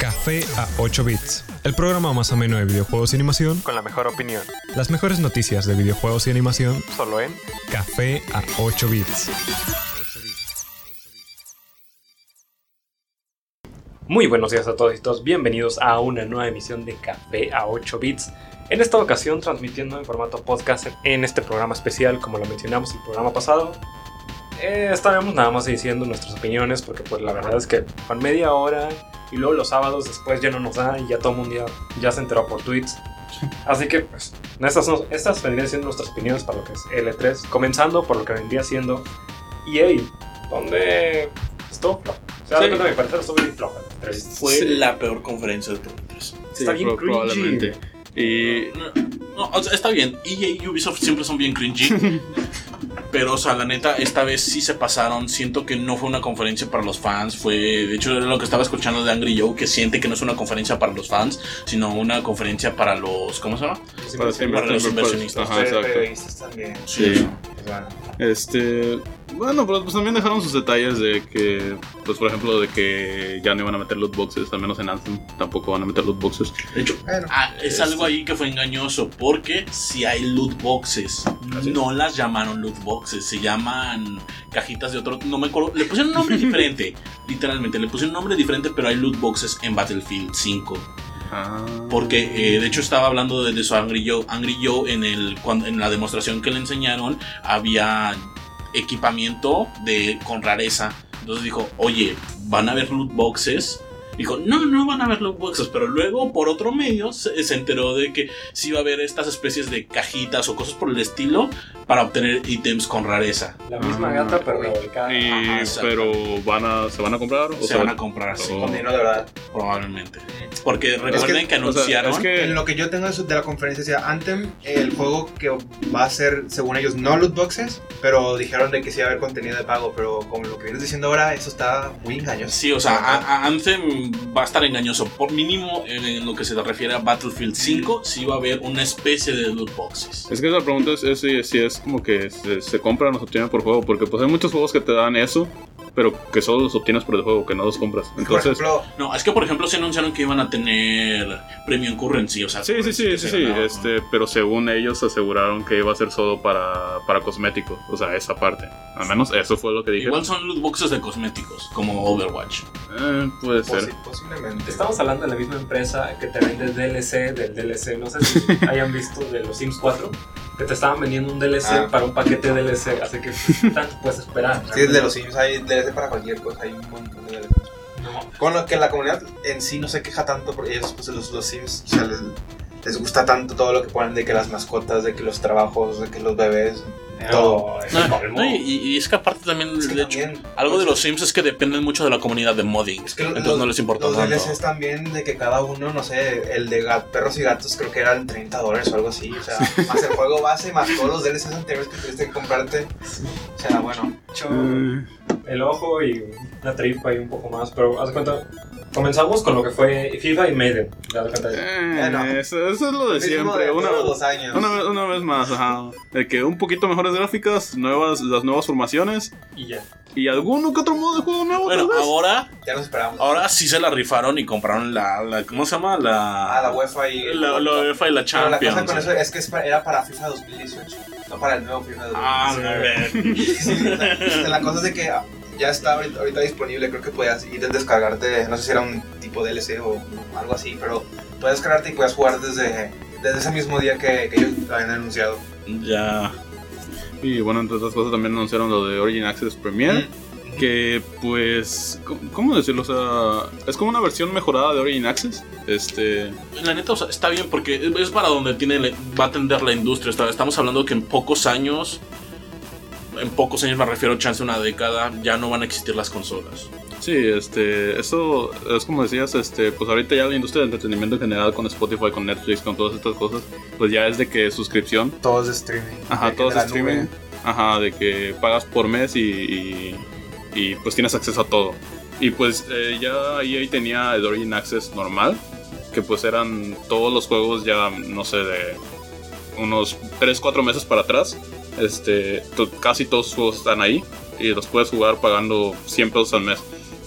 Café a 8 bits, el programa más ameno de videojuegos y animación con la mejor opinión. Las mejores noticias de videojuegos y animación Solo en Café a 8 bits. Muy buenos días a todos y todos, bienvenidos a una nueva emisión de Café a 8 bits. En esta ocasión transmitiendo en formato podcast en este programa especial, como lo mencionamos el programa pasado. Eh, estaremos nada más diciendo nuestras opiniones porque pues la verdad es que con media hora y luego los sábados después ya no nos da y ya todo el mundo ya, ya se enteró por tweets. Así que pues estas, son- estas vendrían siendo nuestras opiniones para lo que es L3, comenzando por lo que vendría siendo EA, donde estuvo flojo. O sea, Sí. de cuenta, a mi parecer estuvo bien flojo. el E3. Fue Sí. la peor conferencia de E3. Está bien pro- cringy. Y No, o sea, está bien. EA y Ubisoft siempre son bien cringy. pero, o sea, la neta, esta vez sí se pasaron. Siento que no fue una conferencia para los fans. Fue, de hecho, era lo que estaba escuchando de Angry Joe, que siente que no es una conferencia para los fans, sino una conferencia para los. ¿Cómo se llama? para siempre para los siempre, pues, inversionistas. Ajá, exacto. también. Sí. Este, bueno, pero pues también dejaron sus detalles de que, pues por ejemplo, de que ya no iban a meter loot boxes, al menos en Anthem tampoco van a meter loot boxes. De hecho, bueno, ah, es Este. algo ahí que fue engañoso, porque si hay loot boxes, no las llamaron loot boxes, se llaman cajitas de otro, no me acuerdo, le pusieron un nombre diferente, literalmente, le pusieron un nombre diferente, pero hay loot boxes en Battlefield 5. Ah. Porque eh, de hecho estaba hablando de, de eso Angry Joe. Angry Joe en, el, cuando, en la demostración que le enseñaron había equipamiento de, con rareza. Entonces dijo, oye, ¿van a haber loot boxes? Dijo, no, no van a haber loot boxes, pero luego por otro medio se, se enteró de que sí iba a haber estas especies de cajitas o cosas por el estilo para obtener ítems con rareza. La misma Ah. gata, pero revolcada. Y, Ajá, exacto. pero van a, ¿se van a comprar? O Se van a comprar así, Oh. con dinero de verdad. probablemente. Porque recuerden que, o sea, anunciaron... es que- En lo que yo tengo de la conferencia decía Anthem, el juego que va a ser, según ellos, no loot boxes, pero dijeron de que sí va a haber contenido de pago, pero como lo que vienes diciendo ahora, eso está muy engañoso. Sí, o sea, a- a Anthem va a estar engañoso. Por mínimo, en, lo que se refiere a Battlefield 5, sí va a haber una especie de loot boxes. Es que la pregunta es, si es como que se, se compran o se obtienen por juego, porque pues hay muchos juegos que te dan eso, pero que solo los obtienes por el juego, que no los compras. por Entonces, ejemplo, No, es que por ejemplo se anunciaron que iban a tener premium currency, o sea, sí, sí, sí, sí, sí, este, pero según ellos aseguraron que iba a ser solo para, para cosméticos, o sea, esa parte. Al menos eso fue lo que dijeron. Igual son loot boxes de cosméticos, como Overwatch. Eh, puede ser. posi- posiblemente. Estamos hablando de la misma empresa que te vende DLC del DLC. No sé si hayan visto de los Sims 4. Que te estaban vendiendo un DLC Ah. para un paquete de DLC. Así que tanto puedes esperar. Sí, de los Sims hay DLC para cualquier cosa, hay un montón de DLC. No. Con lo que la comunidad en sí no se queja tanto porque ellos, pues los, los Sims, o sea, les, les gusta tanto todo lo que ponen de que las mascotas, de que los trabajos, de que los bebés, todo. el No, no, y, y es que aparte también, Es que de hecho, también, algo de los Sims es que dependen mucho de la comunidad de modding. Es que entonces los- no les importa Los tanto. DLCs también de que cada uno, no sé, el de perros y gatos creo que eran 30 dólares o algo así. O sea, más el juego base, más todos los DLCs anteriores que tuviste que comprarte. O sea, bueno. Hecho, Eh, el ojo y una tripa y un poco más. Pero haz de cuenta. Comenzamos con lo que fue FIFA y Maiden. ¿Te das cuenta? eh, Bueno. eso, eso es lo de siempre. de Una, los años. una, vez, una vez más, ajá. De que un poquito mejores gráficas, nuevas, las nuevas formaciones Y ya. y alguno que otro modo de juego nuevo. Bueno, tal vez. ahora, Ya nos esperamos. ahora sí se la rifaron y compraron la, la ¿cómo se llama? La, Ah, la UEFA y. la, la UEFA y la Pero la cosa Champions. con eso es que es era para FIFA 2018, no para el nuevo FIFA 2018. Ah, no. Sí, la, la cosa es de que ah, ya está ahorita, ahorita disponible, creo que podías ir a descargarte, no sé si era un tipo DLC o algo así, pero puedes descargarte y puedes jugar desde, desde ese mismo día que, que ellos lo habían anunciado. Ya. Y bueno, entre otras cosas también anunciaron lo de Origin Access Premier. Que pues, ¿cómo- ¿cómo decirlo? O sea, es como una versión mejorada de Origin Access. Este, La neta, o sea, está bien porque es para donde tiene va a tender la industria. Estamos hablando que en pocos años, en pocos años me refiero a chance una década, ya no van a existir las consolas. Sí, este, eso es como decías, este, pues ahorita ya la industria del entretenimiento en general con Spotify, con Netflix, con todas estas cosas, pues ya es de que suscripción, Todos de streaming. ajá, de- todo de es la streaming, nube. ajá, de que pagas por mes y, y, y, pues tienes acceso a todo. Y pues eh, ya EA tenía el Origin Access normal, que pues eran todos los juegos ya, no sé, de unos 3, 4 meses para atrás. Este, casi todos sus juegos están ahí y los puedes jugar pagando 100 pesos al mes.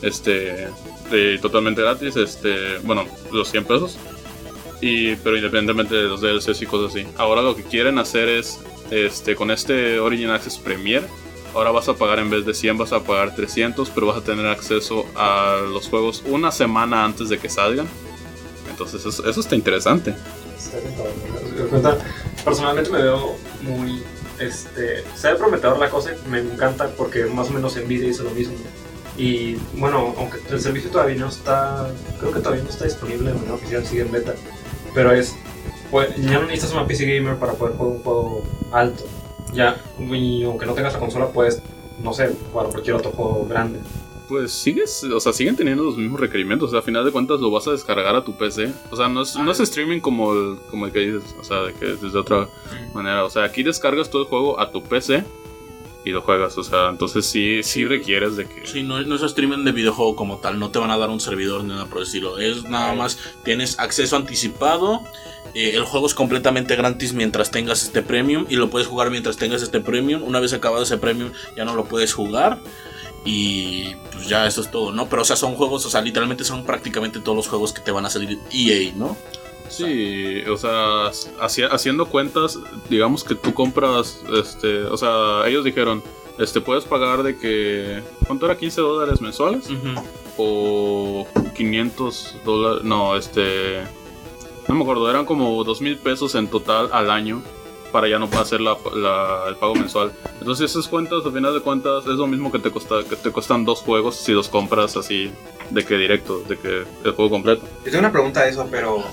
Este, eh, totalmente gratis, este, bueno, los 100 pesos. Y, pero independientemente de los DLCs y cosas así. Ahora lo que quieren hacer es, este, con este Origin Access Premier, ahora vas a pagar en vez de 100 vas a pagar 300, pero vas a tener acceso a los juegos una semana antes de que salgan. Entonces eso, está interesante. Personalmente me veo muy. Este, se ve prometedor la cosa, me encanta porque más o menos Nvidia hizo lo mismo. Y bueno, aunque el servicio todavía no está, creo que todavía no está disponible de manera oficial, sigue en beta. Pero es, pues, ya no necesitas una PC gamer para poder jugar un juego alto. Ya, y aunque no tengas la consola, puedes, no sé, jugar cualquier otro juego grande. Pues sigues, o sea, siguen teniendo los mismos requerimientos. O sea, a final de cuentas lo vas a descargar a tu PC. O sea, no es, no es streaming como el, como el que dices, o sea, de que desde otra manera. O sea, aquí descargas todo el juego a tu PC y lo juegas. O sea, entonces sí, sí requieres de que. Sí, no, no es streaming de videojuego como tal, no te van a dar un servidor ni nada por el estilo. Es nada más, tienes acceso anticipado. eh, el juego es completamente gratis mientras tengas este premium y lo puedes jugar mientras tengas este premium. Una vez acabado ese premium ya no lo puedes jugar. Y pues ya eso es todo, ¿no? Pero o sea, son juegos, o sea, literalmente son prácticamente todos los juegos que te van a salir EA, ¿no? Sí, o sea, haci- haciendo cuentas, digamos que tú compras, este, o sea, ellos dijeron, este, puedes pagar de que, ¿cuánto era? 15 dólares mensuales o 500 dólares, no, este, no me acuerdo, eran como 2 mil pesos en total al año para ya no hacer la, la- el pago mensual. Entonces esas cuentas, al final de cuentas, es lo mismo que te, costa, que te cuestan dos juegos si los compras así, de que directo, de que el juego completo. Yo tengo una pregunta de eso, pero.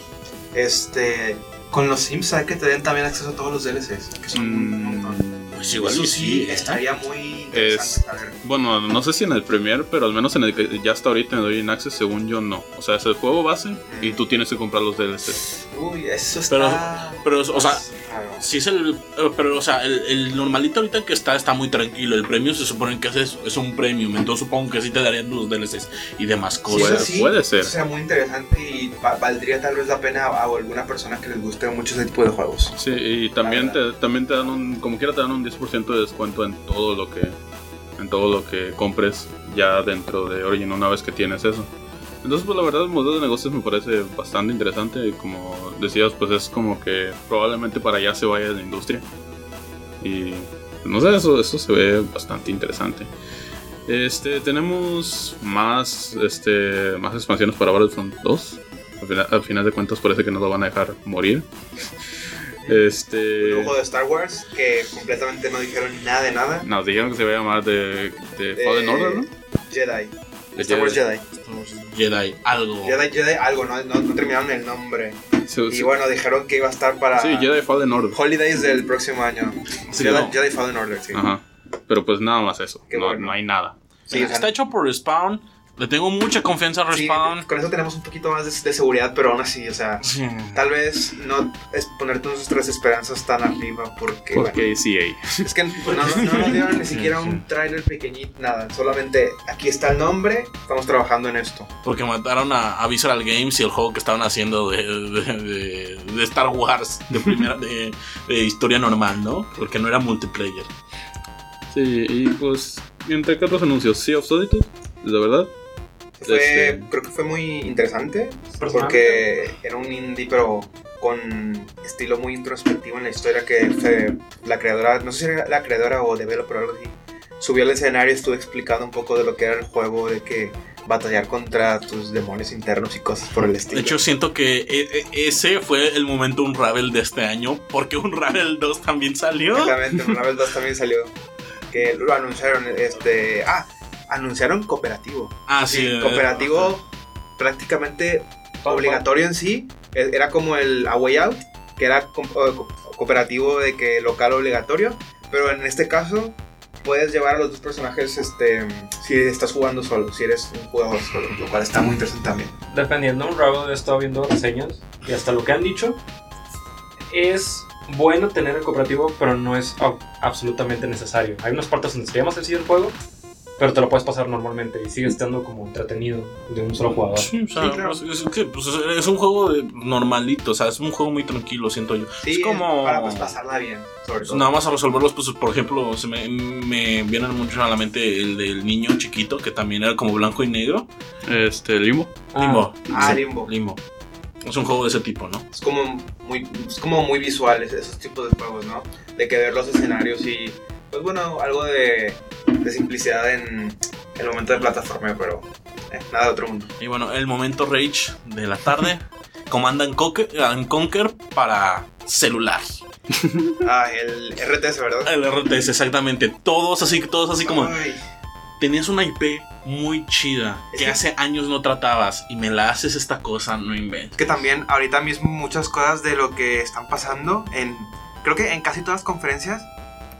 Este. Con los Sims, ¿sabes que te den también acceso a todos los DLCs? Que son un montón. Pues igual Eso sí, sí, ¿eh? estaría muy interesante Es- saber. Bueno, no sé si en el Premier, pero al menos en el que ya está ahorita en Origin Access, según yo no. O sea, es el juego base y tú tienes que comprar los DLCs. Uy, eso está. pero, o sea, raro. Sí es el... eh, Pero, o sea, el, el normalito ahorita que está está muy tranquilo. El premium se supone que es, eso, es un premium. Entonces supongo que sí te darían los DLCs y demás cosas. Sí, puede ser. Eso sería muy interesante y va- valdría tal vez la pena a, a alguna persona que les guste mucho ese tipo de juegos. Sí, y también te, también te dan un, como quiera te dan un 10% de descuento en todo lo que, en todo lo que compres ya dentro de Origin una vez que tienes eso. Entonces, pues la verdad el modelo de negocios me parece bastante interesante y como decías, pues es como que probablemente para allá se vaya la industria. Y no sé, eso, eso se ve bastante interesante. Este, tenemos más, este, más expansiones para Battlefront 2. Al final, al final de cuentas parece que no lo van a dejar morir. Este... Un juego de Star Wars que completamente no dijeron nada de nada. Nos dijeron que se iba a llamar de, de De- Fallen Order, ¿no? Jedi. De Star Wars Jedi. Jedi, algo. Jedi, Jedi, algo, no, no, no terminaron el nombre. Sí, Y bueno, dijeron que iba a estar para Sí, Jedi Fallen Order. Holidays del próximo año. Sí, Jedi, no. Jedi Fallen Order, sí. Ajá. Pero pues nada más eso. No, bueno. no hay nada. Sí, o sea, está hecho por Respawn. Le tengo mucha confianza a sí, Respawn. con eso tenemos un poquito más de, de seguridad, pero aún así, o sea, Sí. tal vez no es poner nuestras esperanzas tan arriba porque, bueno, Porque CA. es que no, no- no nos dieron ni siquiera un trailer pequeñito, nada, solamente aquí está el nombre, estamos trabajando en esto. Porque mataron a, a Visceral Games y el juego que estaban haciendo de, de- de- de Star Wars de primera de, de historia normal, ¿no? Porque no era multiplayer. Sí, y pues, entre qué otros anuncios, Sea of Solitude, la verdad. Fue, Este- Creo que fue muy interesante porque era un indie, pero con estilo muy introspectivo en la historia que fue la creadora, no sé si era la creadora o developer o algo así, subió al escenario y estuvo explicando un poco de lo que era el juego, de que batallar contra tus demonios internos y cosas por el estilo. De hecho, siento que e- e- ese fue el momento Unravel de este año. Porque Unravel 2 también salió. Exactamente, Unravel 2 también salió. Que lo anunciaron, este. Ah, anunciaron cooperativo. Ah, sí. eh, cooperativo prácticamente obligatorio en sí. e- Era como el A Way Out, que era co- co- cooperativo de que local obligatorio. Pero en este caso, puedes llevar a los dos personajes este, si estás jugando solo, si eres un jugador solo, lo cual está muy interesante también. Dependiendo de un Rabbit, he estado viendo reseñas y hasta lo que han dicho, es bueno tener el cooperativo, pero no es ab- absolutamente necesario. Hay unas partes donde sería más sencillo el juego, Pero te lo puedes pasar normalmente y sigue estando como entretenido de un solo jugador. Sí, o sea, Sí, claro. pues, es, que, pues, es un juego de- normalito, o sea, es un juego muy tranquilo, siento yo. Sí, es como... para pues, pasarla bien, sobre todo. nada más a resolverlos, pues por ejemplo, se me, me vienen mucho a la mente el del niño chiquito, que también era como blanco y negro. Este, Limbo. Limbo. Ah, Sí, Limbo. Limbo. Es un juego de ese tipo, ¿no? Es como muy, es como muy visuales esos tipos de juegos, ¿no? De que ver los escenarios y, pues bueno, algo de, de simplicidad en el momento de plataforma, pero eh, nada de otro mundo. Y bueno, el momento Rage de la tarde. Command and Conquer, and Conquer para celular. Ah, el RTS, ¿verdad? El RTS, exactamente. Todos así, todos así como. Ay, Tenías una IP muy chida Es que que- hace años no tratabas y me la haces esta cosa, no inventes. que también ahorita mismo muchas cosas de lo que están pasando en creo que en casi todas las conferencias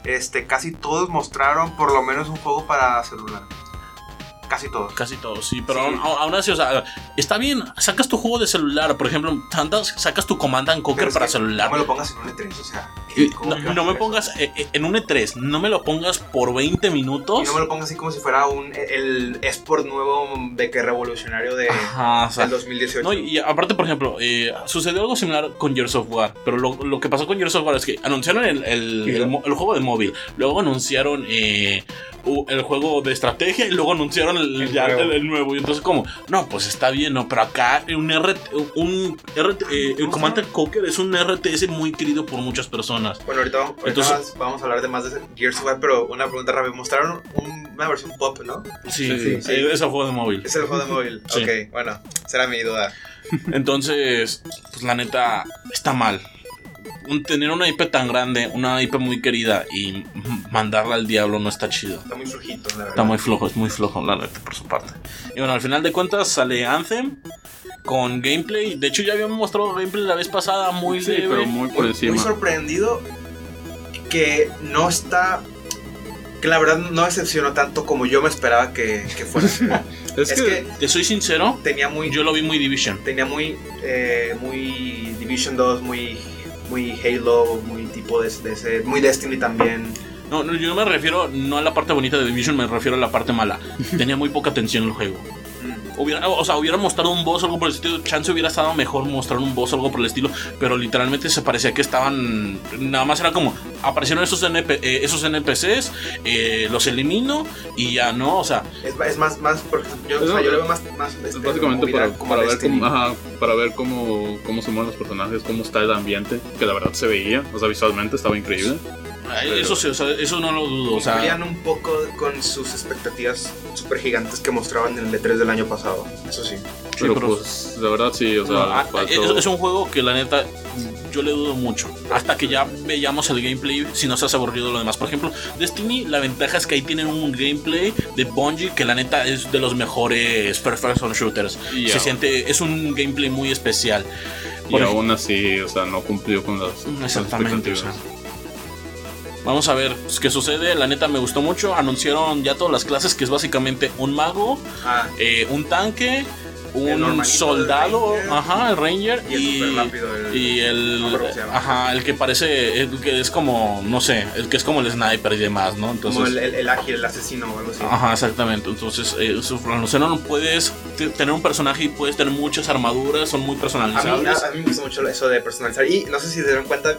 este casi todos mostraron por lo menos un juego para celular casi todos Casi todos, sí, pero Sí. Aún, así, o sea, está bien, sacas tu juego de celular, por ejemplo, tantas- sacas tu Command and Conquer para celular. no me lo pongas en un E3 o sea Y ¿cómo No, no me eso? pongas eh, eh, en un E3, no me lo pongas por 20 minutos. y no me lo pongas así como si fuera un el esport nuevo de que revolucionario de Ajá, o sea, del 2018 No, y aparte, por ejemplo, eh, sucedió algo similar con Gears of War. Pero lo, lo que pasó con Gears of War es que anunciaron el, el- juego de móvil. Luego anunciaron eh, el juego de estrategia. Y luego anunciaron el, El ya- nuevo. el- el nuevo. Y entonces, como, no, pues está bien, ¿no? Pero acá un RT, un RT, eh, el Command and Conquer es un RTS muy querido por muchas personas. bueno ahorita, ahorita Entonces- más vamos a hablar de más de Gears of War pero una pregunta rápida mostraron un- una versión pop ¿no? Sí, Sí, sí. eh, es el juego de móvil. es el juego de móvil Sí. ok bueno será mi duda Entonces, pues la neta, está mal. Un- tener una IP tan grande, una IP muy querida y mandarla al diablo no está chido. está muy flojito la verdad Está muy flojo, es muy flojo la neta por su parte. Y bueno, al final de cuentas sale Anthem con gameplay. De hecho, ya habíamos mostrado gameplay la vez pasada, muy Sí, leve. pero muy por muy encima. sorprendido que no está. Que la verdad no decepcionó tanto como yo me esperaba que, que fuera. Es, es que, que Te soy sincero, tenía muy. yo lo vi muy Division. Tenía muy. eh, muy Division 2, muy. Muy Halo, muy tipo de, de ese. Muy Destiny también. No, no, yo me refiero no a la parte bonita de Division, me refiero a la parte mala. Tenía muy poca atención el juego. Mm. Hubiera, o sea, hubiera mostrado un boss o algo por el estilo. Chance hubiera estado mejor mostrar un boss o algo por el estilo. Pero literalmente se parecía que estaban. Nada más era como. Aparecieron esos, NP, eh, esos NPCs. eh, los elimino. Y ya no. O sea. Es, es más. más por ejemplo, yo, o sea, No, yo lo veo más. más es este, básicamente para, como para ver cómo, ajá, para ver cómo, cómo se mueven los personajes, cómo está el ambiente, que la verdad se veía, o sea, visualmente estaba increíble. Eso sí, o sea, eso no lo dudo. O sea, un poco con sus expectativas super gigantes que mostraban en el E3 del año pasado. Eso sí. Pero, pero- pues, la verdad sí, o sea, no, ah, faltó- es, es un juego que la neta. Yo le dudo mucho. Hasta que ya veamos el gameplay, si no se hace aburrido lo demás. Por ejemplo, Destiny, la ventaja es que ahí tienen un gameplay de Bungie que la neta es de los mejores first person shooters. Y se aún- siente, es un gameplay muy especial. y por aún así, o sea, no cumplió con las, con las Exactamente, o sea. Vamos a ver qué sucede. La neta me gustó mucho. Anunciaron ya todas las clases, que es básicamente un mago, Ah, eh, un tanque, un soldado, el ranger. ajá, el ranger y el rápido. El, y el No ajá, el que parece el que es como no sé, el que es como el sniper y demás, ¿no? Entonces como el, ágil, el asesino o algo así. Ajá, exactamente. Entonces, eh, no puedes te- tener un personaje y puedes tener muchas armaduras, son muy A mí, personalizables. a, a mí me gusta mucho eso de personalizar. Y no sé si se dieron cuenta,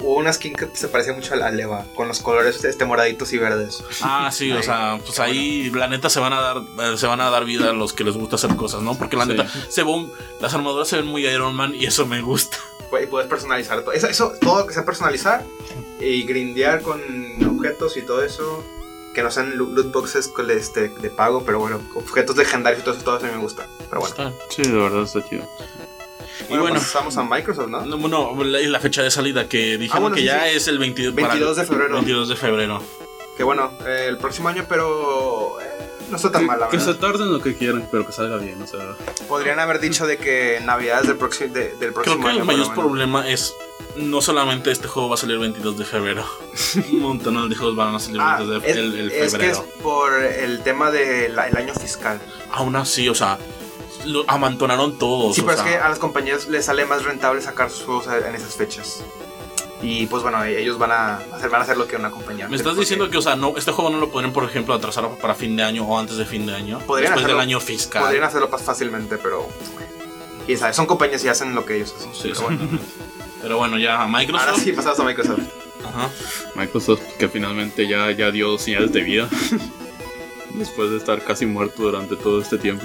hubo una skin que se parecía mucho a la leva, con los colores este, moraditos y verdes. Ah, sí, o Ahí, sea, pues ahí la neta se van a dar eh, se van a dar vida a los que les gusta hacer cosas, ¿no? Porque la Sí. neta se ven, las armaduras se ven muy Iron Man y eso me gusta. Y puedes personalizar todo. Eso, eso, todo lo que sea personalizar y grindear con objetos y todo eso. Que no sean loot boxes con este, de pago, pero bueno, objetos legendarios y todo eso, todo eso a mí me gusta. Pero bueno. Está. Sí, la verdad está chido. Y bueno, pasamos a Microsoft, ¿no? no, bueno, la, la fecha de salida que dijeron Ah, bueno, que sí, ya sí. es el 22, para- 22 de febrero. 22 de febrero. Que bueno, eh, el próximo año, pero eh, no está tan Que, mal, la que se verdad. tarden lo que quieran, pero que salga bien, o sea. Podrían haber dicho de que Navidades del, próximo de- del Creo próximo que año. el mayor bueno. problema es no solamente este juego va a salir el 22 de febrero. Un montón de juegos van a salir Ah, el 22 de es, el, el es que es febrero. por el tema del año fiscal. Aún así, o sea, lo amontonaron todos. Sí, pero es sea, que a las compañías les sale más rentable sacar sus juegos en esas fechas. Y pues bueno, ellos van a hacer, van a hacer lo que una compañía. Me estás diciendo que, o sea, no, este juego no lo pueden, por ejemplo, atrasar para fin de año o antes de fin de año. Podrían después hacerlo- del año fiscal. Podrían hacerlo más fácilmente, pero. Y sabes, son compañías y hacen lo que ellos hacen. Sí, pero sí. bueno. Pero bueno, ya Microsoft. Ahora sí, pasamos a Microsoft. Ajá. Microsoft que finalmente ya, ya dio señales de vida. Después de estar casi muerto durante todo este tiempo.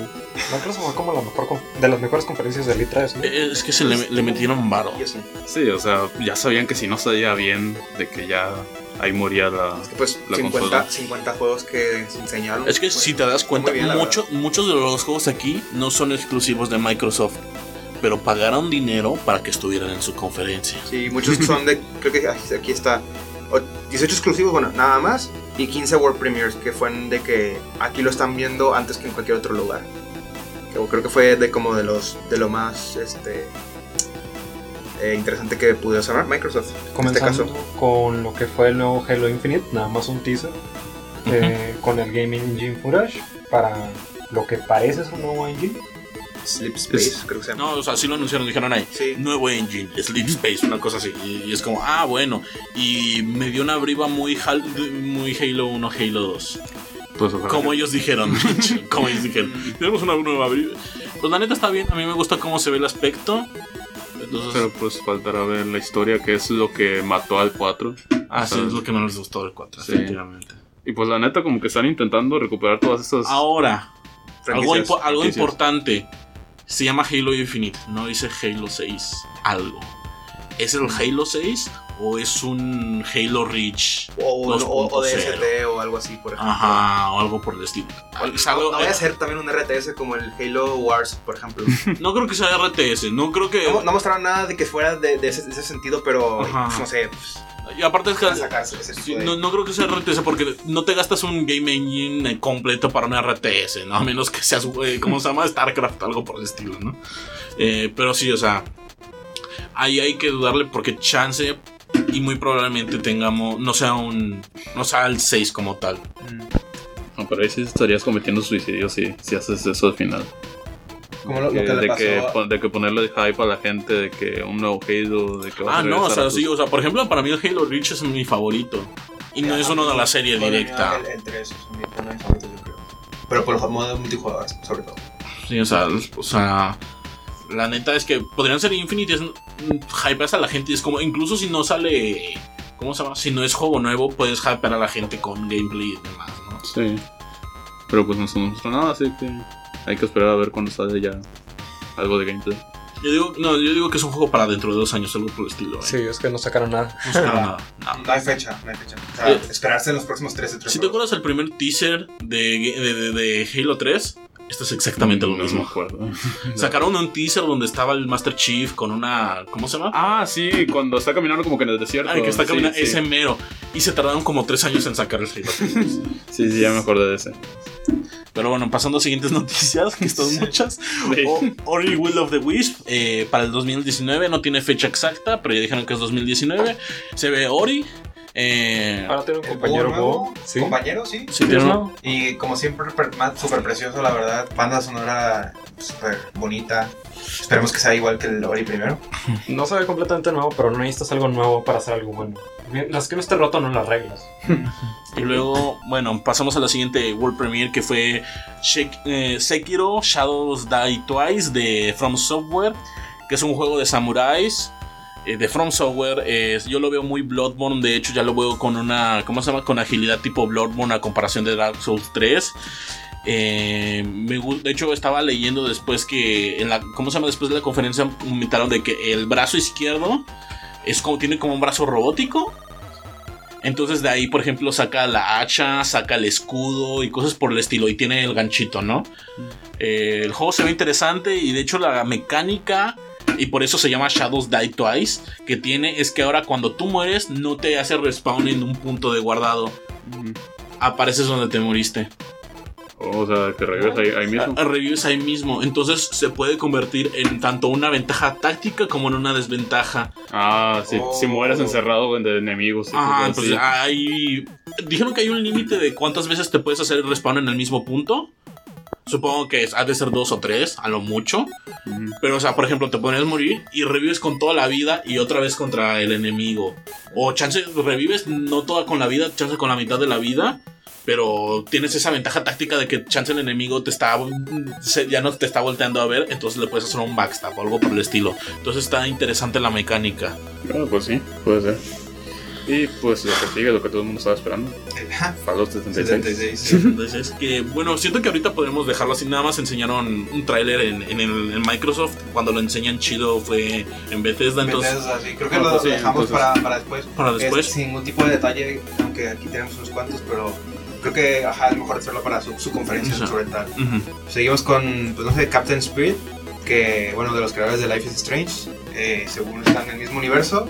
Microsoft fue como la mejor de las mejores conferencias del E3, ¿no? Eh, Es que se le, le metieron varo. Sí. O sea, ya sabían que si no salía bien, de que ya ahí moría la. Pues La 50, consola. 50 juegos que se enseñaron. Es que pues, si te das cuenta, bien, mucho- muchos de los juegos aquí no son exclusivos de Microsoft, pero pagaron dinero para que estuvieran en su conferencia. Sí, muchos son de. Creo que aquí está. o- 18 exclusivos, bueno, nada más. Y 15 World Premiers, que fueron de que aquí lo están viendo antes que en cualquier otro lugar. Que creo que fue de como de los de lo más este eh, interesante que pudo hacer Microsoft. En este Comenzando caso. con lo que fue el nuevo Halo Infinite, nada más un teaser, eh, con el Game Engine Footage para lo que parece ser un nuevo engine. Sleep Space, creo que se llama. No, o sea, sí lo anunciaron, dijeron ahí, Sí. nuevo engine, Sleep Space, una cosa así. Y, y es como, ah, bueno. Y me dio una briva muy, Hal- muy Halo 1, Halo 2. Pues ojalá Como ellos dijeron. como ellos dijeron. Tenemos una nueva briva. Pues la neta está bien, a mí me gusta cómo se ve el aspecto. Entonces, Pero pues faltará ver la historia, que es lo que mató al 4. ah, sí, es lo que no les gustó del 4, Sí. efectivamente. Y pues la neta, como que están intentando recuperar todas estas. Ahora, algo, impo- algo importante. Se llama Halo Infinite, no dice Halo 6. Algo. ¿Es el Halo 6 o es un Halo Reach? O, o, o, o 2.0. DST o algo así, por ejemplo. Ajá, o algo por el estilo. Es No, algo- no voy a hacer también un RTS como el Halo Wars, por ejemplo. no creo que sea RTS, no creo que. No, no mostraron nada de que fuera de, de ese, de ese sentido, pero Ajá. pues, no sé, pues, Y aparte es que. sí, de... no, no creo que sea RTS porque no te gastas un game engine completo para un RTS, ¿no? A menos que seas, eh, ¿cómo se llama? StarCraft, algo por el estilo, ¿no? Eh, pero sí, o sea, ahí hay que dudarle porque chance y muy probablemente tengamos, no sea un, no sea el 6 como tal. Mm. No, pero ahí sí estarías cometiendo suicidio si, si haces eso al final. Como lo, lo Que- que le de, pasó que, a- de que ponerle hype a la gente, de que un nuevo Halo, de que vas Ah, a no, o sea, tus- sí, o sea, por ejemplo, para mí el Halo Reach es mi favorito. Y no es uno de la serie directa. El, el 3 es mi- uno de mis favoritos, yo creo. Pero por los modos multijugador, sobre todo. Sí, o sea, o sea, la neta es que podrían ser Infinite, es, hypeas a la gente, es como, incluso si no sale, ¿cómo se llama? Si no es juego nuevo, puedes hypear a la gente con gameplay y demás, ¿no? Sí. Pero pues no se mostró nada, así que hay que esperar a ver cuando sale ya algo de gameplay. Yo digo, no, yo digo que es un juego para dentro de dos años, algo por el estilo, ¿eh? Sí, es que no sacaron nada. No sacaron nada, nada. No hay fecha, no hay fecha. O sea, Eh, esperarse en los próximos 13, 13 Si te acuerdas el primer teaser de, de, de- de Halo 3, esto es exactamente lo No mismo. me acuerdo. Sacaron un teaser donde estaba el Master Chief con una, ¿cómo se llama? Ah, sí, cuando está caminando como que en el desierto. Ah, que está caminando, sí. ese mero. Y se tardaron como tres años en sacar el 3. Sí, sí, ya me acordé de ese. Pero bueno, pasando a siguientes noticias, que son muchas. O- Ori Will of the Wisp eh, para el 2019, no tiene fecha exacta, pero ya dijeron que es 2019. Se ve Ori. Eh, Ahora tiene un El compañero nuevo. Sí. Compañero, sí. sí, uno- Y como siempre, súper precioso, la verdad. Banda sonora súper bonita. Esperemos que sea igual que el Ori primero. No se ve completamente nuevo, pero no necesitas algo nuevo para hacer algo bueno. Las que no esté roto no las reglas. Y luego, bueno, pasamos a la siguiente World Premiere que fue Shek- eh, Sekiro Shadows Die Twice de From Software, que es un juego de samuráis. Eh, de From Software, eh, yo lo veo muy Bloodborne, de hecho ya lo veo con una, ¿cómo se llama? Con agilidad tipo Bloodborne a comparación de Dark Souls 3. Eh, me de hecho estaba leyendo después que en la, ¿cómo se llama? Después de la conferencia comentaron de que el brazo izquierdo es como tiene como un brazo robótico. Entonces de ahí, por ejemplo, saca la hacha, saca el escudo y cosas por el estilo. Y tiene el ganchito, ¿no? Eh, el juego se ve interesante y de hecho la mecánica, y por eso se llama Shadows Die Twice, que tiene es que ahora cuando tú mueres no te hace respawn en un punto de guardado. Apareces donde te moriste. O sea, que revives ahí, ahí mismo. Ah, Revives ahí mismo. Entonces se puede convertir en tanto una ventaja táctica como en una desventaja. Ah, sí, si Oh. mueres encerrado de enemigos. y Ah, pues hay. Dijeron que hay un límite de cuántas veces te puedes hacer el respawn en el mismo punto. Supongo que es- ha de ser dos o tres, a lo mucho. Pero, o sea, por ejemplo, te pones morir y revives con toda la vida y otra vez contra el enemigo. O chance, revives no toda con la vida, chance con la mitad de la vida. Pero tienes esa ventaja táctica de que chance el enemigo te está ya no te está volteando a ver, entonces le puedes hacer un backstab o algo por el estilo. Entonces está interesante la mecánica. Ah, pues sí, puede ser. Y pues lo que sigue, lo que todo el mundo estaba esperando. Fallout 76. 76. Entonces, que bueno, siento que ahorita podemos dejarlo así. Nada más enseñaron un tráiler en, en el en Microsoft. Cuando lo enseñan chido fue en Bethesda. Entonces, Bethesda, sí. Creo que Ah, lo pues sí, dejamos entonces- para, para después. para después. Es sin ningún tipo de detalle, aunque aquí tenemos unos cuantos, pero creo que ajá, es mejor hacerlo para su, su conferencia Ajá. sobre tal. Ujú. Seguimos con, pues no sé, Captain Spirit, que, bueno, de los creadores de Life is Strange, eh, según están en el mismo universo.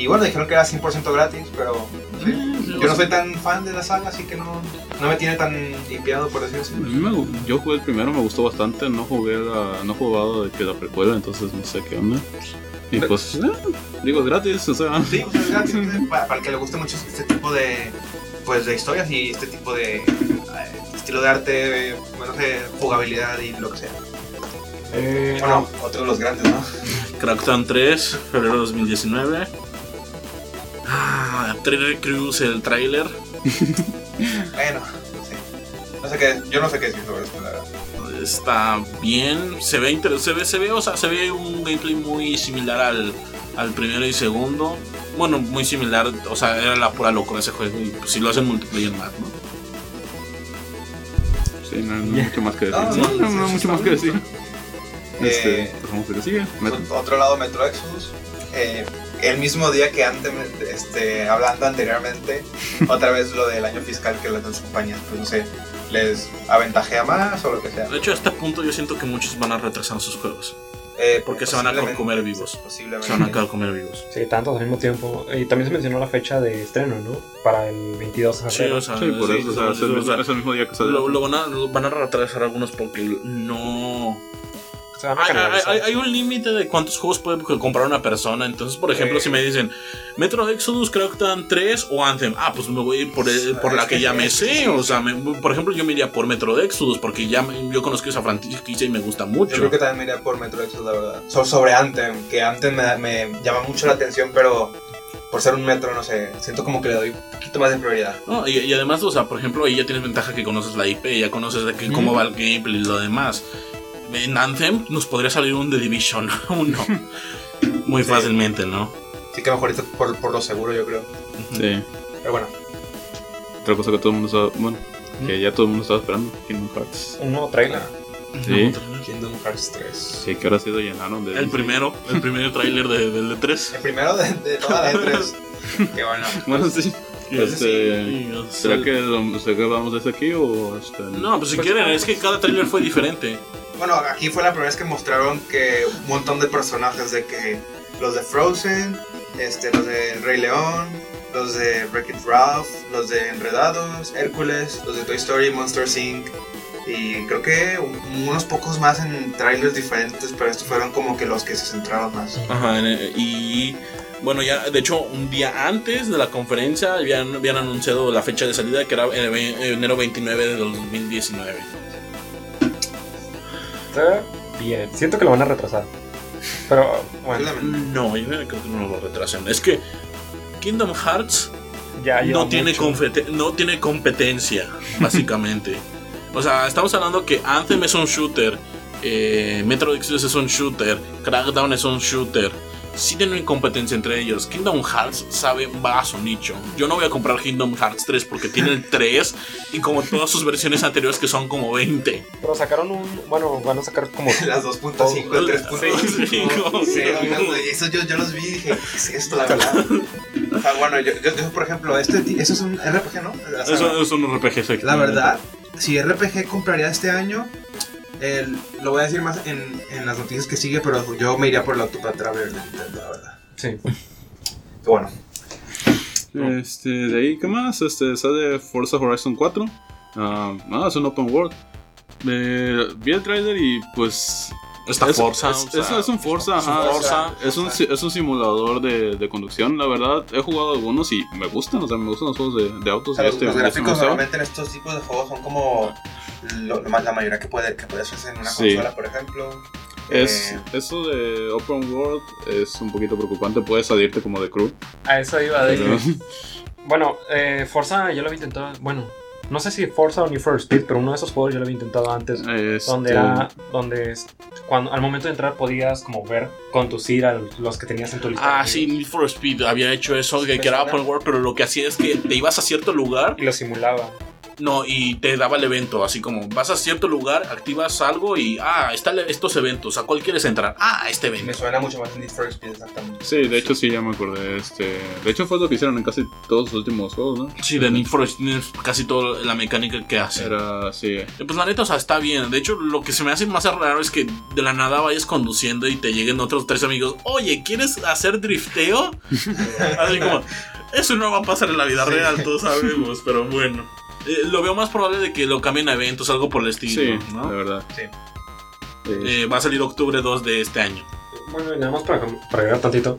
Y bueno, dijeron que era 100% gratis, pero no sé. yo no soy tan fan de la saga, así que no, no me tiene tan limpiado, por decirlo así. A mí me yo jugué el primero, me gustó bastante. No jugué la, no he jugado de que la precuela, entonces no sé qué onda. Y pues, eh, digo, es gratis, o sea. Sí, o sea, es gratis, para, para el que le guste mucho este tipo de, pues, de historias y este tipo de eh, estilo de arte, bueno, de jugabilidad y lo que sea. Eh, Bueno, otro de los grandes, ¿no? Crackdown 3, febrero 2019. Ah, Trailer Cruise, el tráiler. Bueno, no sé. No sé qué, yo no sé qué decir sobre esto, la verdad. Está bien, se ve, inter- se ve, se ve, o sea, se ve un gameplay muy similar al, al primero y segundo. Bueno, muy similar, o sea, era la pura locura ese juego y pues, si lo hacen multiplayer más, ¿no? Sí, no, no hay mucho más que decir. No, No, no, no, sí, sí, mucho más que decir. Este, Eh, pues vamos a ver qué sigue. Metro. Otro lado, Metro Exodus. Eh, el mismo día que antes, este, hablando anteriormente, otra vez lo del año fiscal que las dos compañías, pues no sé, les aventajea más o lo que sea. De hecho, a este punto yo siento que muchos van a retrasar sus juegos. Eh, Porque se van a comer vivos. Posiblemente. Se van a comer vivos. Sí, tantos al mismo tiempo. Y también se mencionó la fecha de estreno, ¿no? Para el 22 de Sí, febrero. o sea, Sí, por sí, eso, o sea, es el, o sea, mismo, es el mismo día que sale. lo, lo van a, lo van a retrasar algunos porque no... Se van a Hay, hay- hay- un límite de cuántos juegos puede comprar una persona. Entonces, por ejemplo, Eh. si me dicen Metro Exodus, Crackdown 3 o Anthem, ah, pues me voy a ir por, el- por la que ya me sé. O sea, me- por ejemplo, yo me iría por Metro Exodus porque ya me- yo conozco esa franquicia y me gusta Yo mucho. creo que también me iría por Metro Exodus, la verdad. So- sobre Anthem, que Anthem me, me llama mucho la atención, pero por ser un metro, no sé, siento como que le doy un poquito más de prioridad. No, y, y además, o sea, por ejemplo, ahí ya tienes ventaja que conoces la IP, ya conoces de que, cómo va el gameplay y lo demás. En Anthem nos podría salir un The Division 1 muy Sí. fácilmente, ¿no? Así que mejor por, por lo seguro, yo creo. Sí. Pero bueno, Otra cosa que todo el mundo estaba. Bueno, que ya todo el mundo estaba esperando: Kingdom Hearts. Un nuevo trailer. Sí. Kingdom Hearts 3. Sí, que ahora sí lo llenaron de. El primero, el primer tráiler de, del de 3 El primero de, de toda la E3. Qué bueno. Bueno, sí. Pues Este, ¿Será que, lo- será que vamos desde aquí o este, No, pues si quieren, es que cada tráiler fue diferente. Bueno, aquí fue la primera vez que mostraron que un montón de personajes de que los de Frozen, este, los de Rey León, los de Wreck-It Ralph, los de Enredados, Hércules, los de Toy Story, Monsters Inc. Y creo que un- unos pocos más en trailers diferentes, pero estos fueron como que los que se centraron más. Ajá, y bueno, ya de hecho, un día antes de la conferencia habían, habían anunciado la fecha de salida que era enero 29 de 2019. Está bien. Siento que lo van a retrasar. Pero, bueno. No, yo creo que no lo retrasan. Es que Kingdom Hearts ya tiene, no tiene competencia, básicamente. o sea, estamos hablando que Anthem es un shooter, eh, Metro Exodus es un shooter, Crackdown es un shooter. Sí tienen competencia entre ellos. Kingdom Hearts sabe, va a su nicho. Yo no voy a comprar Kingdom Hearts 3 porque tiene el 3 y como todas sus versiones anteriores que son como 20. Pero sacaron un. Bueno, van a sacar como. Las 2.5, Sí, 3.5. sí. Sí, eso yo, yo los vi y dije, ¿qué es esto, la verdad? O sea, bueno, yo, yo, yo, por ejemplo, este, eso es un RPG, ¿no? La saga. Eso es un RPG. La efectivamente. verdad, si RPG compraría este año, el- lo voy a decir más en, en las noticias que sigue, pero yo me iría por el Octopath Traveler de Nintendo, la verdad. Sí. Pero bueno, Este, de ahí, ¿qué más? Este, sale Forza Horizon 4. Ah, ah, es un open world. Eh, vi el trailer y pues. Está es, Forza. Es, o sea, es- es un Forza, es un ajá. Forza. Es un, si- es un simulador de, de conducción, la verdad. He jugado algunos y me gustan, o sea, me gustan los juegos de, autos. y este, los gráficos normalmente en estos tipos de juegos son como lo- lo más- la mayoría que, puede, que puedes hacer en una Sí. consola, por ejemplo. Es, Eh, eso de Open World es un poquito preocupante. Puedes salirte como de crew. A eso iba de pero- Bueno, eh, Forza yo lo había intentado. Bueno, no sé si Forza o Need for Speed, pero uno de esos juegos yo lo había intentado antes. Este, Donde era. Donde es- cuando, al momento de entrar podías como ver, conducir a los que tenías en tu lista. Ah, sí. Need for Speed había hecho eso, que, que era open world, pero lo que hacía es que te ibas a cierto lugar, Y lo simulaba. No, y te daba el evento, así como vas a cierto lugar, activas algo y, ah, están estos eventos, ¿a cuál quieres entrar? Ah, a este me evento. suena mucho más en Need for Speed, exactamente. Sí, de hecho sí, ya me acordé. Este, de hecho fue lo que hicieron en casi todos los últimos juegos, ¿no? Sí, de Need for Speed, casi toda la mecánica que hace. Era así. Eh, Pues la neta, o sea, está bien. De hecho, lo que se me hace más raro es que de la nada vayas conduciendo y te lleguen otros tres amigos. Oye, ¿quieres hacer drifteo? Así como, eso no va a pasar en la vida Sí. real, todos sabemos, pero bueno. Eh, lo veo más probable de que lo cambien a eventos, algo por el estilo, Sí, ¿no? de verdad. Sí. Eh, Eh, va a salir octubre 2 de este año. Bueno, y nada más para, para agregar tantito.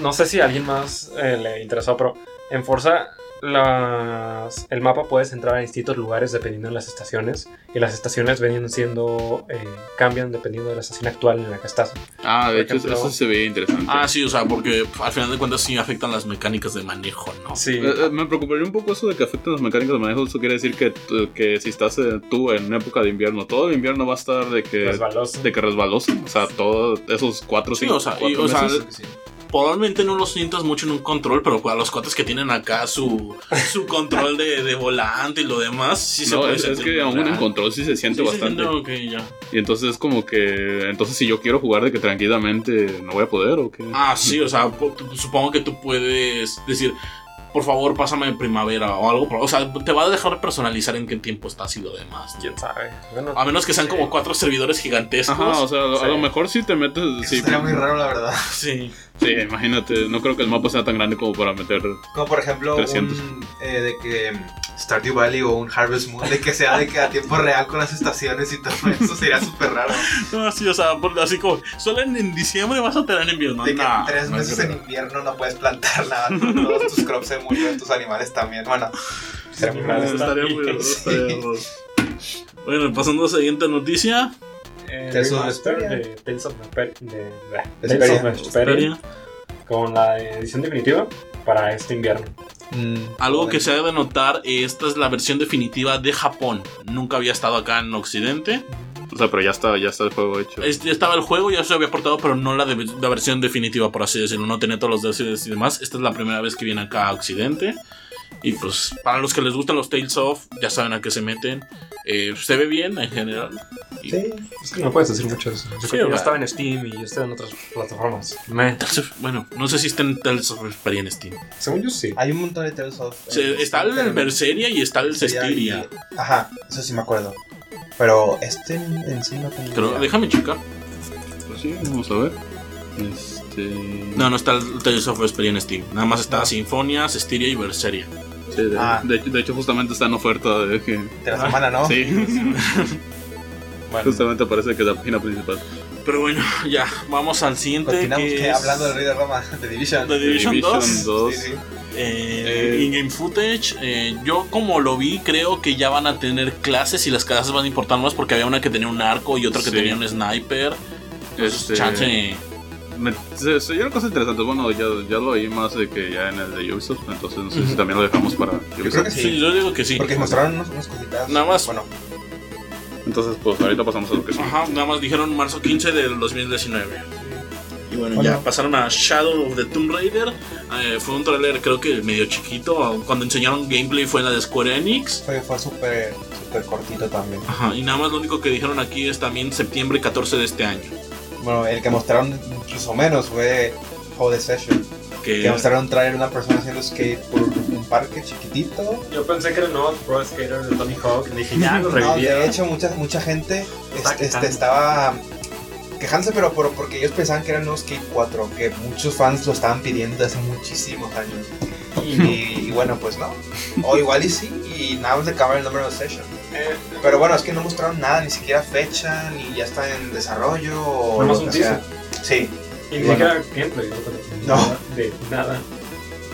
No sé si a alguien más eh, le interesó, pero en Forza las, el mapa puedes entrar a distintos lugares dependiendo de las estaciones. Y las estaciones venían siendo. eh, cambian dependiendo de la estación actual en la que estás. ah, de hecho ejemplo- eso se veía interesante. Ah, sí, o sea, porque al final de cuentas sí afectan las mecánicas de manejo, ¿no? Sí. Eh, eh, me preocuparía un poco eso de que afecten las mecánicas de manejo. Eso quiere decir que, que si estás eh, tú en una época de invierno, todo el invierno va a estar de que, resbaloso. de que resbaloso. O sea, todos esos cuatro, Sí, cinco, o sea, y- cuatro o sea, meses. Sí. Probablemente no lo sientas mucho en un control, pero a los cuates que tienen acá su, su control de, de volante y lo demás, sí se no, puede es, es sentir que aún en control sí se siente Sí, sí, bastante. no, ok, ya. Y entonces es como que. Entonces, si yo quiero jugar de que tranquilamente no voy a poder o qué. Ah, sí, o sea, po- supongo que tú puedes decir, por favor, pásame primavera o algo. O sea, te va a dejar personalizar en qué tiempo estás y lo demás. ¿Quién sabe? Bueno, A menos que sean Sí. como cuatro servidores gigantescos. Ajá, o sea, a lo- a sí. lo mejor si te metes. Eso Sí, sería muy raro, la verdad. Sí. Sí, imagínate. No creo que el mapa sea tan grande como para meter. Como por ejemplo, 300. un, eh, de que Stardew Valley o un Harvest Moon, de que sea de que a tiempo real con las estaciones y todo eso sería súper raro. No, sí, o sea, por- así como, solo en, en diciembre vas a tener invierno. De que Nah, tres no meses en invierno no puedes plantar nada, todos tus crops se murieron, tus animales también. Bueno, sería muy raro. Estaría muy raro, Sí. estaría raro. Bueno, pasando a la siguiente noticia. Tales of remaster Vesperia. de Tales of Vesper- de- de- Vesperia. Tales of Vesperia, con la edición definitiva para este invierno. Mm, Algo que se ha de notar, esta es la versión definitiva de Japón. Nunca había estado acá en Occidente. O sea, pero ya está, ya está el juego hecho. Este, estaba el juego, ya se había portado, pero no la, de- la versión definitiva, por así decirlo. No tenía todos los DLCs y demás. Esta es la primera vez que viene acá a Occidente. Y pues, para los que les gustan los Tales of, ya saben a qué se meten. Eh, se ve bien en general. Y- Sí, Es que no puedes decir mucho de eso. Yo Sí, creo que estaba en Steam y estaba en otras plataformas. Me. Tales of- bueno, no sé si está en Tales of Vesperia en Steam. Según yo sí. hay un montón de Tales of. Se- está el pero- Berseria y está el Cestiria. y- Ajá, eso sí me acuerdo. Pero este en, sí no tengo Pero déjame checar. Pues sí, vamos a ver. Este. No, no está el Tales of Vesperia en Steam. Nada más está No. Sinfonia, Cestiria y Berseria. Sí, de, Ah. de, de hecho, justamente está en oferta. De que, De la semana, ¿no? Sí, Bueno, justamente parece que es la página principal. Pero bueno, ya, vamos al siguiente. Continuamos que que es hablando del Rey de Roma, de Division. The Division 2. Division 2. Sí, sí. Eh, Eh, In-game footage. eh, yo, como lo vi, creo que ya van a tener clases y las clases van a importar más porque había una que tenía un arco y otra que Sí. tenía un sniper. Pues, Este, chance. Me, se, se oyeron cosas interesantes. Bueno, ya, ya lo oí más de que ya en el de Ubisoft. Entonces, no sé si también lo dejamos para Ubisoft. creo que Sí. sí. yo digo que sí. Porque mostraron unos, unas cositas. Nada más. Bueno, Entonces, pues ahorita pasamos a lo que sí. Ajá, nada más dijeron marzo 15 del 2019. Y bueno, Bueno. ya pasaron a Shadow of the Tomb Raider. Eh, fue un trailer, creo que medio chiquito. Cuando enseñaron gameplay fue en la de Square Enix. fue, fue súper súper cortito también. Ajá, y nada más lo único que dijeron aquí es también septiembre 14 de este año. Bueno, el que mostraron incluso menos fue Hold the Session. Que Que mostraron traer una persona haciendo skate por un parque chiquitito. yo pensé que era el nuevo Pro Skater de Tony Hawk. y Dije, ya lo No, de hecho, mucha, mucha gente este, este, quejando. estaba quejándose, pero por- porque ellos pensaban que era el nuevo Skate 4, que muchos fans lo estaban pidiendo desde hace muchísimos años. Y, y bueno, pues no. O igual y sí, y nada más de acabar el número de Session. Eh, Pero bueno, es que no mostraron nada, ni siquiera fecha, ni ya está en desarrollo. O Nada más lo un sea. Sí, y ni bueno. siquiera gameplay. No. Nada, De nada.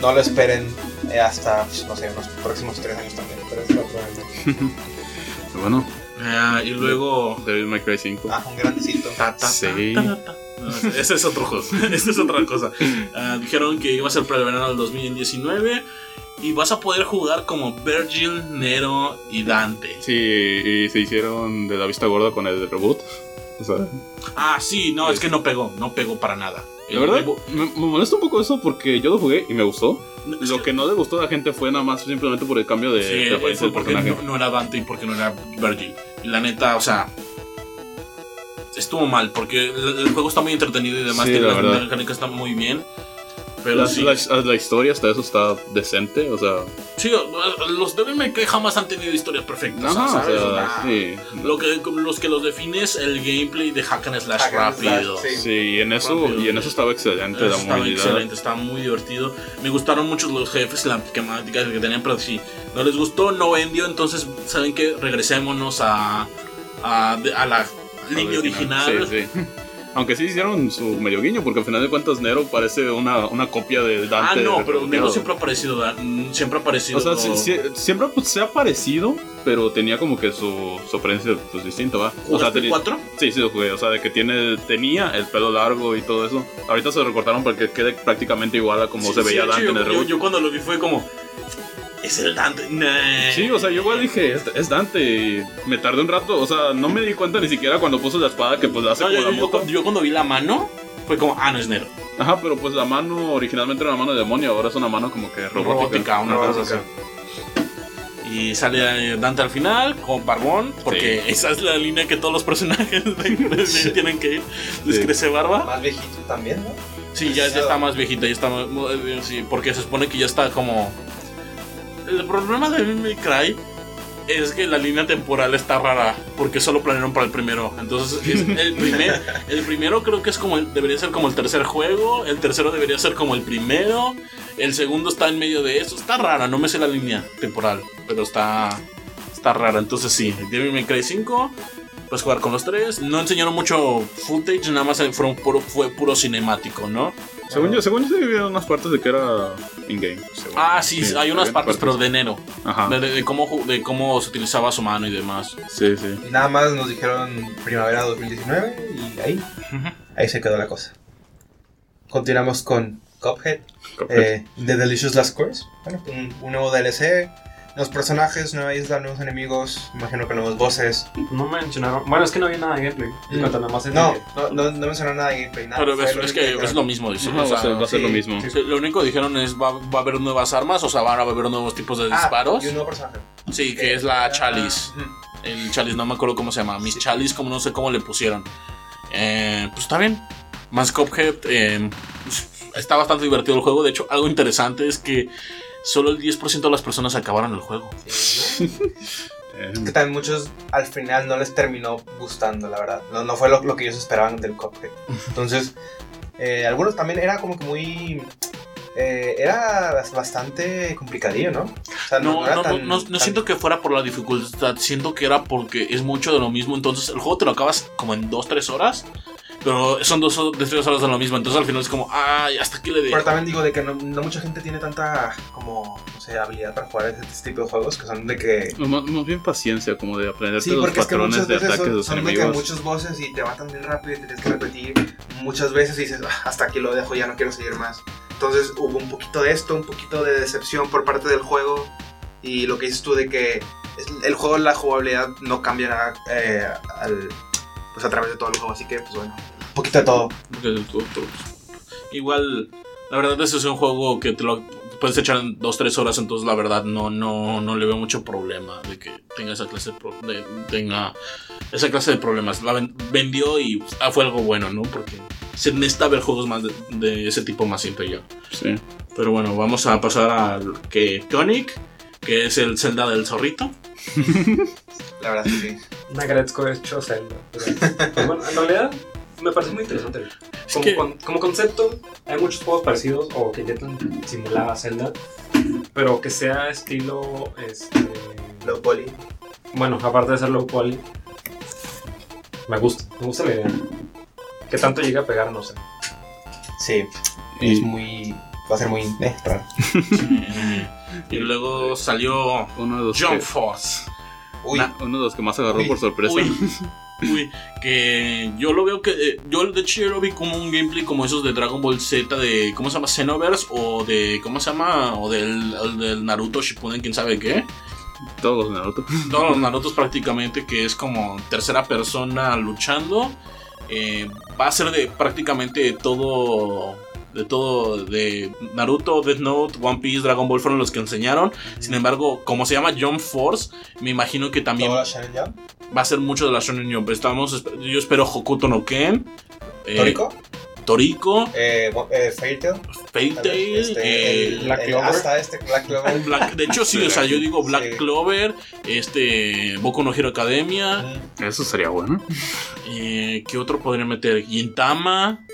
no lo esperen eh, hasta, no sé, unos próximos tres años también. Pero es otro año. Bueno, Ah, y luego. Devil May Cry 5. Ah, un grandecito. Ta, Sí. ta. No, ese- ese es otro juego. Esa es otra cosa. Ah, dijeron que iba a ser para el verano del 2019. Y vas a poder jugar como Virgil, Nero y Dante. Sí, y se hicieron de la vista gorda con el reboot. O sea, Ah, sí, no, es que no pegó. No pegó para nada. la verdad, me, me molesta un poco eso porque yo lo jugué y me gustó. es Lo que no le gustó a la gente fue nada más simplemente por el cambio de, Sí, de apariencia fue del porque personaje. no, no era Dante y porque no era Virgil. La neta, o sea. Estuvo mal, porque el, el juego está muy entretenido y demás. Sí, tiene la las mecánicas están muy bien. Pero La, sí, la- la historia hasta eso está decente, o sea, sí, los Devil May Cry jamás han tenido historias perfectas. ajá, o ¿sabes? sea, Ah, sí. Lo que, los que los define es el gameplay de hack and slash Hack and slash, rápido. sí. Sí, y en eso, Rápido. y en eso estaba excelente Eso la estaba movilidad. excelente, estaba muy divertido. Me gustaron mucho los jefes, la temática que tenían, pero si no les gustó, no vendió. Entonces, ¿saben qué? Regresémonos a, a, de- a la línea original. Sí, sí. Aunque sí hicieron su medio guiño, porque al final de cuentas Nero parece una, una copia de Ah, Dante. no, pero. Nero siempre ha mm, siempre ha aparecido. O sea, siempre pues, se ha parecido, pero tenía como que su, su apariencia pues, distinta, ¿va? O sea, ¿Jugaste tenía- cuatro? Sí, sí lo jugué, o sea, de que tiene, tenía el pelo largo y todo eso. Ahorita se lo recortaron para que quede prácticamente igual a como Sí, se veía Dante yo, en el yo- yo cuando lo vi fue como. Es el Dante. Nah. Sí, o sea, yo igual dije, es, es Dante y me tardé un rato, o sea, no me di cuenta ni siquiera cuando puso la espada que pues la hace No, yo, la yo- moto. yo cuando vi la mano, fue como, ah, no es Nero. Ajá, pero pues la mano originalmente era una mano de demonio, ahora es una mano como que robótica. Robótica, una cosa así. Y sale eh, Dante al final con Barbón, porque esa es la línea que todos los personajes de- de- tienen que ir. Les Sí. crece barba. Más viejito también, ¿no? Sí, ya, ya está más viejita, ya está más, eh, sí, porque se supone que ya está como... El problema de Devil May Cry es que la línea temporal está rara, porque solo planearon para el primero. Entonces, es el, primer, el primero creo que es como el- debería ser como el tercer juego, el tercero debería ser como el primero, el segundo está en medio de eso. Está rara, no me sé la línea temporal, pero está, está rara. Entonces sí, Devil May Cry 5, puedes jugar con los tres. No enseñaron mucho footage, nada más puro, fue puro cinemático, ¿no? Según yo, según yo unas partes de que era in-game. Ah, sí, hay unas partes, pero de enero. Ajá. De, de- de cómo, de cómo se utilizaba su mano y demás. Sí, sí. Y nada más nos dijeron primavera 2019 y ahí, ahí se quedó la cosa. Continuamos con Cuphead, eh, The Delicious Last Course. Bueno, un, un nuevo DLC, nuevos personajes, nueva isla, nuevos enemigos, imagino que nuevos bosses. No mencionaron. Bueno, es que no había nada de gameplay. Mm. cuanto nada más es No, de- no, no, no mencionaron nada de gameplay, nada. Pero es, que dijeron. es lo mismo, dice. Ajá, o sea, va a ser, va a ser sí, lo mismo. sí, lo único que dijeron es va, va a haber nuevas armas, o sea, van a haber nuevos tipos de Ah, disparos. y un nuevo personaje. Sí, que es la Chalice. Ujú. El Chalice, no me acuerdo cómo se llama. Miss Chalice, como no sé cómo le pusieron. Eh, pues está bien. Más Cuphead. eh, pues, está bastante divertido el juego. De hecho, algo interesante es que solo el 10% de las personas acabaron el juego. Es que también muchos al final no les terminó gustando, la verdad. No, no fue lo, lo que ellos esperaban del Cuphead. Entonces, eh, algunos también era como que muy... eh, era bastante complicadillo, ¿no? O sea, No, no, no, tan- no, no tan- siento que fuera por la dificultad, siento que era porque es mucho de lo mismo, entonces el juego te lo acabas como en 2-3 horas, pero son 2-3 horas de lo mismo, entonces al final es como, ay, hasta aquí le Pero dejo. también digo de que no, no mucha gente tiene tanta como, no sé, habilidad para jugar este tipo de juegos que son de que... Más, más bien paciencia, como de aprenderte Sí, los porque es que patrones muchas de ataques de son, los son de que enemigos. muchos bosses y te matan bien rápido y te tienes que repetir muchas veces y dices, "Ah, hasta aquí lo dejo, ya no quiero seguir más. Entonces hubo un poquito de esto, un poquito de decepción por parte del juego y lo que dices tú de que el juego, la jugabilidad no cambia nada eh, al, pues a través de todo el juego, así que pues bueno, poquito de todo. Igual, la verdad ese es un juego que te lo puedes echar en 2-3 horas, entonces la verdad no, no, no le veo mucho problema de que tenga esa clase de, pro- de- tenga esa clase de problemas. La ven- vendió y ah, fue algo bueno, ¿no? Porque se necesita ver juegos más de, de ese tipo más siempre ya. Sí. Pero bueno, vamos a pasar al que Tonic, que es el Zelda del zorrito. La verdad es que sí. Un agradezco hecho Zelda. pero- pues bueno, en realidad me parece muy interesante. Como, que- con- como concepto, hay muchos juegos parecidos o que intentan simular a Zelda, pero que sea estilo. Este, Low poly. bueno, aparte de ser low poly, me gusta, me gusta la idea. Que tanto llega a pegar, no sé. Sí, Y- es muy... Va a ser muy... Eh, raro. y luego salió Uno de los Jump que- Force. Uy, Uno de los que más agarró Uy, por sorpresa. Uy, uy, que yo lo veo que. eh, yo de hecho yo lo vi como un gameplay como esos de Dragon Ball Z de. ¿Cómo se llama? Xenoverse o de. ¿Cómo se llama? O del, el del Naruto Shippuden, quién sabe qué. Todos los Naruto. Todos los Narutos prácticamente, que es como tercera persona luchando. Eh, va a ser de prácticamente todo. De todo. De Naruto, Death Note, One Piece, Dragon Ball fueron los que enseñaron. Sin embargo, como se llama Jump Force, me imagino que también va a ser mucho de la Shonen Jump. Estamos, yo espero Hokuto no Ken. eh, ¿Tórico? Toriko. Eh, eh, Fairy Tail. Fairy Tal Tail. vez, este, eh, Black Clover. Asta este, Black Clover. Black- de hecho, sí, o sea, yo digo Black Sí. Clover, este, Boku no Hero Academia, Eso sería bueno. eh, ¿qué otro podría meter? Gintama.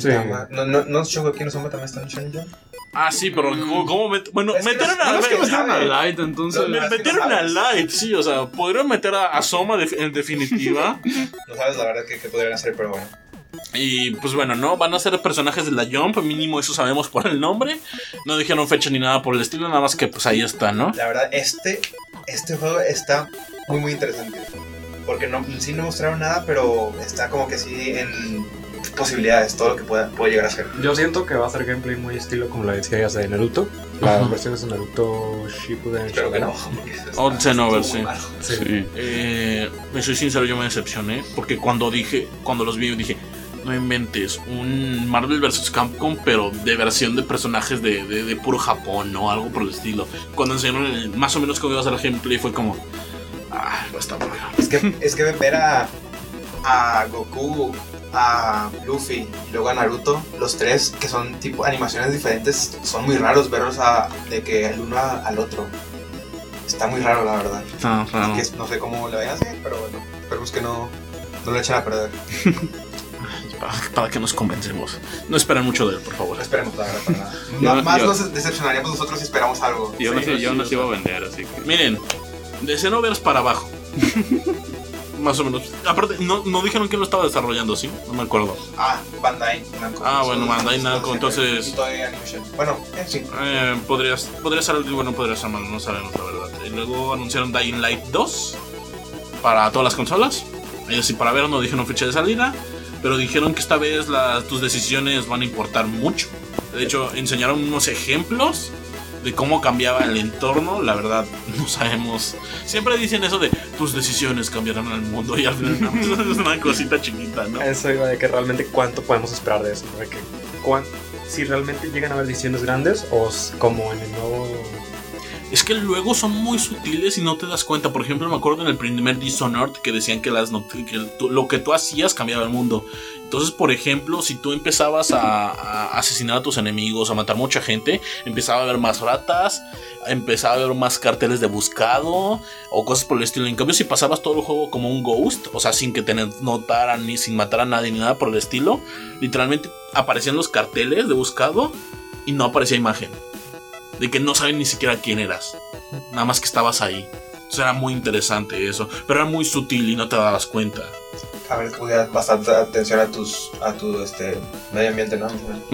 Gintama. No, no, no, Shogeki no Soma también está en Jump. Ah, sí, pero ¿cómo, cómo met- Bueno, Es metieron no- a. no es que me- no sabe. A Light, entonces. No, que metieron no a. Light, sí, o sea, podrían meter a, a Soma de- en definitiva. No sabes la verdad que, que podrían hacer, pero bueno. y pues bueno, no, van a ser personajes de la Jump, mínimo eso sabemos por el nombre. No dijeron fecha ni nada por el estilo, nada más que pues ahí está, ¿no? La verdad, este, este juego está muy, muy interesante. Porque no, sí no mostraron nada, pero está como que sí en posibilidades, todo lo que pueda, puede llegar a ser. Yo siento que va a ser gameplay muy estilo como la decías de Naruto. Las Ajá. versiones de Naruto Shippuden. Espero que no. Está- O Xenoverse, estuvo muy sí. Sí. Sí. Eh, me soy sincero, yo me decepcioné. Porque cuando dije, cuando los vi, dije, no inventes, un Marvel vs. Capcom, pero de versión de personajes de, de, de puro Japón, ¿no? Algo por el estilo. Cuando enseñaron el- más o menos cómo iba a ser el gameplay, fue como, ah, a estar bueno. Es que, es que ver a, a Goku, a Luffy y luego a Naruto, los tres que son tipo animaciones diferentes, son muy raros verlos a, de que el uno a- al otro. Está muy raro, la verdad. Está raro. Que no sé cómo le vayan a hacer, pero bueno, esperemos que no, no lo echen a perder. ¿Para, para que nos convencemos. No esperen mucho de él, por favor. No esperemos, la verdad, para nada. Yo- No- más yo- nos decepcionaríamos nosotros si esperamos algo. Y aún Sí, así, sí, yo sea. iba a vender, así que. Miren, de Xenoverse para abajo. Más o menos. Aparte, no, no dijeron que lo estaba desarrollando, ¿sí? No me acuerdo. Ah, Bandai Namco. Ah, bueno, Bandai Namco, entonces- y Toei Animation. Bueno, eh, sí. Eh, podría, podría ser algo bueno, podría ser malo, no sabemos la verdad. Y luego anunciaron Dying Light 2 para todas las consolas. Ellos sí, para ver, no dijeron fecha de salida, pero dijeron que esta vez las, tus decisiones van a importar mucho. De hecho, enseñaron unos ejemplos de cómo cambiaba el entorno. La verdad, no sabemos. Siempre dicen eso de tus decisiones cambiarán el mundo y al final no, es una cosita chiquita, ¿no? Eso iba de que realmente cuánto podemos esperar de eso. De que cuán- si realmente llegan a haber decisiones grandes o como en el nuevo. Es que luego son muy sutiles y no te das cuenta. Por ejemplo, me acuerdo en el primer Dishonored que decían que, las que lo que tú hacías cambiaba el mundo. Entonces, por ejemplo, si tú empezabas a, asesinar a tus enemigos, a matar mucha gente, empezaba a haber más ratas, empezaba a haber más carteles de buscado o cosas por el estilo. En cambio, si pasabas todo el juego como un ghost, o sea, sin que te notaran ni sin matar a nadie ni nada por el estilo, literalmente aparecían los carteles de buscado y no aparecía imagen de que no saben ni siquiera quién eras. Nada más que estabas ahí. Entonces era muy interesante eso. Pero era muy sutil y no te dabas cuenta. A ver, que pongas bastante atención a tus a tu este, medio ambiente, ¿no?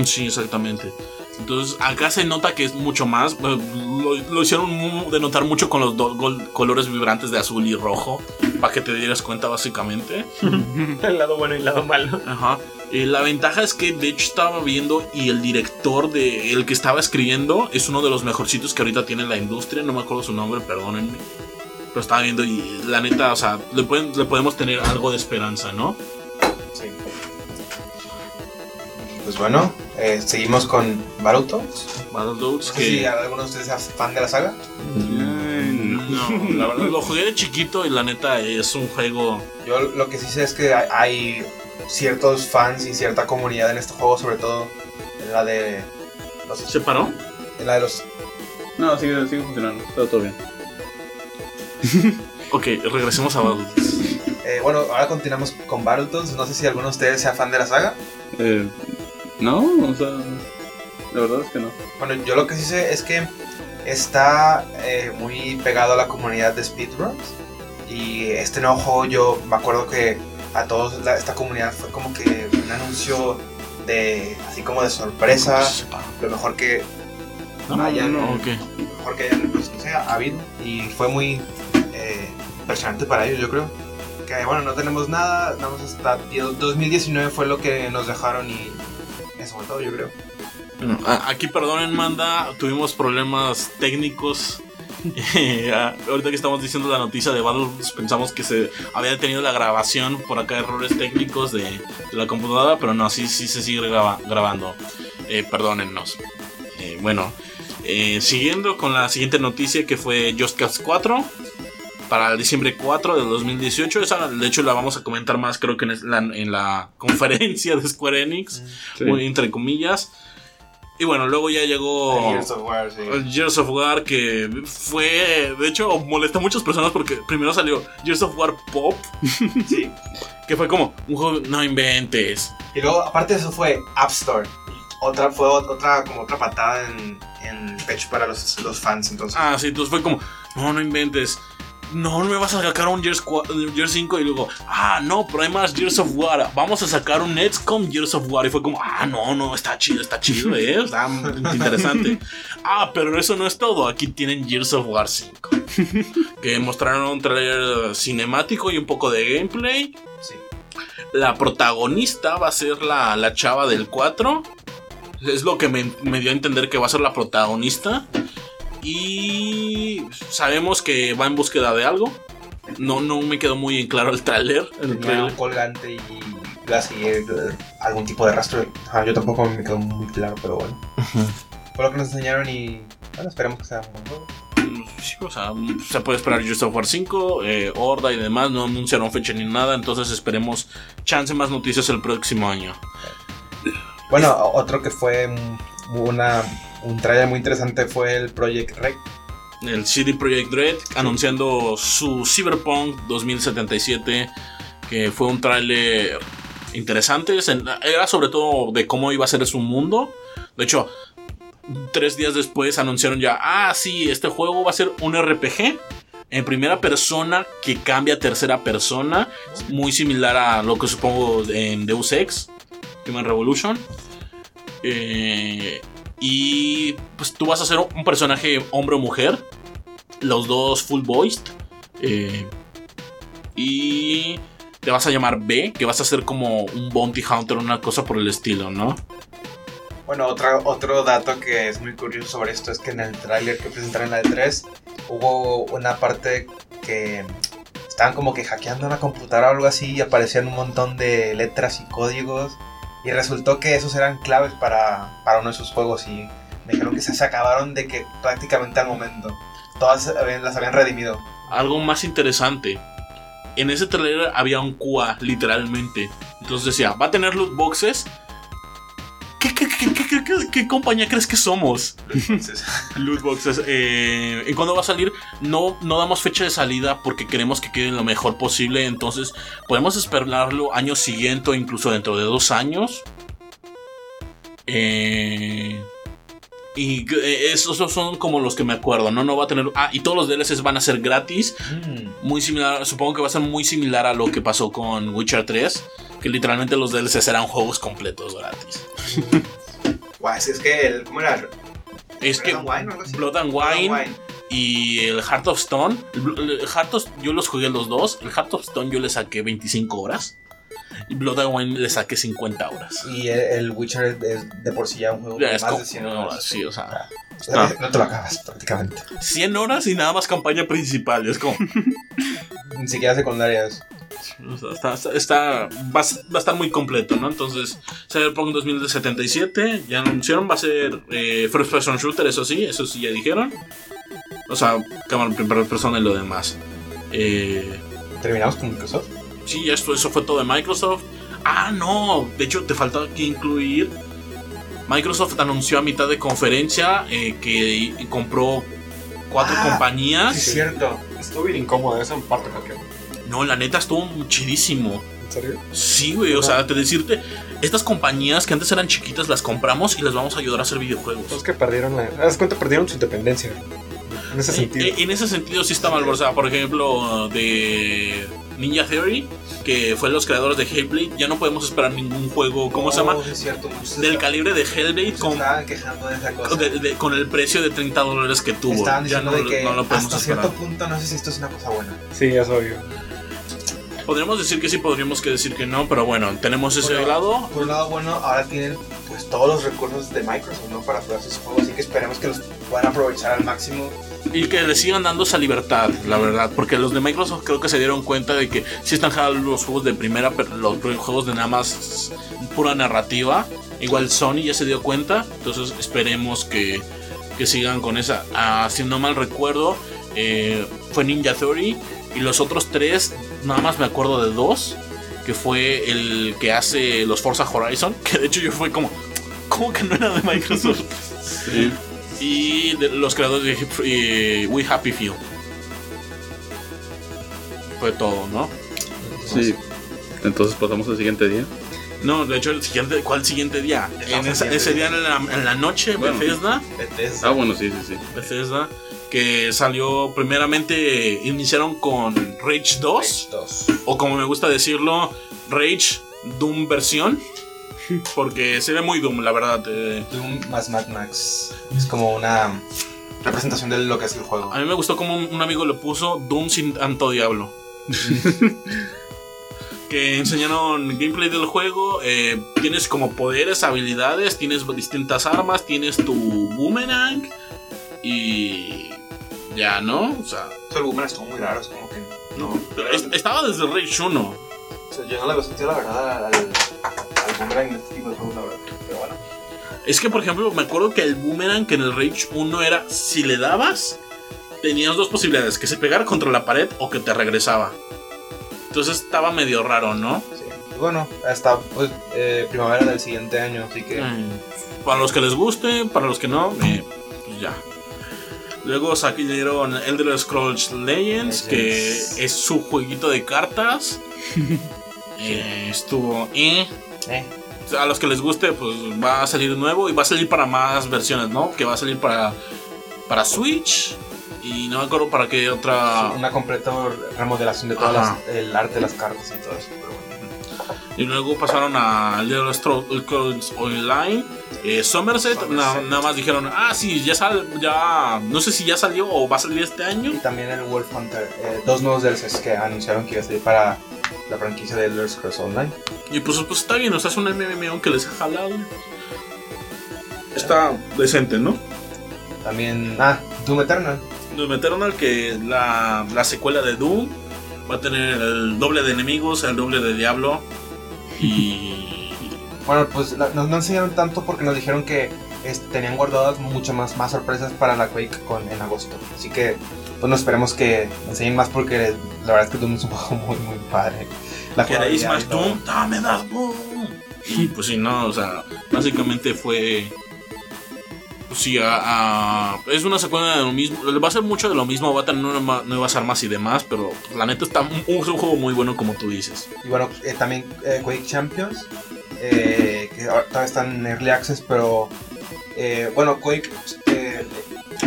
Sí, exactamente. Entonces acá se nota que es mucho más. Lo, lo hicieron de notar mucho con los dos colores vibrantes de azul y rojo. Para que te dieras cuenta básicamente. El lado bueno y el lado malo. Ajá. Eh, la ventaja es que de hecho estaba viendo y el director de el que estaba escribiendo es uno de los mejorcitos que ahorita tiene la industria. No me acuerdo su nombre, perdónenme. Pero estaba viendo y la neta, o sea, le, pueden- le podemos tener algo de esperanza, ¿no? Sí. Pues bueno, eh, seguimos con Battletoads. Battletoads que... si alguno de ustedes es fan de la saga. No, la verdad lo jugué de chiquito y la neta es un juego... Yo lo que sí sé es que hay, hay ciertos fans y cierta comunidad en este juego, sobre todo en la de los, ¿Se paró? en la de los No, sigue, sigue funcionando. Está todo bien. Ok, regresemos a Battletoads. eh, bueno, ahora continuamos con Battletoads. No sé si alguno de ustedes sea fan de la saga. Eh, no, o sea. La verdad es que no. Bueno, yo lo que sí sé es que está eh, muy pegado a la comunidad de speedruns. Y este nuevo juego yo me acuerdo que a todos la- esta comunidad fue como que un anuncio de así como de sorpresa. Lo mejor que No, Ah, ya, no, no. ok. mejor que hayan pues, no sé, habido. Y fue muy eh, impresionante para ellos, yo creo. Que bueno, no tenemos nada, más hasta 2019 fue lo que nos dejaron y eso fue todo, yo creo. Aquí perdonen, manda, tuvimos problemas técnicos. Eh, ah, ahorita que estamos diciendo la noticia de Battle, pensamos que se había detenido la grabación por acá, errores técnicos de, la computadora, pero no, sí, sí se sigue graba- grabando. Eh, perdónennos. Eh, bueno, eh, siguiendo con la siguiente noticia que fue Just Cause 4 para el diciembre 4 del 2018. Esa, de hecho, la vamos a comentar más, creo que en la, en la conferencia de Square Enix, Sí. muy entre comillas. Y bueno, luego ya llegó El Gears of War, sí. el Gears of War, que fue, de hecho, molesta a muchas personas porque primero salió Gears of War Pop, Sí. que fue como un juego, no inventes. Y luego, aparte de eso, fue App Store. Otra, fue ot- otra, como otra patada en, en el pecho para los, los fans, entonces. Ah, sí, entonces fue como, no, no inventes. No, me vas a sacar un Gears, 4 Gears 5 y luego, ah, no, pero hay más Gears of War. Vamos a sacar un XCOM Gears of War. Y fue como, ah, no, no, está chido, está chido, eh, está interesante. ah, pero eso no es todo. Aquí tienen Gears of War 5. que mostraron un trailer cinemático y un poco de gameplay. Sí. La protagonista va a ser la, la chava del 4. Es lo que me, me dio a entender que va a ser la protagonista. Y sabemos que va en búsqueda de algo. No, no me quedó muy en claro el trailer. El Tenía trailer. un colgante y seguir eh, algún tipo de rastro. Ah, yo tampoco me quedó muy claro, pero bueno. Fue lo que nos enseñaron y bueno, esperemos que sea un buen juego. Sí, o sea, se puede esperar of War 5, eh, Horda y demás. No anunciaron fecha ni nada. Entonces esperemos chance más noticias el próximo año. Bueno, otro que fue una, un trailer muy interesante fue el Project Rec. el CD Projekt Red anunciando su Cyberpunk 2077 que fue un tráiler interesante. Era sobre todo de cómo iba a ser su mundo. De hecho tres días después anunciaron ya ah sí este juego va a ser un RPG en primera persona que cambia a tercera persona muy similar a lo que supongo en Deus Ex Human Revolution Eh, y pues tú vas a ser un personaje hombre o mujer los dos full voiced. eh, y te vas a llamar B, que vas a ser como un bounty hunter, una cosa por el estilo, ¿no? Bueno, otro, otro dato que es muy curioso sobre esto es que en el tráiler que presentaron en la E3 hubo una parte que estaban como que hackeando una computadora o algo así y aparecían un montón de letras y códigos y resultó que esos eran claves para, para uno de sus juegos y me dijeron que se, se acabaron de que prácticamente al momento todas las habían redimido. Algo más interesante. En ese trailer había un QA, literalmente. Entonces decía, va a tener loot boxes. ¿Qué, compañía crees que somos? Entonces, Loot boxes. Eh, ¿En cuándo va a salir? No, no damos fecha de salida porque queremos que quede lo mejor posible. Entonces, podemos esperarlo año siguiente o incluso dentro de dos años. Eh, y eh, esos son como los que me acuerdo, ¿no? No va a tener. Ah, y todos los DLCs van a ser gratis. mm, Muy similar, supongo que va a ser muy similar a lo que pasó con Witcher 3. Que literalmente los DLCs eran juegos completos gratis. guau, es es que el, ¿cómo era? Es que Blood and Wine o algo así. Blood and Blood and Wine y el Heart of Stone. El, Heart of- yo los jugué los dos. El Heart of Stone yo le saqué 25 horas. Y Blood and Wine le saqué 50 horas. Y el, el Witcher es de por sí ya un juego Ya de más como- de 100 no, horas. sí, o sea, No. no te lo acabas prácticamente. 100 horas y nada más campaña principal. Es como, Ni siquiera secundarias. O sea, está, está- está- va, a, va a estar muy completo, ¿no? Entonces, Cyberpunk 2077 ya anunciaron, va a ser eh, First Person Shooter, eso sí, eso sí ya dijeron. O sea, cámara en primera persona y lo demás. Eh, Terminamos con Microsoft. Sí, esto, eso fue todo de Microsoft. Ah, no, de hecho te falta aquí incluir. Microsoft anunció a mitad de conferencia eh, que compró cuatro Ah, compañías. Sí, es cierto. Estuvo bien incómodo esa parte, porque. No, la neta estuvo chidísimo. ¿En serio? Sí, güey, o sea, te decirte, estas compañías que antes eran chiquitas las compramos y les vamos a ayudar a hacer videojuegos. Es que perdieron la. Haz cuenta, perdieron su independencia. en ese sentido. eh, en ese sentido sí está mal. O sea, por ejemplo, de Ninja Theory, que fue los creadores de Hellblade, ya no podemos esperar ningún juego, ¿cómo se llama? Oh, es cierto, Del estaban- calibre de Hellblade se con, estaban quejando de esa cosa. de- de- con el precio de 30 dólares que tuvo. Estaban Ya no, de que no lo podemos hasta esperar. cierto punto no sé si esto es una cosa buena. Sí, es obvio. Podríamos decir que sí, podríamos que decir que no, pero bueno, tenemos ese Bueno, lado. Por un lado bueno, ahora tienen pues todos los recursos de Microsoft, ¿no? Para jugar sus juegos, así que esperemos que los puedan aprovechar al máximo. Y que le sigan dando esa libertad, la verdad. Porque los de Microsoft creo que se dieron cuenta de que sí están jalando los juegos de primera, pero los juegos de nada más pura narrativa. Igual Sony ya se dio cuenta. Entonces esperemos que, que sigan con esa. Ah, si no mal recuerdo, eh, fue Ninja Theory. Y los otros tres, nada más me acuerdo de dos. Que fue el que hace los Forza Horizon. Que de hecho yo fue como... ¿Cómo que no era de Microsoft? Sí. y de los creadores de eh, We Happy Few. Fue todo, ¿no? Sí. Entonces pasamos al siguiente día. No, de hecho, el siguiente, ¿cuál siguiente día? En esa- ese día en la, en la noche, Bueno. Bethesda, Bethesda. Ah, bueno, sí, sí, sí. Bethesda, que salió primeramente, iniciaron con Rage 2, Dos. o como me gusta decirlo, Rage Doom versión, porque se ve muy Doom, la verdad. eh. Doom más Mad Max. Es como una representación de lo que es el juego. A mí me gustó como un, amigo le puso Doom sin tanto diablo. que enseñaron gameplay del juego. eh, tienes como poderes, habilidades, tienes distintas armas, tienes tu boomerang y ya, ¿no? O sea, El boomerang estuvo muy raro, es como que no. pero es- estaba desde Rage 1. O sea, yo no le sentido, la verdad, al, al boomerang de este tipo de juegos, la verdad. Pero bueno. Es que, por ejemplo, me acuerdo que el boomerang que en el Rage 1 era si le dabas, tenías dos posibilidades: que se pegara contra la pared o que te regresaba. Entonces estaba medio raro, ¿no? Sí. Bueno, hasta pues, eh, primavera del siguiente año, así que. Mm, Para los que les guste, para los que no, eh, pues ya. Luego salieron Elder Scrolls Legends, que es su jueguito de cartas. Eh, estuvo. eh. A los que les guste, pues va a salir nuevo y va a salir para más versiones, ¿no? Que va a salir para, para Switch y no me acuerdo para qué otra. una completa remodelación de todo el arte de las cartas y todo eso. Pero bueno. Y luego pasaron a Elder Scrolls Online. Eh, Somerset, Somerset. na- nada más dijeron, ah, sí, ya sal, ya, no sé si ya salió o va a salir este año. Y también el Wolf Hunter, eh, dos nuevos DLCs que anunciaron que iba a salir para la franquicia de Elder Scrolls Online. Y pues, pues está bien, o sea, es un MMO que les ha jalado. Está decente, ¿no? También, ah, Doom Eternal. Nos metieron al que la, la secuela de Doom va a tener el doble de enemigos, el doble de Diablo. Y. Bueno, pues la- no, no enseñaron tanto porque nos dijeron que es- tenían guardadas mucho más, más sorpresas para la Quake con, en agosto. Así que, pues nos esperemos que enseñen más porque la verdad es que Doom es un juego muy, muy padre. La ¿Queréis más. Doom? ¡Dame das Doom! Y pues sí, no, o sea, básicamente fue. Sí, a- es una secuela de lo mismo. Va a ser mucho de lo mismo, va a tener nueva- nuevas armas y demás, pero la neta está un, juego muy bueno, como tú dices. Y bueno, eh, también eh, Quake Champions, eh, que ahora están en Early Access, pero eh, bueno, Quake,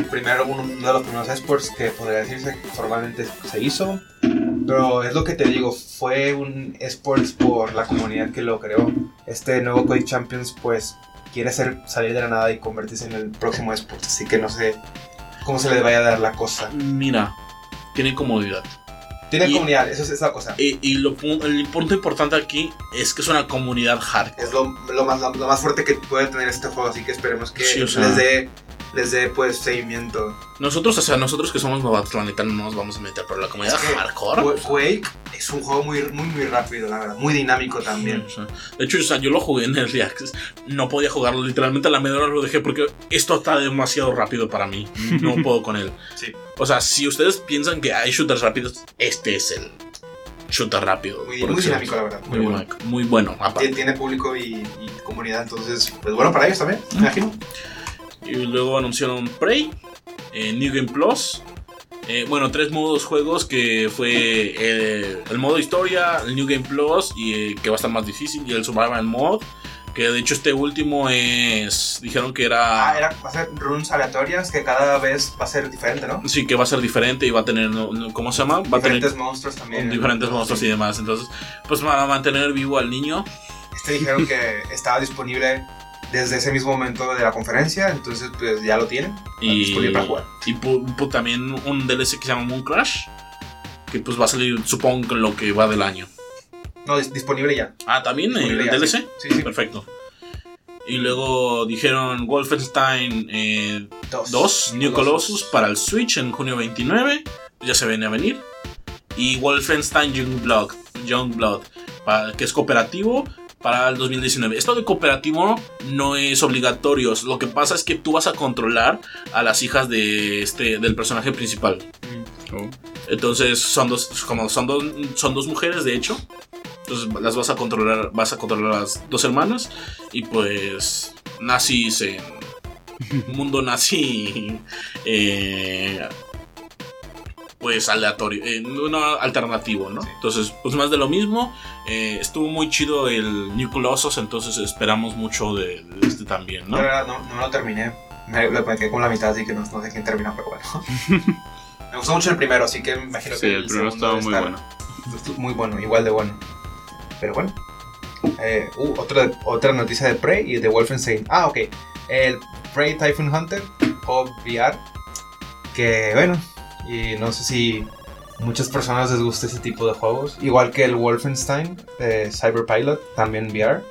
primero uno de los primeros esports que podría decirse que formalmente se hizo, pero es lo que te digo, fue un esports por la comunidad que lo creó. Este nuevo Quake Champions, pues quiere hacer salir de la nada y convertirse en el próximo esports, así que no sé cómo se le vaya a dar la cosa. Mira, tiene comodidad. Tiene Y- comunidad, eso es, esa cosa. Y, y lo, el punto importante aquí es que es una comunidad hardcore. es lo, lo más, lo, más fuerte que puede tener este juego, así que esperemos que Sí, o sea- les dé les dé pues seguimiento. Nosotros, o sea, nosotros que somos novatos, la neta, no nos vamos a meter, pero la comunidad Es que hardcore. Qu- Quake es un juego muy, muy, muy rápido, la verdad, muy dinámico también. O sea, de hecho, o sea, yo lo jugué en Early Access. No podía jugarlo, literalmente a la media hora lo dejé porque esto está demasiado rápido para mí. No puedo con él. Sí. O sea, si ustedes piensan que hay shooters rápidos, este es el shooter rápido. Muy, dinámico, la verdad. Muy, Muy bueno. bueno. Muy bueno. aparte. Tiene público y, y comunidad, entonces, pues bueno para ellos también, me imagino. Y luego anunciaron Prey, eh, New Game Plus. eh, bueno, tres modos juegos que fue eh, el modo historia, el New Game Plus y eh, que va a estar más difícil y el Survival Mode. Que de hecho este último es. Dijeron que era. Ah, era, va a ser runes aleatorias que cada vez va a ser diferente, ¿no? Sí, que va a ser diferente y va a tener. ¿Cómo se llama? Va a tener diferentes monstruos también. diferentes monstruos y demás. Entonces, pues va a mantener vivo al niño. Este dijeron que estaba disponible desde ese mismo momento de la conferencia, entonces pues ya lo tienen. Y, para jugar. y también un DLC que se llama Moon Crash. Que pues va a salir, supongo, lo que va del año. No, dis- disponible ya. Ah, también el Disponible ya, DLC. Sí, sí. sí. Perfecto. Y luego dijeron Wolfenstein eh, Dos. 2, New Colossus para el Switch en junio 29. Ya se viene a venir. Y Wolfenstein Youngblood, Youngblood pa- que es cooperativo para el 2019. Esto de cooperativo no es obligatorio. Lo que pasa es que tú vas a controlar a las hijas de este, del personaje principal. Oh. Entonces son dos, como son dos, son dos mujeres de hecho. Entonces las vas a controlar, vas a controlar a las dos hermanas y pues nazis en mundo nazi, eh, pues aleatorio, eh, no alternativo, ¿no? Entonces pues más de lo mismo. Eh, estuvo muy chido el New Colossus, entonces esperamos mucho de, de este también, ¿no? Verdad, no, no lo terminé. Me lo quedé con la mitad, así que no, no sé quién termina, pero bueno. me gustó mucho el primero, así que me imagino Sí, que el primero segundo estaba muy estar- bueno. Muy bueno, igual de bueno. Pero bueno. Eh, uh, otra, otra noticia de Prey y de Wolfenstein. Ah, ok. El Prey Typhoon Hunter o VR. Que bueno, y no sé si muchas personas les gusta ese tipo de juegos. Igual que el Wolfenstein de Cyberpilot, también VR.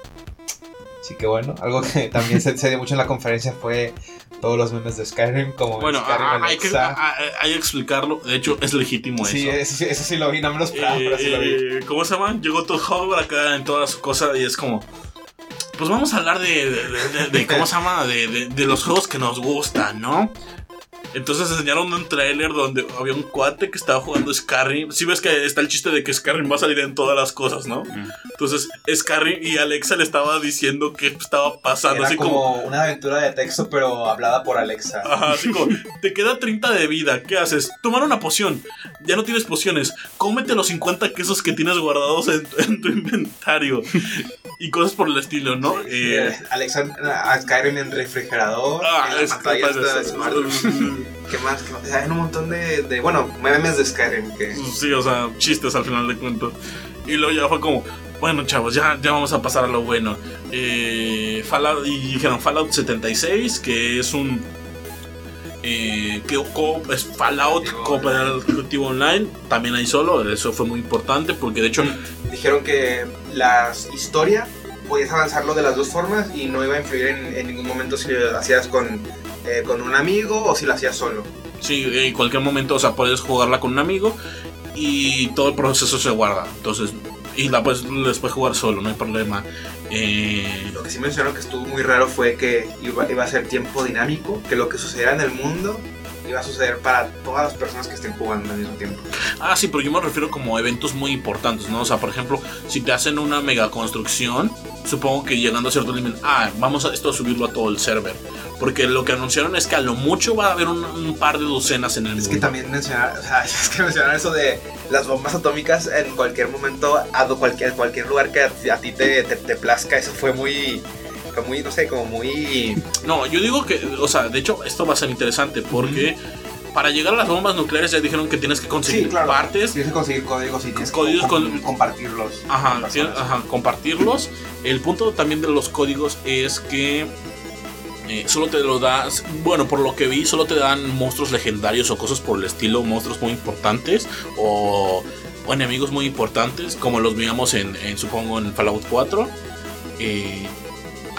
Así que bueno, algo que también se, se dio mucho en la conferencia fue todos los memes de Skyrim, como Bueno, Skyrim hay, que, hay que explicarlo. De hecho, es legítimo Sí, eso. sí- eso sí lo vi, no me lo esperaba, pero sí lo vi. Eh, ¿Cómo se llama? Llegó Todd Howard acá en toda su cosa y es como. Pues vamos a hablar de, de- de- de- ¿cómo se llama? De los juegos que nos gustan, ¿no? Entonces enseñaron un tráiler donde había un cuate que estaba jugando Skyrim. Si ves que está el chiste de que Skyrim va a salir en todas las cosas, ¿no? Mm. Entonces Skyrim y Alexa le estaba diciendo qué estaba pasando. Era así como, como una aventura de texto, pero hablada por Alexa. Ajá, así como, te queda 30 de vida, ¿qué haces? Tomar una poción, ya no tienes pociones, cómete los 50 quesos que tienes guardados en, en tu inventario y cosas por el estilo, ¿no? Eh, Eh, Alexa a Skyrim en refrigerador, ah, en la es pantalla capaz de esta ser- smart. ¿Qué más? ¿Qué más? O sea, Hay un montón de, de, bueno, memes de Skyrim que... Sí, o sea, chistes al final de cuentas. Y luego ya fue como, bueno, chavos, ya, ya vamos a pasar a lo bueno. Eh, Fallout, y dijeron Fallout 76, que es un. Eh, que co- es Fallout Cooperativo Online. También hay solo, eso fue muy importante porque de hecho. Dijeron que la historia podías avanzarlo de las dos formas y no iba a influir en, en ningún momento si lo hacías con, eh, con un amigo o si lo hacías solo. Sí, en cualquier momento, o sea, puedes jugarla con un amigo y todo el proceso se guarda. Entonces, y la puedes después jugar solo, no hay problema. Eh, Lo que sí mencionaron que estuvo muy raro fue que iba, iba a ser tiempo dinámico, que lo que sucediera en el mundo iba a suceder para todas las personas que estén jugando al mismo tiempo. Ah, sí, pero yo me refiero como a eventos muy importantes, ¿no? O sea, por ejemplo, si te hacen una mega construcción, supongo que llegando a cierto nivel, ah, vamos a esto a subirlo a todo el server. Porque lo que anunciaron es que a lo mucho va a haber un, un par de docenas en el Es mundo. que también mencionar, o sea, es que mencionar eso de las bombas atómicas en cualquier momento, a cualquier, cualquier lugar que a, ti te, te, te plazca, eso fue muy, fue muy, no sé, como muy... No, yo digo que, o sea, de hecho, esto va a ser interesante porque para llegar a las bombas nucleares ya dijeron que tienes que conseguir partes Tienes que conseguir códigos y tienes Códigos que com- con- compartirlos. Ajá, con sí, ajá, compartirlos. El punto también de los códigos es que eh, solo te lo das, bueno, por lo que vi, solo te dan monstruos legendarios o cosas por el estilo, monstruos muy importantes o, o enemigos muy importantes, como los veíamos en, supongo, en Fallout 4. Eh,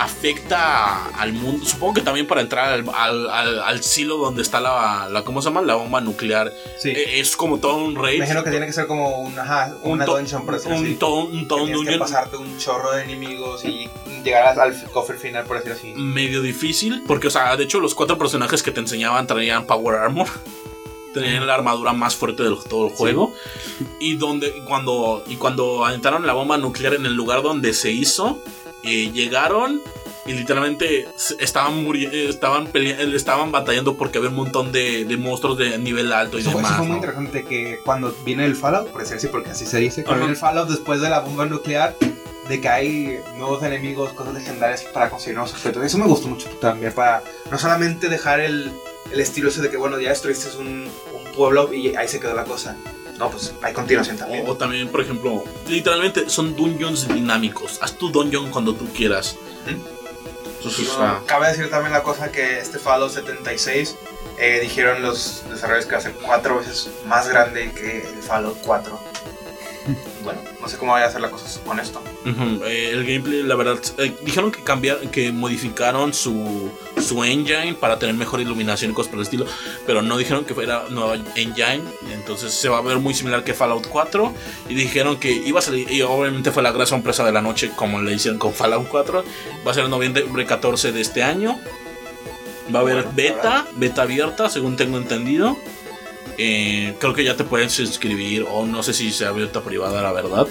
afecta al mundo, supongo que también para entrar al, al, al- al silo donde está la, la, ¿cómo se llama? La bomba nuclear. Sí. Eh, es como todo un raid. Imagino que tiene que ser como un, ajá, Un una to- dungeon, por decirlo un, así. to- un, to- Que un tienes que pasarte un chorro de enemigos y llegar al, cofre final, por decirlo así. medio difícil. Porque, o sea, de hecho, los cuatro personajes que te enseñaban traían Power Armor. Tenían la armadura más fuerte de todo el juego. Y donde y cuando, y cuando aventaron la bomba nuclear en el lugar donde se hizo, eh, llegaron y literalmente estaban estaban estaban batallando porque había un montón de, de monstruos de nivel alto y Eso, fue- eso demás. fue muy ¿no? interesante que cuando viene el Fallout, por decir así, porque así se dice, cuando Ajá. viene el Fallout después de la bomba nuclear, de que hay nuevos enemigos, cosas legendarias para conseguir nuevos objetos. Eso me gustó mucho también, para no solamente dejar el, el estilo ese de que, bueno, ya destruiste un, un pueblo y ahí se quedó la cosa. No, pues hay continuación también. O, o también, por ejemplo, literalmente son dungeons dinámicos. Haz tu dungeon cuando tú quieras. No, cabe decir también la cosa que este Fallout 76 eh, dijeron los desarrolladores que va a ser cuatro veces más grande que el Fallout 4. Bueno, no sé cómo vaya a ser la cosa con esto. Eh, el gameplay, la verdad, eh, dijeron que cambiaron, que modificaron su, su engine para tener mejor iluminación y cosas por el estilo, pero no dijeron que fuera nueva engine, entonces se va a ver muy similar que Fallout 4 y dijeron que iba a salir, y obviamente fue la gran sorpresa de la noche como le hicieron con Fallout 4, va a ser en noviembre 14 de este año, va a haber beta, beta abierta, según tengo entendido. Eh, creo que ya te puedes inscribir o no sé si sea abierta privada la verdad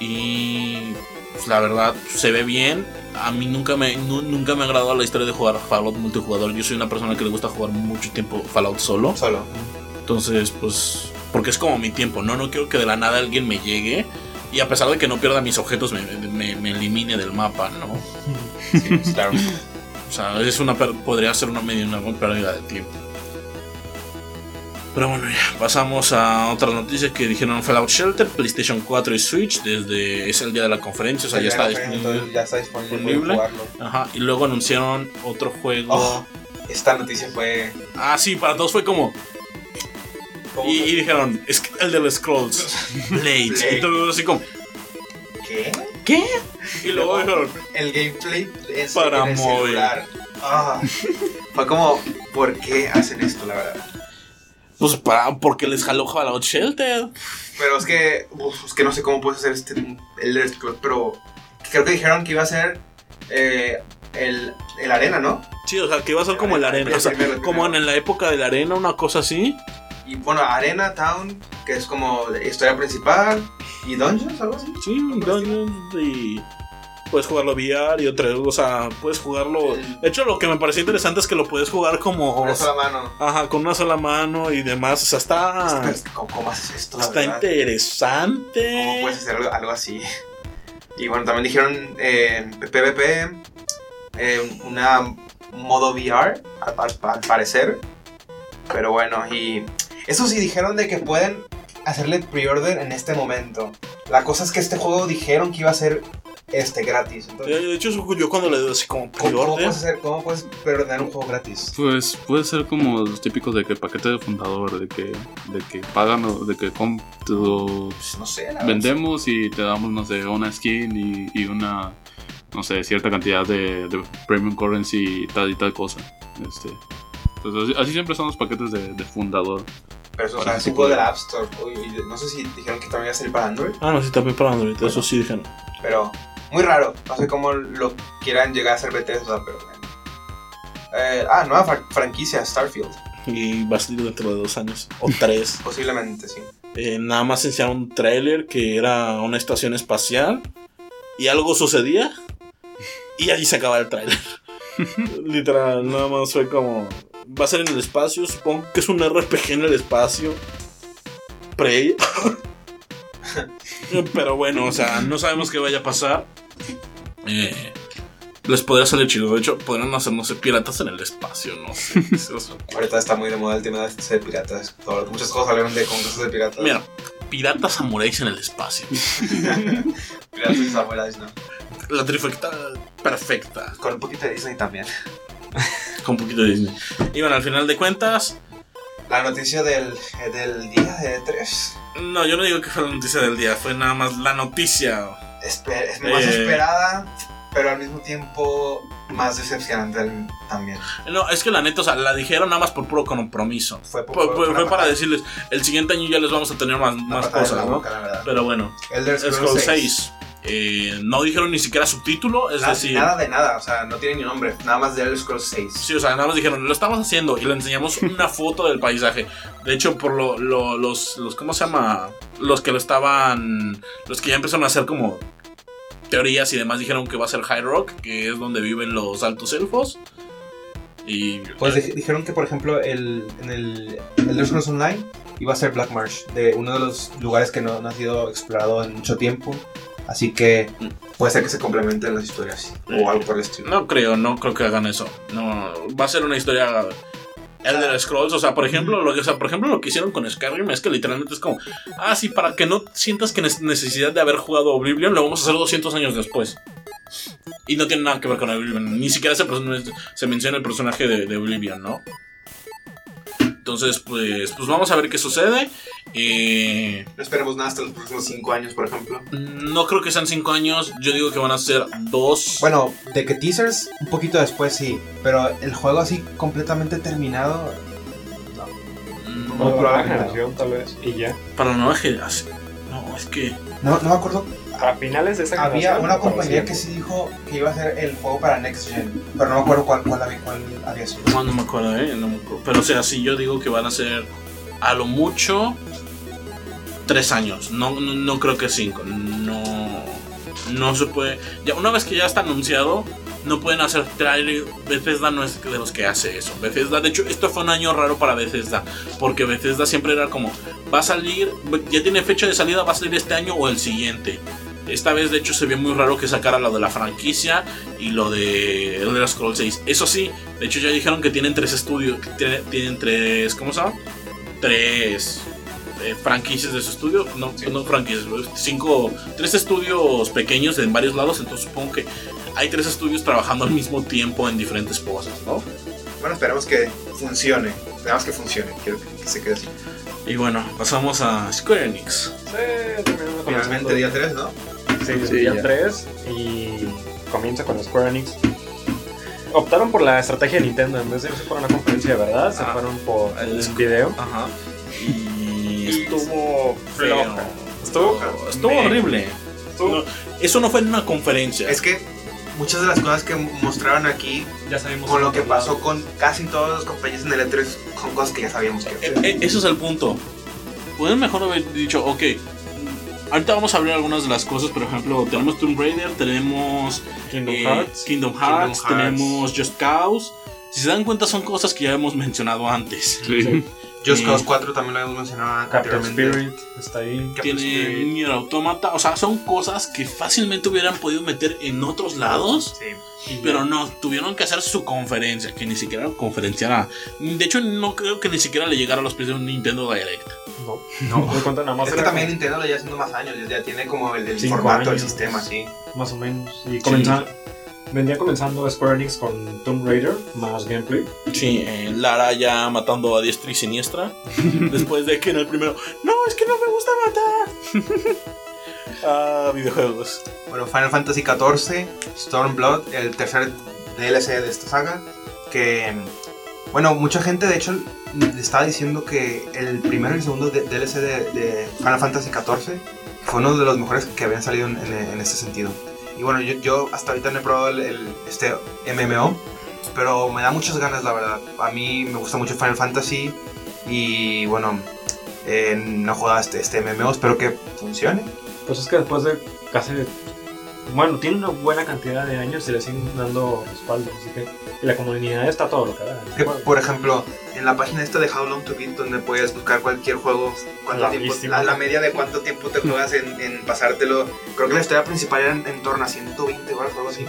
y pues, la verdad se ve bien. A mí nunca me, nu- nunca me ha agradado la historia de jugar Fallout multijugador. Yo soy una persona que le gusta jugar mucho tiempo Fallout solo. Solo. Entonces, pues, porque es como mi tiempo, ¿no? No quiero que de la nada alguien me llegue y a pesar de que no pierda mis objetos, me, me- me elimine del mapa, ¿no? Sí, claro. O sea, es una podría ser una medio una pérdida de tiempo. Pero bueno, ya pasamos a otras noticias que dijeron Fallout Shelter, PlayStation 4 y Switch desde es el día de la conferencia, o sea, ya está disponible. Ya está disponible. Ajá, y luego anunciaron otro juego. Oh, esta noticia fue. Ah, sí, para todos fue como. ¿cómo Y, dijeron, es el de los Scrolls, Blades. Blade. Y todo así como, ¿Qué? ¿qué? Y luego dijeron, El gameplay es Para móvil. Ah, fue como, ¿por qué hacen esto, la verdad? Pues para, porque les jaló Fallout Shelter. Pero es que, uf, es que no sé cómo puedes hacer este Elder Scrolls, pero creo que dijeron que iba a ser eh, el, el arena, ¿no? Sí, o sea, que iba a ser como el arena. O sea, como en la época de la arena, una cosa así. Y bueno, Arena Town, que es como la historia principal, y Dungeons, algo así. Sí, un Dungeons y. Puedes jugarlo VR y otra, o sea, puedes jugarlo. De hecho, lo que me pareció interesante es que lo puedes jugar como. Con una sola mano. Ajá, con una sola mano y demás. O sea, está. Pero es que, ¿Cómo, haces esto, Está verdad? interesante. ¿Cómo puedes hacer algo, algo así? Y bueno, también dijeron eh, PvP, eh, una un modo VR, al parecer. Pero bueno, y eso sí, dijeron de que pueden hacerle pre-order en este momento. La cosa es que este juego dijeron que iba a ser este gratis. De Entonces, de hecho, eso yo cuando le doy así como ¿cómo, cómo puedes hacer, ¿Cómo puedes preordenar un juego gratis? Pues puede ser como los típicos de que paquete de fundador, de que, de que pagan o de que Pues no sé, la verdad. vendemos y te damos, no sé, una skin y, y una, no sé, cierta cantidad de, de premium currency y tal y tal cosa. Este, pues así, así siempre son los paquetes de, de fundador. Pero eso o Para sea, es un juego de la App Store. Uy, no sé si dijeron que también iba a salir para Android. Ah, no, sí, también para Android. Eso sí dijeron. Pero muy raro. No sé cómo lo quieran llegar a hacer Bethesda, pero bueno. Eh, ah, nueva fra- franquicia, Starfield. Y va a salir dentro de dos años. O tres. Posiblemente, sí. Eh, nada más enseñaron un tráiler que era una estación espacial. Y algo sucedía. Y ahí se acaba el tráiler. Literal, nada más fue como. Va a ser en el espacio. Supongo que es un RPG en el espacio. Prey. Pero bueno, o sea, no sabemos qué vaya a pasar. Eh, les podría salir chido. De hecho, podrían hacer, no sé, piratas en el espacio. No sé. Ahorita está muy de moda el tema de de piratas. Todo- muchas cosas salieron de con cosas de piratas. Mira, piratas samuráis en el espacio. Piratas y samuráis, ¿no? La trifecta perfecta. Con un poquito de Disney también. Con un poquito de Disney. Y bueno, al final de cuentas, La noticia del, del día de 3 no, yo no digo que fue la noticia del día, fue nada más la noticia. Es más Eh. esperada, pero al mismo tiempo más decepcionante también. No, es que la neta, o sea, la dijeron nada más por puro compromiso. Fue, por- Fue, fue fue- para decirles, el siguiente año ya les vamos a tener más, cosas, ¿no? boca. Pero bueno, Elder Scroll Scrolls 6. 6. eh, no dijeron ni siquiera subtítulo, es Nada, decir... nada de nada, o sea, no tiene ni nombre, nada más de Elder Scrolls 6. Sí, o sea, nada más dijeron, lo estamos haciendo y le enseñamos una foto del paisaje. De hecho, por lo, lo- los, los, ¿cómo se llama? Los que lo estaban, los que ya empezaron a hacer como teorías y demás dijeron que va a ser High Rock, que es donde viven los altos elfos. Y Pues dij- dijeron que, por ejemplo, el, en el Elder Scrolls Online iba a ser Black Marsh, de uno de los lugares que no, no ha sido explorado en mucho tiempo. Así que puede ser que se complementen las historias o algo por el estilo. No creo, no creo que hagan eso. No, va a ser una historia Elder Scrolls, o sea, por ejemplo, lo que, o sea, por ejemplo, lo que hicieron con Skyrim es que literalmente es como, ah, sí, para que no sientas que necesidad de haber jugado Oblivion, lo vamos a hacer 200 años después. Y no tiene nada que ver con Oblivion, ni siquiera se, se menciona el personaje de, de Oblivion, ¿no? Entonces, pues, pues vamos a ver qué sucede. Eh, No esperemos nada hasta los próximos 5 años, por ejemplo. no creo que sean 5 años, yo digo que van a ser 2. Bueno, de que teasers, un poquito después sí, pero el juego así completamente terminado. Mm, Para la nueva generación, tal vez. Y ya. para la nueva generación. No, es que. No, no me acuerdo. Para finales de esa Había una compañía que sí dijo que iba a hacer el juego para Next Gen, pero no me acuerdo cuál, cuál, había, cuál había sido. No, no me acuerdo, ¿eh? No me acuerdo. Pero o sea, sí, yo digo que van a ser a lo mucho tres años. No, no, no creo que cinco. No, no se puede. Ya una vez que ya está anunciado, no pueden hacer trailer. Bethesda no es de los que hace eso. Bethesda, de hecho, esto fue un año raro para Bethesda, porque Bethesda siempre era como va a salir, ya tiene fecha de salida, va a salir este año o el siguiente. Esta vez, de hecho, se vio muy raro que sacara lo de la franquicia y lo de Elder Scrolls 6. Eso sí, de hecho, ya dijeron que tienen tres estudios. Tienen tres. ¿Cómo se llama? Tres eh, franquicias de su estudio. No, no franquicias, cinco. Tres estudios pequeños en varios lados. Entonces, supongo que hay tres estudios trabajando al mismo tiempo en diferentes cosas, ¿no? Bueno, esperemos que funcione. Esperemos que funcione. Quiero que, que se quede así. Y bueno, pasamos a Square Enix. Sí, Finalmente, día 3, ¿no? Sí, Sí, día ya. 3 y comienza con Square Enix. Optaron por la estrategia de Nintendo, en vez de irse por una conferencia de verdad, se Ah, fueron por el video. Ajá. Y estuvo feo. floja. Estuvo, Estuvo horrible. estuvo- No, eso no fue en una conferencia. Es que muchas de las cosas que mostraron aquí, ya sabemos con lo que lado. pasó con casi todas las compañías en el E3, son cosas que ya sabíamos que Eh, eh, eso es el punto. Pueden mejor haber dicho, ok, ahorita vamos a abrir algunas de las cosas. Por ejemplo, tenemos Tomb Raider, tenemos Kingdom eh, Hearts. Kingdom Hearts, Kingdom Hearts. tenemos Just Cause. Si se dan cuenta, son cosas que ya hemos mencionado antes. Sí. Just Eh, Cause 4 también lo habíamos mencionado Captain. Spirit está ahí. Captain Tiene Spirit. Nier Automata, o sea, son cosas que fácilmente hubieran podido meter en otros lados. Sí. Pero no, tuvieron que hacer su conferencia, que ni siquiera conferenciara. De hecho, no creo que ni siquiera le llegara a los pies de un Nintendo Direct. No, no, me cuenta nada más. Es que también Nintendo lo lleva haciendo más años, ya tiene como el, el Cinco formato, el sistema, sí. Más o menos. Y Vendría comenzando Square Enix con Tomb Raider, más gameplay. Sí, eh, Lara ya matando a diestra y siniestra. después de que en el primero, no, es que no me gusta matar. ah, videojuegos. Bueno, Final Fantasy XIV, Stormblood, el tercer DLC de esta saga, que, bueno, mucha gente de hecho estaba diciendo que el primero y el segundo DLC de, de Final Fantasy XIV fue uno de los mejores que habían salido en, en- este sentido. Y bueno, yo, yo hasta ahorita no he probado el, el- este MMO, pero me da muchas ganas, la verdad. A mí me gusta mucho Final Fantasy y bueno, eh, no he jugado este, este MMO, espero que funcione. Pues es que después de casi. Bueno, tiene una buena cantidad de años y le siguen dando respaldo. Así que y la comunidad está todo lo que da. Que, por ejemplo, en la página esta de How Long to Beat, donde puedes buscar cualquier juego, cuánto tiempo, la, la media de cuánto tiempo te juegas en, en pasártelo. Creo que la historia principal era en, en torno a 120 horas o algo así.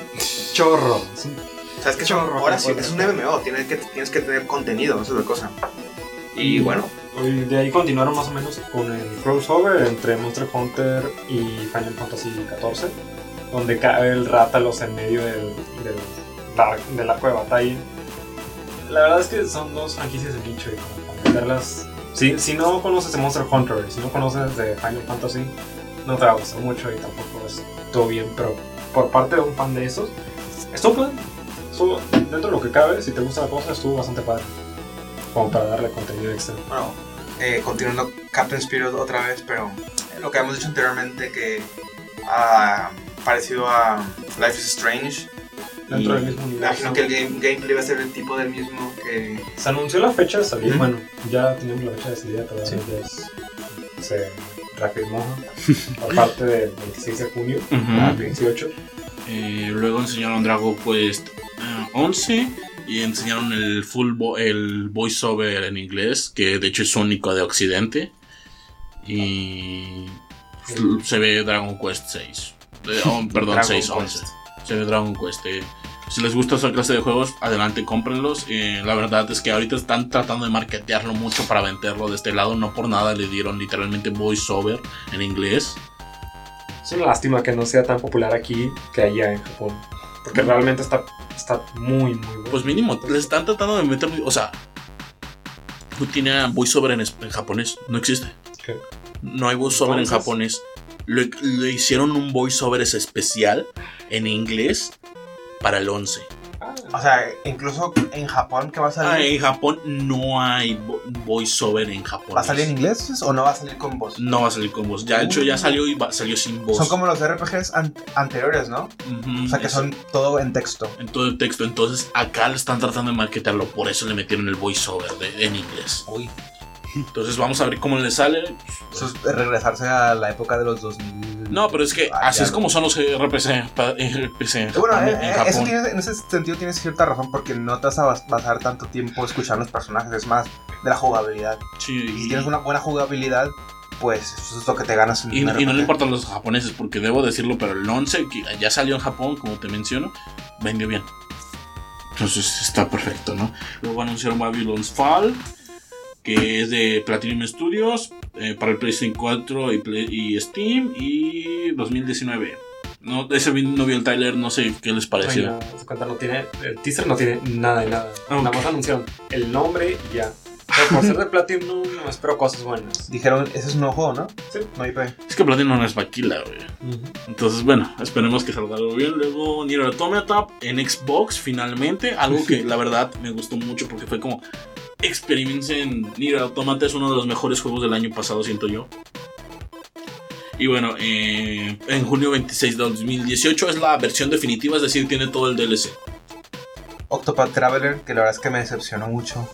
Chorro. sí. ¿Sabes que Chorro, horas? chorro. Es un MMO, tienes que, tienes que tener contenido, eso es la cosa. Y bueno, Y de ahí continuaron más o menos con el crossover entre Monster Hunter y Final Fantasy XIV, donde cae el Rátalos en medio del, del, dark- de la cueva de batalla. La verdad es que son dos franquicias de nicho y meterlas. Si, si no conoces de Monster Hunter si no conoces de Final Fantasy, no te va a gustar mucho y tampoco es todo bien, pero por parte de un fan de esos, estuvo padre. Estuvo- dentro de lo que cabe, si te gusta la cosa, estuvo bastante padre. Como para darle contenido extra. bueno eh, continuando Captain Spirit otra vez, pero lo que habíamos dicho anteriormente que ah, parecido a Life is Strange. Dentro Y del mismo me universo. imagino que el game- gameplay va a ser el tipo del mismo que Se anunció la fecha de salida. Ujú. Bueno, ya teníamos la fecha de salida, pero Sí. ya es- se reafirmó por parte del 26 de junio Ujú. al 28. Eh, luego enseñaron Dragon Quest eh, 11 y enseñaron el full vo- el voiceover en inglés, que de hecho es único de Occidente. Y se ve Dragon Quest 6. Eh, oh, perdón, Dragon 6, Quest. 11. Se ve Dragon Quest. eh. Si les gusta esa clase de juegos, adelante, cómprenlos. Eh, la verdad es que ahorita están tratando de marketearlo mucho para venderlo de este lado. No por nada le dieron literalmente voiceover en inglés. Es una lástima que no sea tan popular aquí que allá en Japón. Porque realmente está, está muy, muy bueno. Pues mínimo, le están tratando de meter. O sea, no tiene voiceover en, en japonés. No existe. ¿Qué? No hay voiceover en Entonces- japonés. Le, le hicieron un voiceover especial en inglés para el 11. Ah, O sea, incluso en Japón, que va a Ah, salir? en Japón no hay vo- voiceover en Japón. ¿Va a salir en inglés o no va a salir con voz? No va a salir con voz. Ya, de hecho, ya salió y va- salió sin voz. Son como los RPGs an- anteriores, ¿no? O sea, que eso. son todo en texto. En todo el texto. Entonces, acá le están tratando de marketarlo. Por eso le metieron el voiceover en inglés. Uy. Entonces, vamos a ver cómo le sale. Eso es regresarse a la época de los 2000. No, pero es que Ah, así es no. como son los RPG, pa- RPG en, Bueno, eh, en eh, Japón. eso tiene- en ese sentido tienes cierta razón porque no te vas a pasar tanto tiempo escuchando los personajes, es más de la jugabilidad. Sí, Y si tienes una buena jugabilidad, pues eso es lo que te ganas en y- y no le importan los japoneses, porque debo decirlo, pero el 11, que ya salió en Japón, como te menciono, vendió bien. Entonces está perfecto, ¿no? Luego anunciaron Babylon's Fall, que es de Platinum Studios, eh, para el PlayStation 4 y, Play- y Steam, y 2019. No, ese no vi el trailer, no sé qué les pareció. cuenta, no tiene, el teaser no tiene nada de nada. Ah, ok. Nada más anunciaron el nombre y ya. Pero por ser de Platinum, no espero cosas buenas. Dijeron, ese es un nuevo juego, ¿no? Sí. No IP. Es que Platinum no es maquila, güey. Entonces, bueno, esperemos que salga algo bien. Luego, Nier Automata en Xbox, finalmente. Algo que la verdad me gustó mucho porque fue como. Experimenten Nier Automata, es uno de los mejores juegos del año pasado, siento yo. Y bueno, eh, en junio 26 de 2018 es la versión definitiva, es decir, tiene todo el DLC. Octopath Traveler, que la verdad es que me decepcionó mucho.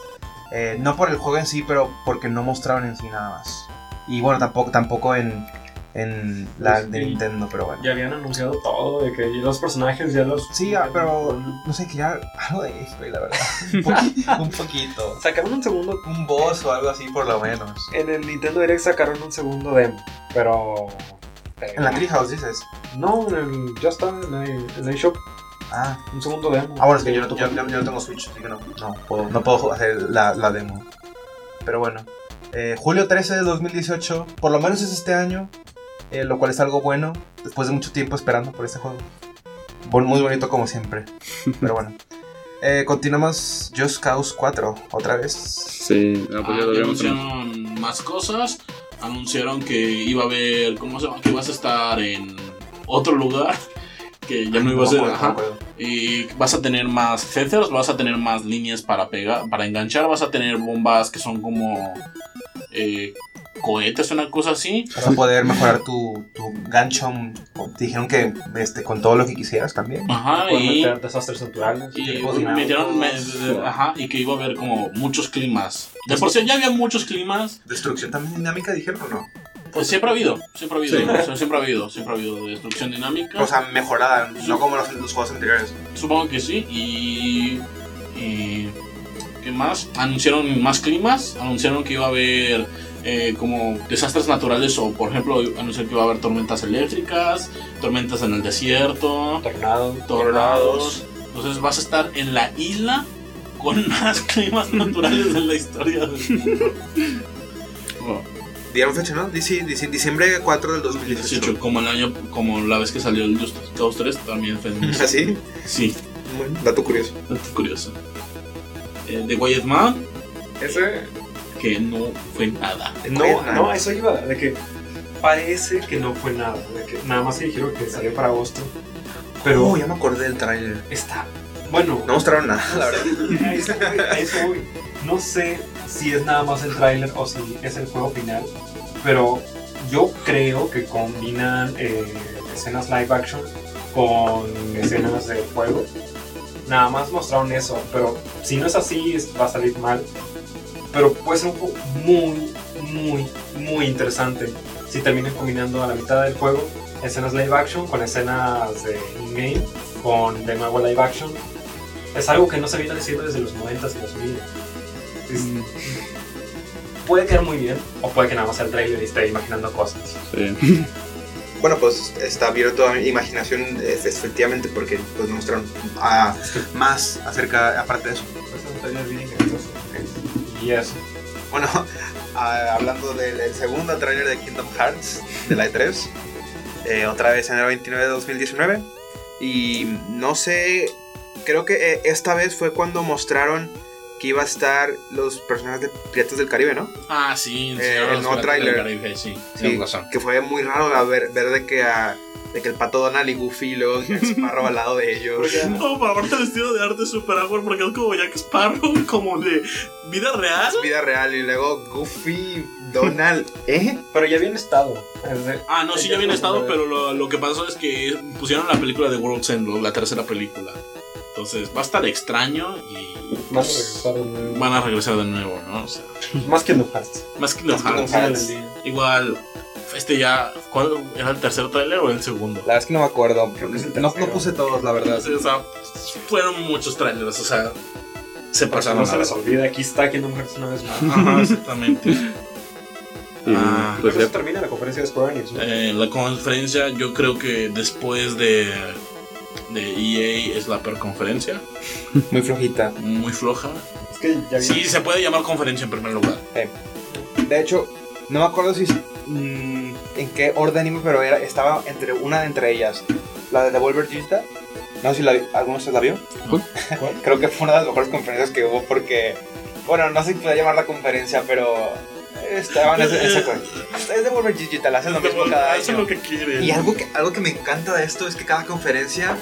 Eh, no por el juego en sí, pero porque no mostraron en sí nada más. Y bueno, tampoco, tampoco en, en la Pues, de y- Nintendo, pero bueno. Ya habían anunciado todo, de que los personajes ya los... Sí, ah, pero no sé, que ya algo de gameplay, la verdad. un, poqui- un poquito. Sacaron un segundo... Un boss o algo así, por lo menos. En el Nintendo Direct sacaron un segundo demo, pero... eh, En la Treehouse dices. No, en el... Ya está, en el, en el shop. Ah, Un segundo demo. ah bueno, es que yo, no- De yo, yo- yo no tengo Switch, así que no, no, puedo, no puedo hacer la, la demo. Pero bueno. Eh, julio 13 de 2018, por lo menos es este año, eh, lo cual es algo bueno, después de mucho tiempo esperando por este juego. Bon- muy bonito como siempre, pero bueno. Eh, continuamos Just Cause 4, otra vez. Sí, ah, pues Ah, ya anunciaron más cosas. Anunciaron que iba a haber. ¿Cómo se llama? Que ibas a estar en otro lugar. Que ya no iba a ser. ajá. Y vas a tener más feathers, vas a tener más líneas para pegar, para enganchar, vas a tener bombas que son como eh, cohetes, una cosa así. Vas a poder mejorar tu, tu gancho. Te dijeron que este, con todo lo que quisieras también. Ajá, y, meter desastres naturales. y metieron, me- ajá, y que iba a haber como muchos climas. De por sí ya había muchos climas, ¿Destrucción también dinámica dijeron o no? pues siempre ha habido, siempre ha habido, Sí. o sea, siempre ha habido, siempre ha habido destrucción dinámica. O sea, mejorada, no como los, los juegos anteriores. Supongo que sí. Y, y- ¿Qué más? Anunciaron más climas. Anunciaron que iba a haber eh, como desastres naturales. O, por ejemplo, anunciaron que iba a haber tormentas eléctricas, tormentas en el desierto, Tornado. tornados. Entonces vas a estar en la isla con más climas naturales de la historia. del Dieron fecha, ¿no? Dice, dice diciembre 4 del 2018, 2018. como el año, como la vez que salió el Just Cause 3, también fue en ¿Así? Sí, Bueno, dato curioso. dato curioso. Eh, The Quiet Man, Ese... que no fue nada. No, no, eso iba, de que parece que no fue nada, de que nada más se dijeron que salió para agosto, pero Oh, ya me acordé del tráiler. está, bueno, No mostraron nada, la verdad. eso eso. No sé si es nada más el tráiler o si es el juego final, pero yo creo que combinan eh, escenas live action con escenas de juego. Nada más mostraron eso, pero si no es así es- va a salir mal. Pero puede ser un juego muy, muy, muy interesante si terminan combinando a la mitad del juego escenas live action con escenas de in-game, con de nuevo live action. Es algo que no se viene haciendo desde los 90s y los 2000. Es- puede quedar muy bien, o puede que nada más sea el trailer y esté imaginando cosas. sí. bueno, pues está abierto a imaginación eh, efectivamente porque pues mostraron ah, más acerca, aparte de eso. Pues Y eso. Bueno, ah, hablando del, del segundo tráiler de Kingdom Hearts de la E3, eh, otra vez enero 29 de 2019. Y no sé, creo que eh, esta vez fue cuando mostraron que iba a estar los personajes de Piratas del Caribe, ¿no? Ah, sí, Eh, el nuevo tráiler. Sí, Sí, razón. que fue muy raro a ver, ver de que a- de que el pato Donald y Goofy y luego Jack Sparrow al lado de ellos. No, pero aparte el vestido de arte es super awkward porque es como Jack Sparrow, como de vida real. Es vida real y luego Goofy, Donald, ¿eh? Pero ya habían estado. Ah, no, sí, ya habían estado, pero lo, lo que pasó es que pusieron la película de World's End, la tercera película. Entonces va a estar extraño y Van a regresar de nuevo. van a regresar de nuevo, ¿no? O sea, Más que Kingdom Hearts. más que Kingdom Hearts. Igual, este ya. ¿Cuál era el tercer trailer o el segundo? La verdad es que no me acuerdo. Creo que es el no, no puse todos, la verdad. Sí, o sea, fueron muchos trailers, o sea, se pasaron. no se les olvide, aquí está Kingdom Hearts una vez más. Ajá, exactamente. Y Ah, pues ya termina la conferencia de Square Enix, ¿no? Eh, la conferencia, yo creo que después de, de EA es la peor conferencia. Muy flojita. Muy floja. Es que ya Sí, se puede llamar conferencia en primer lugar. De hecho, no me acuerdo si mm, en qué orden iba, pero era, estaba entre una de entre ellas. La de Devolver Digital. No sé si la, vi- alguno de ustedes la vio. ¿Cuál? Creo que fue una de las mejores conferencias que hubo porque, bueno, no sé si puede llamar la conferencia, pero estaban en ese- Es Devolver Digital, hacen lo mismo cada Hacen año. lo que quieren. Y algo que, algo que me encanta de esto es que cada conferencia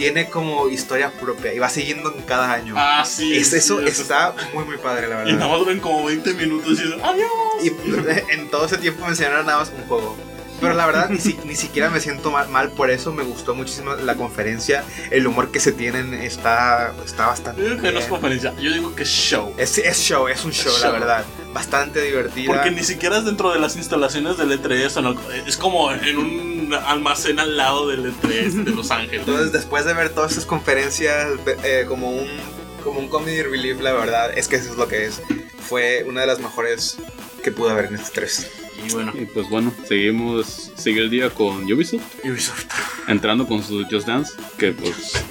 tiene como historia propia y va siguiendo en cada año. Ah, sí. Es- eso sí, está muy, muy padre, la Y nada verdad. más duran como 20 minutos y dicen, adiós. Y en todo ese tiempo me enseñaron nada más un juego. Pero la verdad, ni, si- ni siquiera me siento mal, mal por eso. Me gustó muchísimo la conferencia. El humor que se tienen está, está bastante. Yo digo que no es conferencia, yo digo que es show. Es, es show, es un show, la show. verdad. Bastante divertida. Porque ni siquiera es dentro de las instalaciones del E3, o no, es como en un almacén al lado del E3 de Los Ángeles. Entonces, después de ver todas estas conferencias eh, como un como un comedy relief, la verdad, es que eso es lo que es. Fue una de las mejores que pude haber en este 3. Y bueno, Y pues bueno, seguimos, sigue el día con Ubisoft, Ubisoft. entrando con su Just Dance, que pues,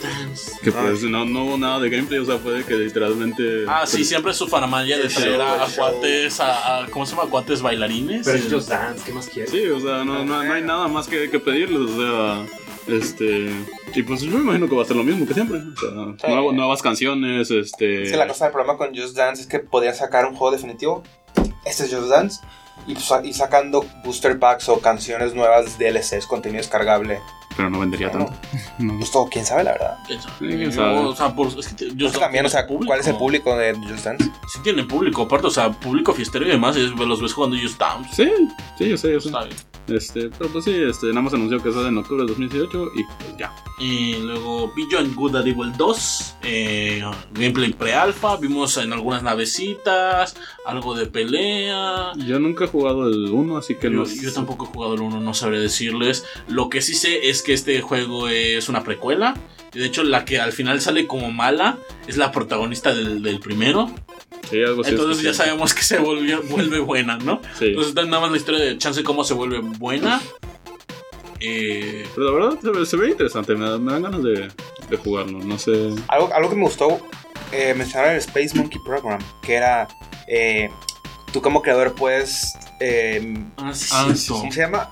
que pues no, no hubo nada de gameplay, o sea, fue de que literalmente... Ah, sí, siempre su faramaya de traer a, a cuates, a, a- ¿cómo se llama? Cuates bailarines. Pero es Y- Just Dance, ¿qué más quieres? Sí, o sea, no, no, no hay nada más que, que pedirles, o sea, este... Y pues yo me imagino que va a ser lo mismo que siempre, o sea, Sí. nuevo- nuevas canciones, este... Es que la cosa del problema con Just Dance es que podían sacar un juego definitivo. Este es Just Dance. Y, y sacando booster packs o canciones nuevas, DLCs, contenido descargable. Pero no vendería tanto. No. Pues todo, quién sabe, la verdad. ¿Quién sabe? Sí, quién Yo, sabe. O sea, por, es que te- yo también, o sea, ¿cuál es el público de Just Dance? Sí tiene público, aparte, o sea, público fiestero y demás, y los ves jugando Just Dance. Sí, sí, yo sé, yo sé. Está bien. Este, pero pues sí, este, nada más anunció que sale en octubre de 2018 y pues ya. Y luego Beyond Good and Evil 2, eh, gameplay pre-alpha, vimos en algunas navecitas, algo de pelea. Yo nunca he jugado el 1, así que Yo, no yo tampoco he jugado el 1, no sabré decirles. Lo que sí sé es que este juego es una precuela. Y de hecho, la que al final sale como mala es la protagonista del, del primero. Sí, algo así. Entonces ya sabemos que se volvió, vuelve buena, ¿no? Sí. Entonces está nada más la historia de Chance cómo se vuelve buena. Eh, Pero la verdad se ve, se ve interesante, me, da- me dan ganas de, de jugarlo, no sé. Algo, algo que me gustó, eh, mencionar el Space Monkey Program, que era, eh, tú como creador puedes, eh, ah, sí. ¿cómo se llama?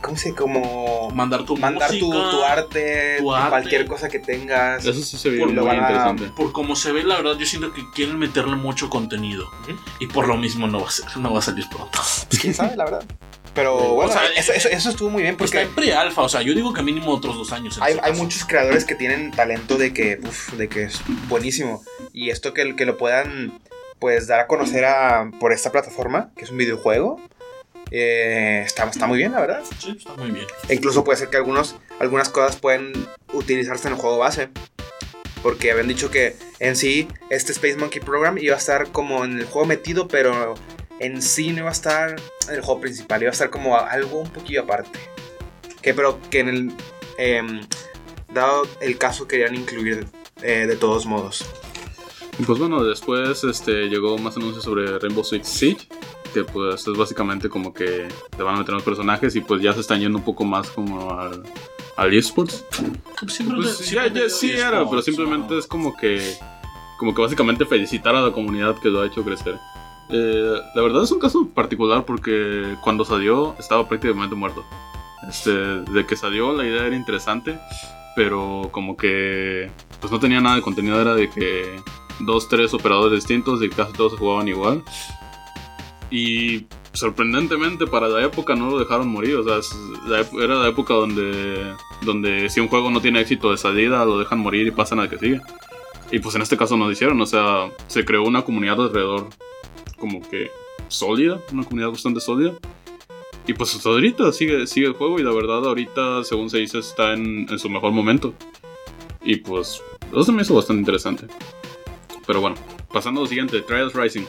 ¿Cómo se como Mandar tu mandar tu, música, tu arte, tu arte. cualquier cosa que tengas? Eso sí se ve Por muy a- interesante. Por como se ve, la verdad, yo siento que quieren meterle mucho contenido. Y por lo mismo no va a, ser, no va a salir pronto. Pues, quién sabe, la verdad. Pero O bueno, sea, eso, eso- eso estuvo muy bien Está porque en pre-alfa, o sea, yo digo que mínimo otros dos años. hay, hay muchos creadores que tienen talento de que, uf, de que es buenísimo. Y esto que, que lo puedan pues dar a conocer a, por esta plataforma, que es un videojuego, eh, está, está muy bien, la verdad. Sí, está muy bien. E incluso puede ser que algunos, algunas cosas pueden utilizarse en el juego base. Porque habían dicho que en sí este Space Monkey Program iba a estar como en el juego metido, pero en sí no iba a estar en el juego principal, iba a estar como algo un poquillo aparte. Que pero que en el... em, dado el caso querían incluir eh, de todos modos. Pues bueno, después este, llegó más anuncios sobre Rainbow Six Siege. Que pues es básicamente como que te van a meter los personajes y pues ya se están yendo un poco más como al, al esports. Pues, ya, siempre ya te sí era, pero simplemente ¿no? es como que como que básicamente felicitar a la comunidad que lo ha hecho crecer. Eh, la verdad es un caso particular porque cuando salió estaba prácticamente muerto. Este, de que salió la idea era interesante, pero como que pues no tenía nada de contenido, era de que dos, tres operadores distintos y casi todos se jugaban igual. Y sorprendentemente para la época no lo dejaron morir, o sea, era la época donde, donde si un juego no tiene éxito de salida, lo dejan morir y pasan al que sigue. Y pues en este caso no lo hicieron, o sea, se creó una comunidad alrededor como que sólida, una comunidad bastante sólida. Y pues hasta ahorita sigue, sigue el juego y la verdad ahorita, según se dice, está en, en su mejor momento. Y pues eso me hizo bastante interesante. Pero bueno, pasando a lo siguiente, Trials Rising.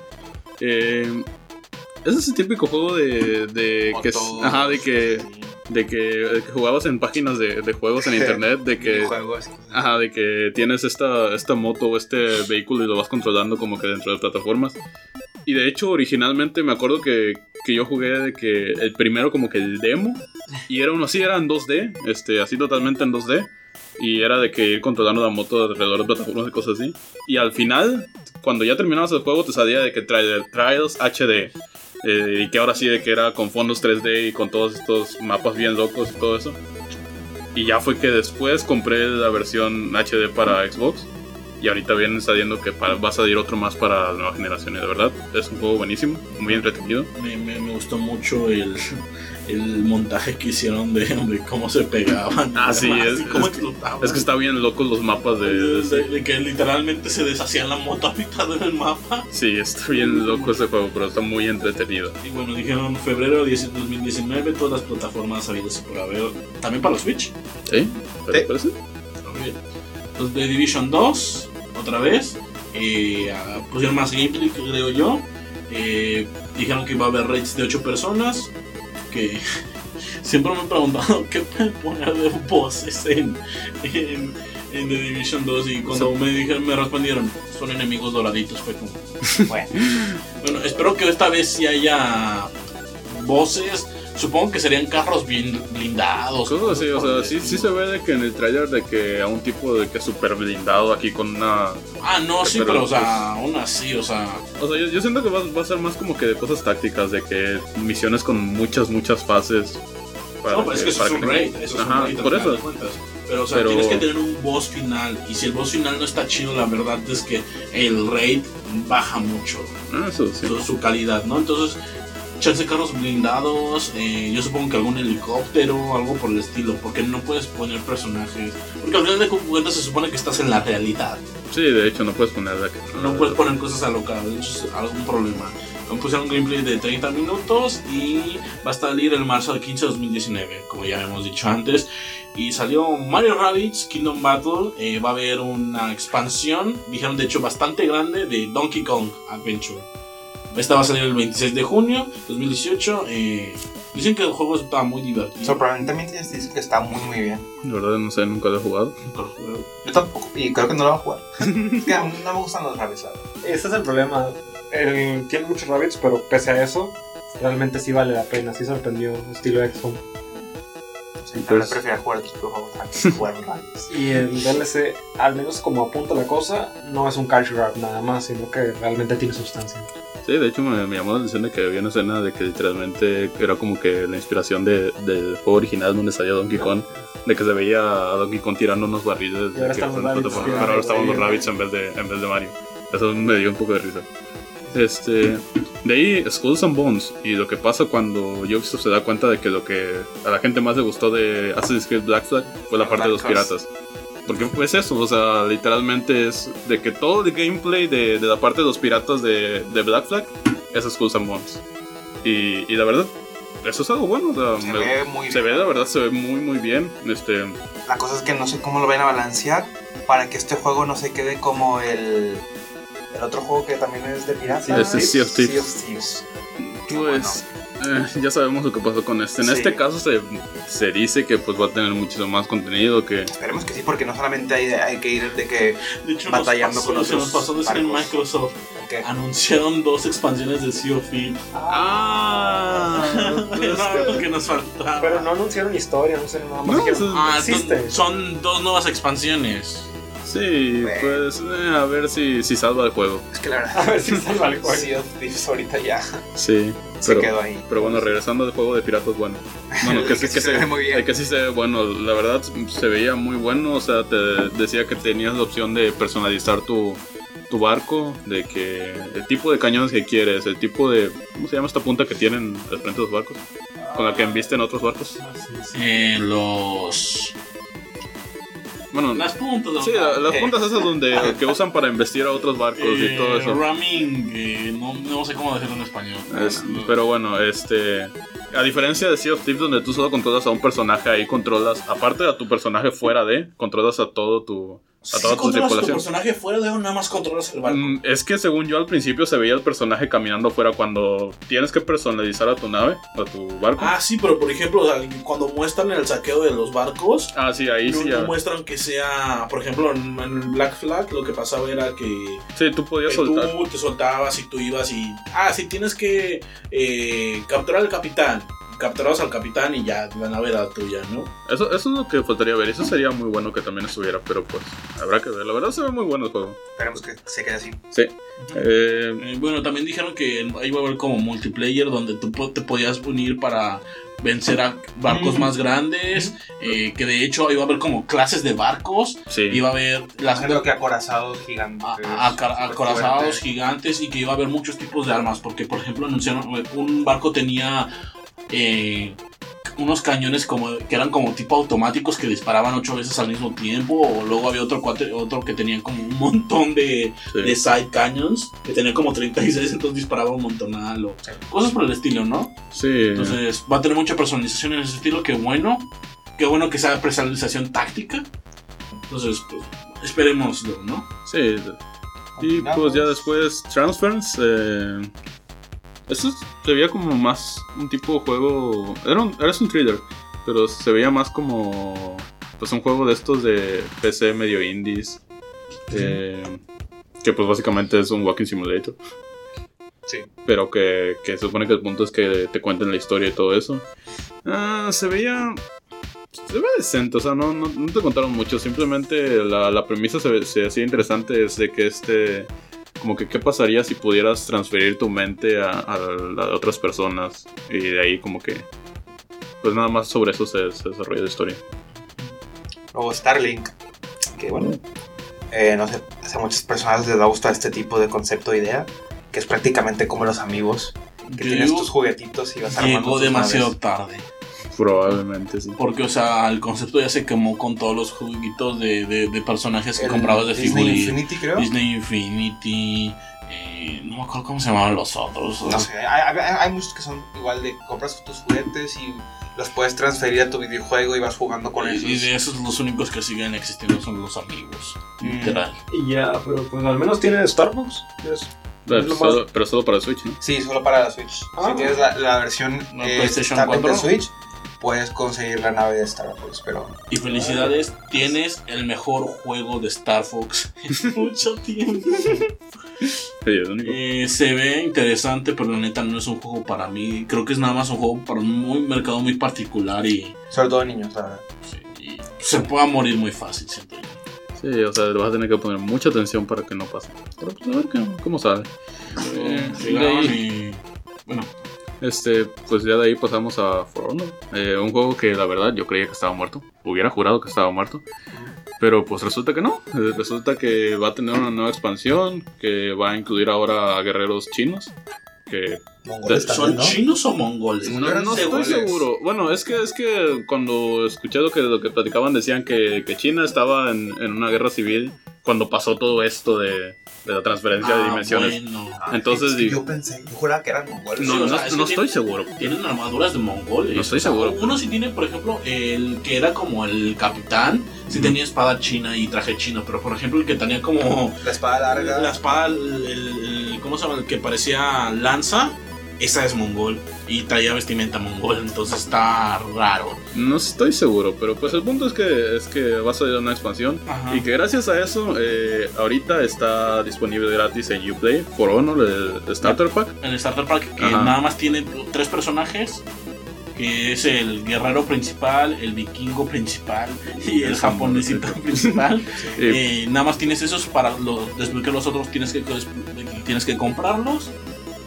Eh, ese es el típico juego de, de que, es- ajá, de que, sí, de que, de que jugabas en páginas de, de juegos en internet, de que. Ajá, de que tienes esta, esta moto o este vehículo y lo vas controlando como que dentro de plataformas. Y de hecho, originalmente me acuerdo que, que yo jugué de que el primero como que el demo, y era uno así, era en 2D, este, así totalmente en 2D. Y era de que ir controlando la moto alrededor de plataformas y cosas así. Y al final, cuando ya terminabas el juego, te salía de que trae Trials HD. Eh, y que ahora sí de que era con fondos 3D y con todos estos mapas bien locos y todo eso. Y ya fue que después compré la versión HD para Xbox. Y ahorita vienen saliendo que para- va a salir otro más para la nueva generación. Y de verdad, es un juego buenísimo, muy entretenido. Me, me, me gustó mucho el, el montaje que hicieron de, de cómo se pegaban. Ah, sí, y es- cómo es que- explotaban. Es que está bien locos los mapas de... de, de- que literalmente se deshacía la moto a mitad en el mapa. Sí, está bien loco ese juego, pero está muy entretenido. Y bueno, dijeron febrero de 2019, todas las plataformas habidas y por haber. También para los Switch. ¿Sí? ¿Pero Sí. parece? Los de Division 2, otra vez. Eh, ah, pusieron más gameplay, creo yo. Eh, dijeron que iba a haber raids de 8 personas. Que siempre me he preguntado qué pueden poner de voces en, en, en The Division 2. Y cuando me, dijeron, me respondieron, son enemigos doraditos, fue como. Bueno, bueno, espero que esta vez sí haya voces. Supongo que serían carros bien blindados. Cosas así, o sea, sí, sí se ve de que en el trailer de que a un tipo de que súper blindado aquí con una... Ah, no, sí, Pero, pero, o sea, pues, aún así, o sea. O sea, yo, yo siento que va, va a ser más como que de cosas tácticas, de que misiones con muchas, muchas fases. para No, pero es que eso para es un raid, eso es Ajá, un raid. por eso. Pero, o sea, Pero- tienes que tener un boss final. Y si el boss final no está chido, la verdad es que el raid baja mucho Ah, eso sí. su, su calidad, ¿no? Entonces, chance carros blindados, eh, yo supongo que algún helicóptero, algo por el estilo. Porque no puedes poner personajes. Porque al final de cuentas se supone que estás en la realidad. Sí, de hecho no puedes poner de que... No puedes poner cosas alocadas, eso es algún problema. Me pusieron un gameplay de 30 minutos y va a salir el marzo del 15 de 2019, como ya hemos dicho antes. Y salió Mario Rabbids Kingdom Battle, eh, va a haber una expansión, dijeron de hecho bastante grande, de Donkey Kong Adventure. Esta va a salir el 26 de junio 2018. eh, dicen que el juego está muy divertido. Sorprendentemente dice que está muy muy bien. La verdad no sé, nunca lo he jugado. Yo tampoco, y creo que no lo voy a jugar. es que no me gustan los rabbits. Ese es el problema. El- tiene muchos rabbits, pero pese a eso, realmente sí vale la pena. Sí sorprendió, estilo XCOM. Sí, pues- pero prefiero jugar otros juegos antes jugar rabbits. Y el DLC, al menos como apunta la cosa, no es un cash grab nada más, sino que realmente tiene sustancia. Sí, de hecho me, me llamó la atención de que había una escena de que literalmente era como que la inspiración de, del juego original donde salía Donkey Kong, de que se veía a Donkey Kong tirando unos barriles. Y ahora rabbits pero ahora estaban los rabbits en vez de, en vez de Mario. Eso me dio un poco de risa. Este, de ahí Skulls and Bones y lo que pasa cuando Ubisoft se da cuenta de que lo que a la gente más le gustó de Assassin's Creed Black Flag fue la parte de los piratas. Porque pues eso, o sea, literalmente es de que todo el gameplay de, de la parte de los piratas de, de Black Flag es Skulls and Bones. Y, y la verdad, eso es algo bueno, o sea, Se me- ve muy se ve, bien. la verdad, se ve muy muy bien. Este, La cosa es que no sé cómo lo van a balancear para que este juego no se quede como el, el otro juego que también es de piratas. Sí, ese Sea of Thieves. Sea of Thieves. Pues, eh, ya sabemos lo que pasó con este. En Sí. este caso se, se dice que pues va a tener muchísimo más contenido que... Esperemos que sí, porque no solamente hay, hay que ir de que. De hecho, Batallando nos pasó, con se nos otros pasó decir en. Microsoft. Anunciaron dos expansiones de Sea of Thieves. Ah, lo que nos faltaba. Pero no anunciaron historia, no anunciaron nada más. No, Dijeron, Ah, existe. son- son dos nuevas expansiones. Sí, Bueno. pues eh, a ver si, si salva el juego. Es que la A verdad. ver si salva el juego. Sea of Thieves ahorita ya Sí, se pero, quedó ahí. pero bueno, regresando al juego de piratas, bueno. Bueno, que, sí- que que sí se ve muy bien. que sí se ve bueno. La verdad se veía muy bueno. O sea, te decía que tenías la opción de personalizar tu, tu barco, de que el tipo de cañones que quieres, el tipo de. ¿Cómo se llama esta punta que tienen al frente de los barcos? Con la que embisten otros barcos. Eh, los. Bueno, Las puntas. sí, la- las Eh. puntas esas donde que usan para investir a otros barcos y todo eso. Ramming. eh, no, no sé cómo decirlo en español. Es- pero bueno, este. A diferencia de Sea of Thieves, donde tú solo controlas a un personaje, ahí controlas, aparte de a tu personaje fuera de, controlas a todo tu. A Si toda tu personaje fuera de nada más controlas el barco. Mm, Es que según yo al principio se veía el personaje caminando afuera cuando tienes que personalizar a tu nave, a tu barco. Ah, sí, pero por ejemplo, cuando muestran el saqueo de los barcos, Ah, sí, ahí no, sí no ya. muestran que sea, por ejemplo, en, Black Flag lo que pasaba era que Sí, tú podías que soltar. tú te soltabas y tú ibas y... Ah, sí, tienes que eh, capturar al capitán. Capturabas al capitán y ya la nave era tuya, ¿no? Eso, eso es lo que faltaría ver. Eso sería muy bueno que también estuviera, pero pues habrá que ver. La verdad se ve muy bueno el juego. Esperemos que se quede así. Sí. Eh, Eh, bueno, también dijeron que ahí va a haber como multiplayer donde tú te podías unir para vencer a barcos Mm. más grandes, eh, que de hecho iba a haber como clases de barcos, sí. iba a haber las Creo que acorazados gigantes. a- a- a- acorazados fuerte. gigantes y que iba a haber muchos tipos de armas, porque por ejemplo anunciaron un barco tenía eh, unos cañones como que eran como tipo automáticos que disparaban ocho veces al mismo tiempo, o luego había otro cuate- otro que tenía como un montón de, sí. de side cannons, que tenía como 36, entonces disparaba un montonal o cosas por el estilo, ¿no? Sí. Entonces va a tener mucha personalización en ese estilo, qué bueno, qué bueno que sea personalización táctica. Entonces, pues, esperémoslo, ¿no? Sí. Y pues ya después Transference. Eh, eso se veía como más un tipo de juego. Era un, era un thriller, pero se veía más como pues un juego de estos de PC medio indies. eh, que pues básicamente es un walking simulator. Sí. Pero que, que se supone que el punto es que te cuenten la historia y todo eso. Ah, se veía. Se ve decente, o sea, no, no, no te contaron mucho. Simplemente la, la premisa se, se hacía interesante. Es de que este. Como que qué pasaría si pudieras transferir tu mente a, a la- a otras personas. Y de ahí, como que. Pues nada más sobre eso se, se desarrolla la historia. Luego Starlink. Que bueno. eh, no sé, a muchas personas les va a gustar este tipo de concepto de idea. Que es prácticamente como los amigos. Que Yo tienes tus juguetitos y vas armando llegó tus demasiado naves. tarde. Probablemente sí. Porque, o sea, el concepto ya se quemó con todos los jueguitos de, de, de personajes que El comprabas de Disney figurín. Infinity, creo. Disney Infinity. eh, no me acuerdo cómo se llamaban los otros. No sé, hay, hay- hay muchos que son igual de compras tus juguetes y los puedes transferir a tu videojuego y vas jugando con Y, esos. y de esos los únicos que siguen existiendo son los amigos. Mm. Literal. Y ya, pero pues al menos tiene Starbucks. Es- Pero, Es lo solo, pero solo para Switch, ¿no? Sí, solo para la Switch. Ah. si tienes la, la versión ¿No, eh, PlayStation Starlink de 4? Switch, puedes conseguir la nave de Star Fox, pero Y felicidades, tienes el mejor juego de Star Fox en mucho tiempo. Eh, se ve interesante, pero la neta no es un juego para mí. Creo que es nada más un juego para un muy mercado muy particular y, sobre todo niños, la verdad. sí, y se pueda morir muy fácil, siento yo. Sí, o sea, le vas a tener que poner mucha atención para que no pase. Pero pues a ver qué- cómo sale. Eh, y. Bueno, Este, pues ya de ahí pasamos a For Honor. Eh, un juego que la verdad yo creía que estaba muerto. Hubiera jurado que estaba muerto. Pero pues resulta que no. Eh, Resulta que va a tener una nueva expansión. Que va a incluir ahora a guerreros chinos. Que Mongoles ¿Son también, ¿son ¿no? chinos o mongoles? No, no estoy seguro. Bueno, es que es que cuando escuché lo que, lo que platicaban decían que, que China estaba en, en una guerra civil cuando pasó todo esto de, de la transferencia de Ah, dimensiones. bueno. Entonces, es que digo- yo pensé, yo juraba que eran mongoles. No, Sí, o no, es que estoy seguro. Tienen armaduras de mongoles. No estoy seguro. Uno sí tiene, por ejemplo, el que era como el capitán, sí tenía espada china y traje chino, pero por ejemplo el que tenía como La espada larga. la espada, el, el- el- ¿cómo se llama? El que parecía lanza, esa es mongol y traía vestimenta mongol, entonces está raro. No estoy seguro, pero pues el punto es que es que va a salir una expansión Ajá. y que gracias a eso eh, ahorita está disponible gratis en Uplay por Honor el, Starter Pack. El Starter Pack que Ajá. nada más tiene tres personajes. Que es el guerrero principal, el vikingo principal y el El japonesito principal. Y, Eh, nada más tienes esos para los, desbloquear los otros tienes que tienes que comprarlos.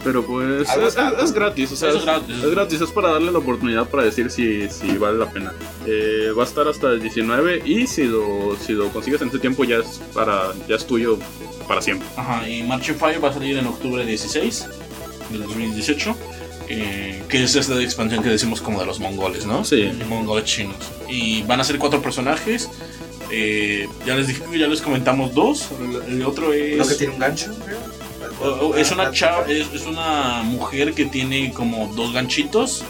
Pero pues es, es- es gratis, o sea, es, es gratis. es gratis, es para darle la oportunidad para decir si, si vale la pena. Eh, va a estar hasta el 19 y si lo, si lo consigues en ese tiempo ya es para ya es tuyo para siempre. Ajá, y Marching Fire va a salir en octubre 16 del 2018. eh, que es esta expansión que decimos como de los mongoles, ¿no? Sí. Mongoles chinos. Y van a ser cuatro personajes. eh, ya les dije, ya les comentamos dos. El, el otro es. Uno que tiene un gancho, creo. Es una chava, es, es una mujer que tiene como dos ganchitos.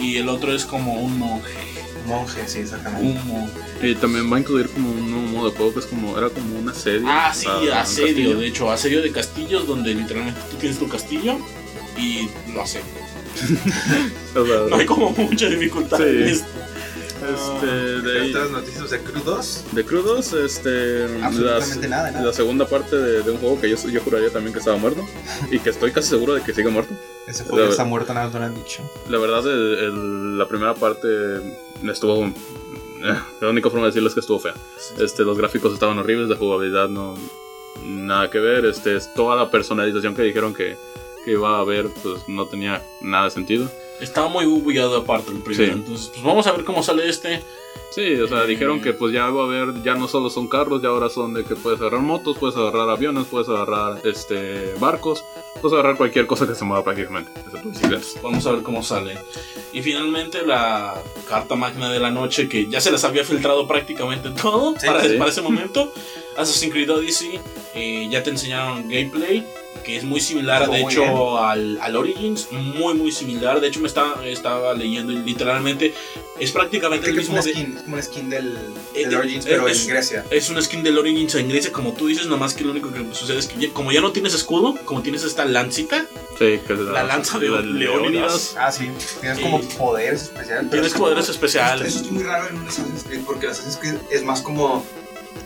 Y el otro es como un monje. Monje, sí, exactamente. Un monje. Y también va a incluir como un nuevo modo de juego que es como era como un asedio. Ah, sí, asedio, de hecho, asedio de castillos donde literalmente tú tienes tu castillo y lo. O sea, No hay como mucha dificultad Sí. en esto. Este, de, ahí- Otras noticias de crudos. de crudos, este, Absolutamente nada, nada. la segunda parte de, de un juego que yo, yo juraría también que estaba muerto y que estoy casi seguro de que sigue muerto. Ese juego La- está muerto, nada más lo han dicho. La verdad, el- el- la primera parte estuvo. eh, la única forma de decirlo es que estuvo fea. Este, los gráficos estaban horribles, la jugabilidad no. Nada que ver. Este, es toda la personalización que dijeron que, que iba a haber, pues no tenía nada de sentido. Estaba muy bugueado aparte el primero. Sí. Entonces, pues vamos a ver cómo sale este. Sí, o sea, dijeron que pues ya va a haber, ya no solo son carros, ya ahora son de que puedes agarrar motos, puedes agarrar aviones, puedes agarrar este barcos, puedes agarrar cualquier cosa que se mueva prácticamente, excepto bicicletas. Vamos a ver cómo sale. Y finalmente la carta magna de la noche, que ya se les había filtrado prácticamente todo Sí, para, sí. para ese momento. Assassin's Creed Odyssey, eh, ya te enseñaron gameplay, que es muy similar, Estuvo de muy hecho, al, al Origins. Muy, muy similar. De hecho, me estaba, estaba leyendo y literalmente es prácticamente el que es mismo. una de- skin, es como una skin del, Eh, del Origins, eh, pero es- en Grecia. Es un skin del Origins en Grecia, como tú dices, nomás que lo único que sucede es que ya- como ya no tienes escudo, como tienes esta lancita, Sí, que es La lanza de Leónidas. Ah, sí. Tienes como poderes especiales. tienes es poderes como- especiales. Eso es muy raro en un Assassin's Creed porque el Assassin's Creed es más como de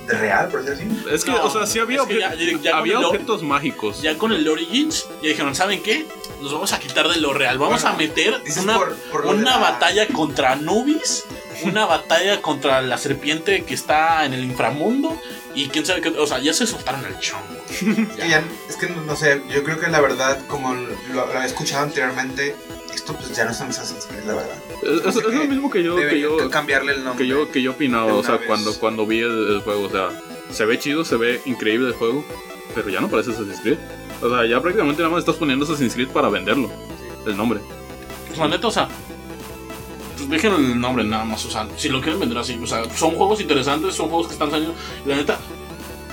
real, por decir así. Es que, No, o sea, sí había, ya- ya- objetos mágicos. Ya con el Origins, ya dijeron, ¿saben qué? Nos vamos a quitar de lo real. Vamos Bueno, a meter una, por, por una la- batalla contra Anubis, una batalla contra la serpiente que está en el inframundo. Y quién sabe qué. O sea, ya se soltaron el chongo. Es que, ya- es que no, no sé, yo creo que la verdad, como lo, lo había escuchado anteriormente, esto pues ya no es Assassin's Creed, la verdad. Es, lo mismo que yo, que yo, cambiarle el nombre. que yo, que yo opinaba, o sea, vez. cuando, cuando vi el, el juego, o sea, se ve chido, se ve increíble el juego, pero ya no parece Assassin's Creed. O sea, ya prácticamente nada más estás poniendo Assassin's Creed para venderlo, el nombre. Pues la neta, o sea. Pues dejen el nombre nada más, o sea, si lo quieren vender así, o sea, son juegos interesantes, son juegos que están saliendo. Y la neta,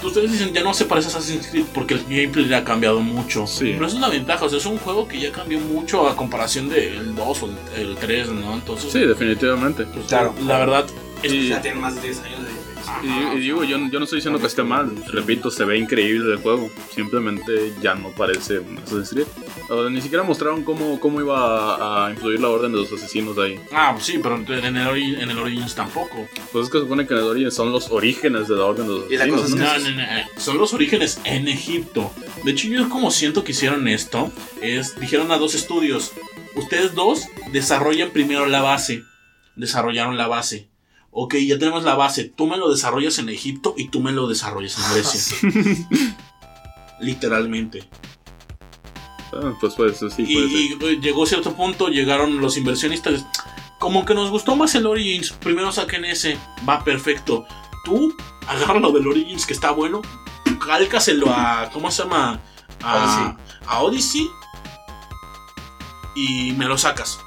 ustedes dicen ya no se parece a Assassin's Creed porque el gameplay ya ha cambiado mucho. Sí. Pero esa es la ventaja, o sea, es un juego que ya cambió mucho a comparación del 2 o el, el 3, ¿no? Entonces, Sí, definitivamente. pues, Claro. la verdad, es Y- Ya tienen más de 10 años de. Y, y digo, yo, yo no estoy diciendo que esté mal, repito, se ve increíble el juego, simplemente ya no parece un Assassin's Creed. Ni siquiera mostraron cómo, cómo iba a, a influir la orden de los asesinos ahí. Ah, pues sí, pero en el, Ori- en el Origins tampoco. Pues es que se supone que en el origen son los orígenes de la orden de los Y la asesinos. cosa es ¿no? que- No, no, no, Son los orígenes en Egipto. De hecho, yo como siento que hicieron esto, es, dijeron a dos estudios, ustedes dos desarrollan primero la base. Desarrollaron la base. Ok, ya tenemos la base. Tú me lo desarrollas en Egipto y tú me lo desarrollas en Grecia. Literalmente. Ah, pues sí, Y, puede ser. y, eh, llegó cierto punto, llegaron los inversionistas. Como que nos gustó más el Origins. Primero saquen ese. Va perfecto. Tú agarra lo del Origins que está bueno. Cálcaselo a. ¿Cómo se llama? A a Odyssey. Y me lo sacas.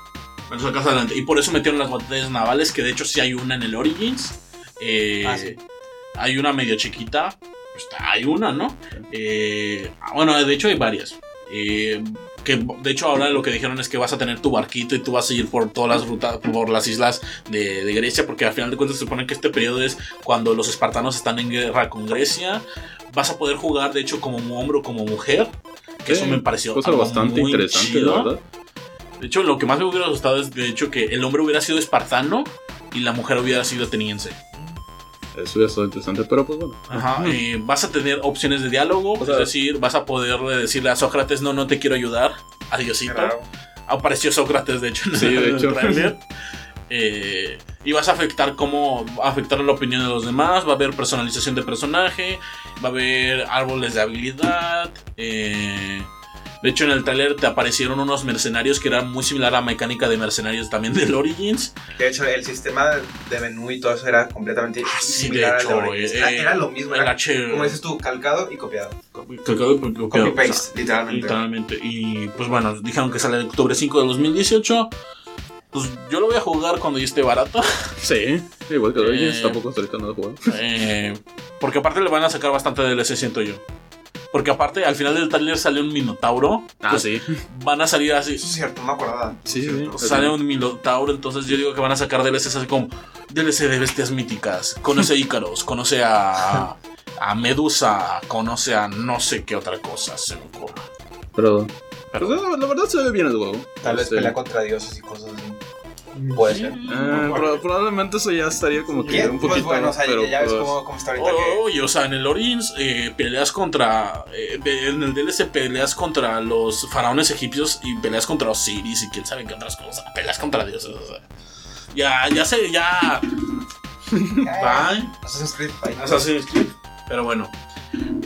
Lo sacas adelante. Y por eso metieron las batallas navales. Que de hecho sí hay una en el Origins. Eh, Ah, sí. Hay una medio chiquita. Pues, hay una, ¿no? Eh, bueno, de hecho hay varias. Eh, que de hecho ahora lo que dijeron es que vas a tener tu barquito y tú vas a ir por todas las rutas, por las islas de, de Grecia, porque al final de cuentas se supone que este periodo es cuando los espartanos están en guerra con Grecia. Vas a poder jugar, de hecho, como hombre o como mujer. que Sí, eso me pareció cosa algo bastante muy interesante, chido. verdad. De hecho, lo que más me hubiera gustado es, de hecho, que el hombre hubiera sido espartano y la mujer hubiera sido ateniense. Eso es interesante, pero pues bueno. Ajá, eh, vas a tener opciones de diálogo, O sea- es decir, vas a poderle decirle a Sócrates, no, no te quiero ayudar, adiosito. Claro. Apareció Sócrates, de hecho, en Sí, de el hecho. tráiler. Eh, y vas a afectar cómo va a afectar la opinión de los demás, va a haber personalización de personaje, va a haber árboles de habilidad. eh, de hecho, en el tráiler te aparecieron unos mercenarios que eran muy similar a la mecánica de mercenarios también del Origins. De hecho, el sistema de menú y todo eso era completamente Ah, sí, similar de al de hecho, Origins. eh, Era, era lo mismo, el era, H- como dices tú, calcado y copiado. Calcado y copiado, o sea, Copy-paste, literalmente. Literalmente. Y pues bueno, dijeron que sale el octubre 5 de 2018. Pues yo lo voy a jugar cuando ya esté barato. Sí, igual que Origins, Eh. tampoco hasta ahorita no lo he jugado. Eh, porque aparte le van a sacar bastante DLC, siento yo. Porque aparte, al final del trailer sale un Minotauro. Ah, pues, sí. Van a salir así. Eso es cierto, no me acordaba. Sí, sí. Sale un Minotauro, entonces yo digo que van a sacar DLCs así como DLC de bestias míticas. Conoce a Ícaros, conoce a, a Medusa, conoce a no sé qué otra cosa se me ocurre. Pero, Pero- pues, la, la verdad se ve bien el juego. Tal vez Este, pelea contra dioses y cosas así. Puede ser. eh, pro- probablemente eso ya estaría como que un pues poquito. bueno, o sea, pero, ya ves pues, cómo, cómo está ahorita. que- Oye, o sea, en el Origins eh, peleas contra. eh, en el DLC peleas contra los faraones egipcios y peleas contra Osiris y quién sabe qué otras cosas. Peleas contra dioses. o sea. Ya, ya sé, ya. Bye. Assassin's Creed, bye. Assassin's Creed. Pero bueno.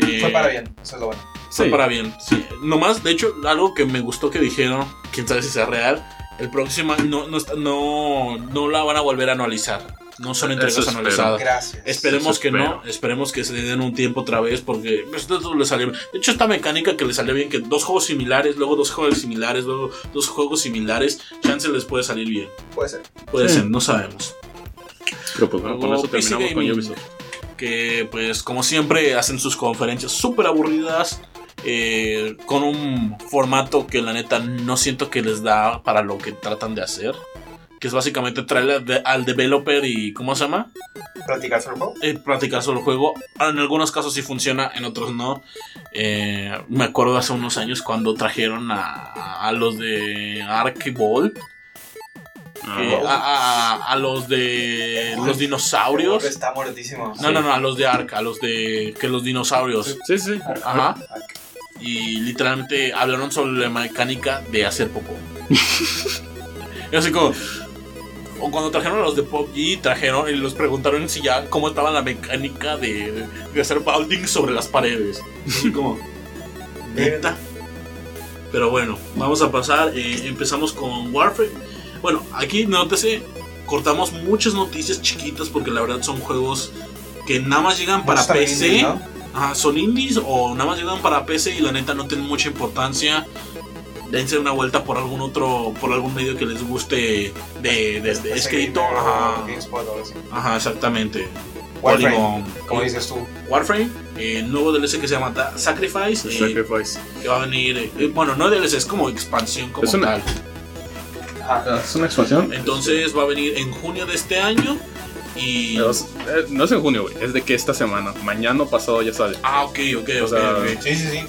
eh, Fue para bien, eso es lo bueno. Fue Sí. para bien. Sí. Nomás, de hecho, algo que me gustó que dijeron, quién sabe si sea real. El próximo no, no, no, no la van a volver a anualizar. No son entregas espero. anualizadas. Gracias. Esperemos Eso que no, esperemos que se den un tiempo otra vez porque pues, esto le salió bien. De hecho, esta mecánica que le salió bien, que dos juegos similares, luego dos juegos similares, luego dos juegos similares, chance les puede salir bien. Puede ser. Puede Sí. ser, no sabemos. Pero pues bueno, con Luego, eso PC terminamos con Gaming, Ubisoft. Que pues como siempre hacen sus conferencias súper aburridas. Eh, con un formato que la neta no siento que les da para lo que tratan de hacer. Que es básicamente traerle al de- al developer y ¿cómo se llama? ¿Platicar sobre el juego? eh, practicar sobre el juego. En algunos casos sí funciona, en otros no. Eh, me acuerdo hace unos años cuando trajeron a, a los de Ark Ball, Ah, a, a- a los de los dinosaurios. Está muertísimo. No, no, no, a los de Ark, a los de que los dinosaurios. Sí, sí. Ajá. Y literalmente hablaron sobre la mecánica de hacer popó. Y así como. O cuando trajeron a los de PUBG, trajeron y los preguntaron si ya cómo estaba la mecánica de, de hacer balding sobre las paredes. Así como. Neta. Pero bueno, vamos a pasar. eh, empezamos con Warfare. Bueno, aquí nótese, cortamos muchas noticias chiquitas porque la verdad son juegos que nada más llegan para PC. ¿no? Ajá, son indies o nada más llegan para PC y la neta no tienen mucha importancia. Dense una vuelta por algún otro, por algún medio que les guste de, de- de PC escrito. Gamer o Ajá, exactamente. Warframe, Polygon. como dices tú. Warframe, eh, nuevo DLC que se llama Da- Sacrifice, eh, Sacrifice. que va a venir, eh, bueno, no DLC, es como expansión como Es una- tal. Ajá. Es una expansión. Entonces va a venir en junio de este año y... Eh, eh, No es en junio, güey. Es de que esta semana. Mañana o pasado ya sale. Ah, ok, ok, O ok, sea, ok. Sí, sí, sí.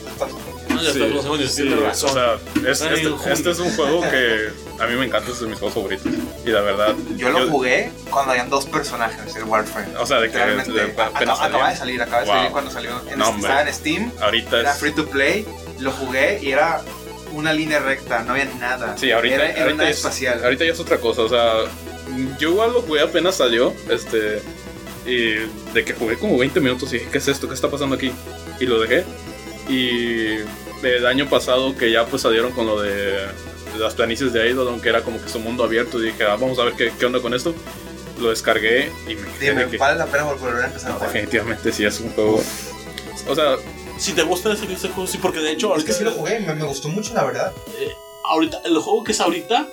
No, ya Sí, estamos en junio, sí, tienes razón. O sea, es- Ay, este, este es un juego que a mí me encanta, es de mis juegos favoritos. Y la verdad. Yo lo jugué cuando habían dos personajes, el Warframe. O sea, de que Realmente, de- acaba, apenas acaba de salir, acaba de Wow. salir cuando salió. En- No, hombre. estaba en Steam, Ahorita era es. free to play, lo jugué y era una línea recta, no había nada. Sí, ahorita, Era, era ahorita una es, espacial. ahorita ya es otra cosa. O sea, yo igual lo jugué apenas salió. Este. Y de que jugué como 20 minutos y dije, ¿qué es esto? ¿Qué está pasando aquí? Y lo dejé. Y el año pasado que ya pues salieron con lo de las planicies de Eidolon, que era como que su mundo abierto, y dije, ah, vamos a ver qué, qué onda con esto. Lo descargué y me quedé Dime, que, ¿vale la pena volver a empezar a no, jugar? definitivamente sí es un juego. O sea, Si te gusta ese, ese juego, sí, porque de hecho, Es que sí lo jugué, me, me gustó mucho, la verdad. eh, ahorita, el juego que es ahorita.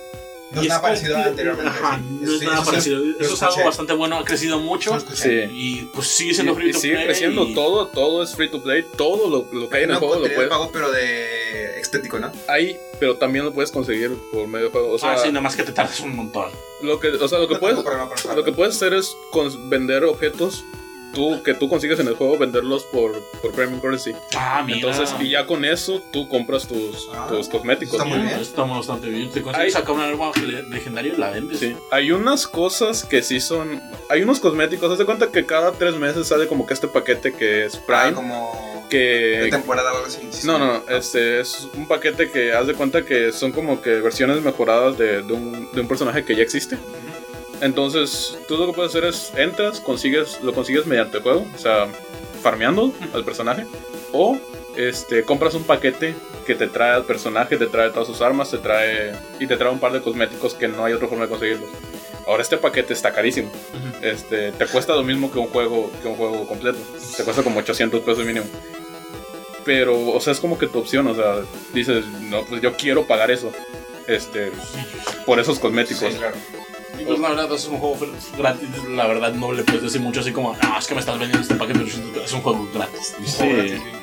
No y es nada parecido que- anteriormente. Ajá, sí. no es Sí, nada eso parecido. lo Eso es algo bastante bueno, ha crecido mucho. Sí. Y pues sigue siendo free Y, to y sigue play creciendo y- todo, todo es free to play, todo lo, lo que hay en el juego lo puedes. pago, pero de estético, ¿no? Hay, pero también lo puedes conseguir por medio de juego. O sea, ah, sí, nada más que te tardas un montón. lo que, o sea, lo que No puedes, lo que puedes hacer es con- vender objetos tú que tú consigues en el juego venderlos por, por Premium Currency. Ah, mira. Entonces, y ya con eso tú compras tus, Ah, tus cosméticos. está muy Ah, bien. Está bastante bien. Te consigues sacar un arma le- legendario y la vendes. Sí. Hay unas cosas que sí son. Hay unos cosméticos. Haz de cuenta que cada tres meses sale como que este paquete que es Ah, Prime. como que. de temporada o algo así. sí, No, sí. no, no, este es un paquete que haz de cuenta que son como que versiones mejoradas de, de un, de un personaje que ya existe. Entonces, tú lo que puedes hacer es entras, consigues, lo consigues mediante el juego, o sea, farmeando al personaje, o este, compras un paquete que te trae al personaje, te trae todas sus armas, te trae y te trae un par de cosméticos que no hay otra forma de conseguirlos. Ahora este paquete está carísimo. Este, te cuesta lo mismo que un juego que un juego completo. Te cuesta como 800 pesos mínimo. Pero, o sea, es como que tu opción, o sea, dices, no, pues yo quiero pagar eso. Este, por esos cosméticos. Sí, claro. Y pues la verdad es un juego gratis, la verdad no le puedes decir mucho así como, ah, es que me estás vendiendo este paquete, pero es un juego gratis. Sí,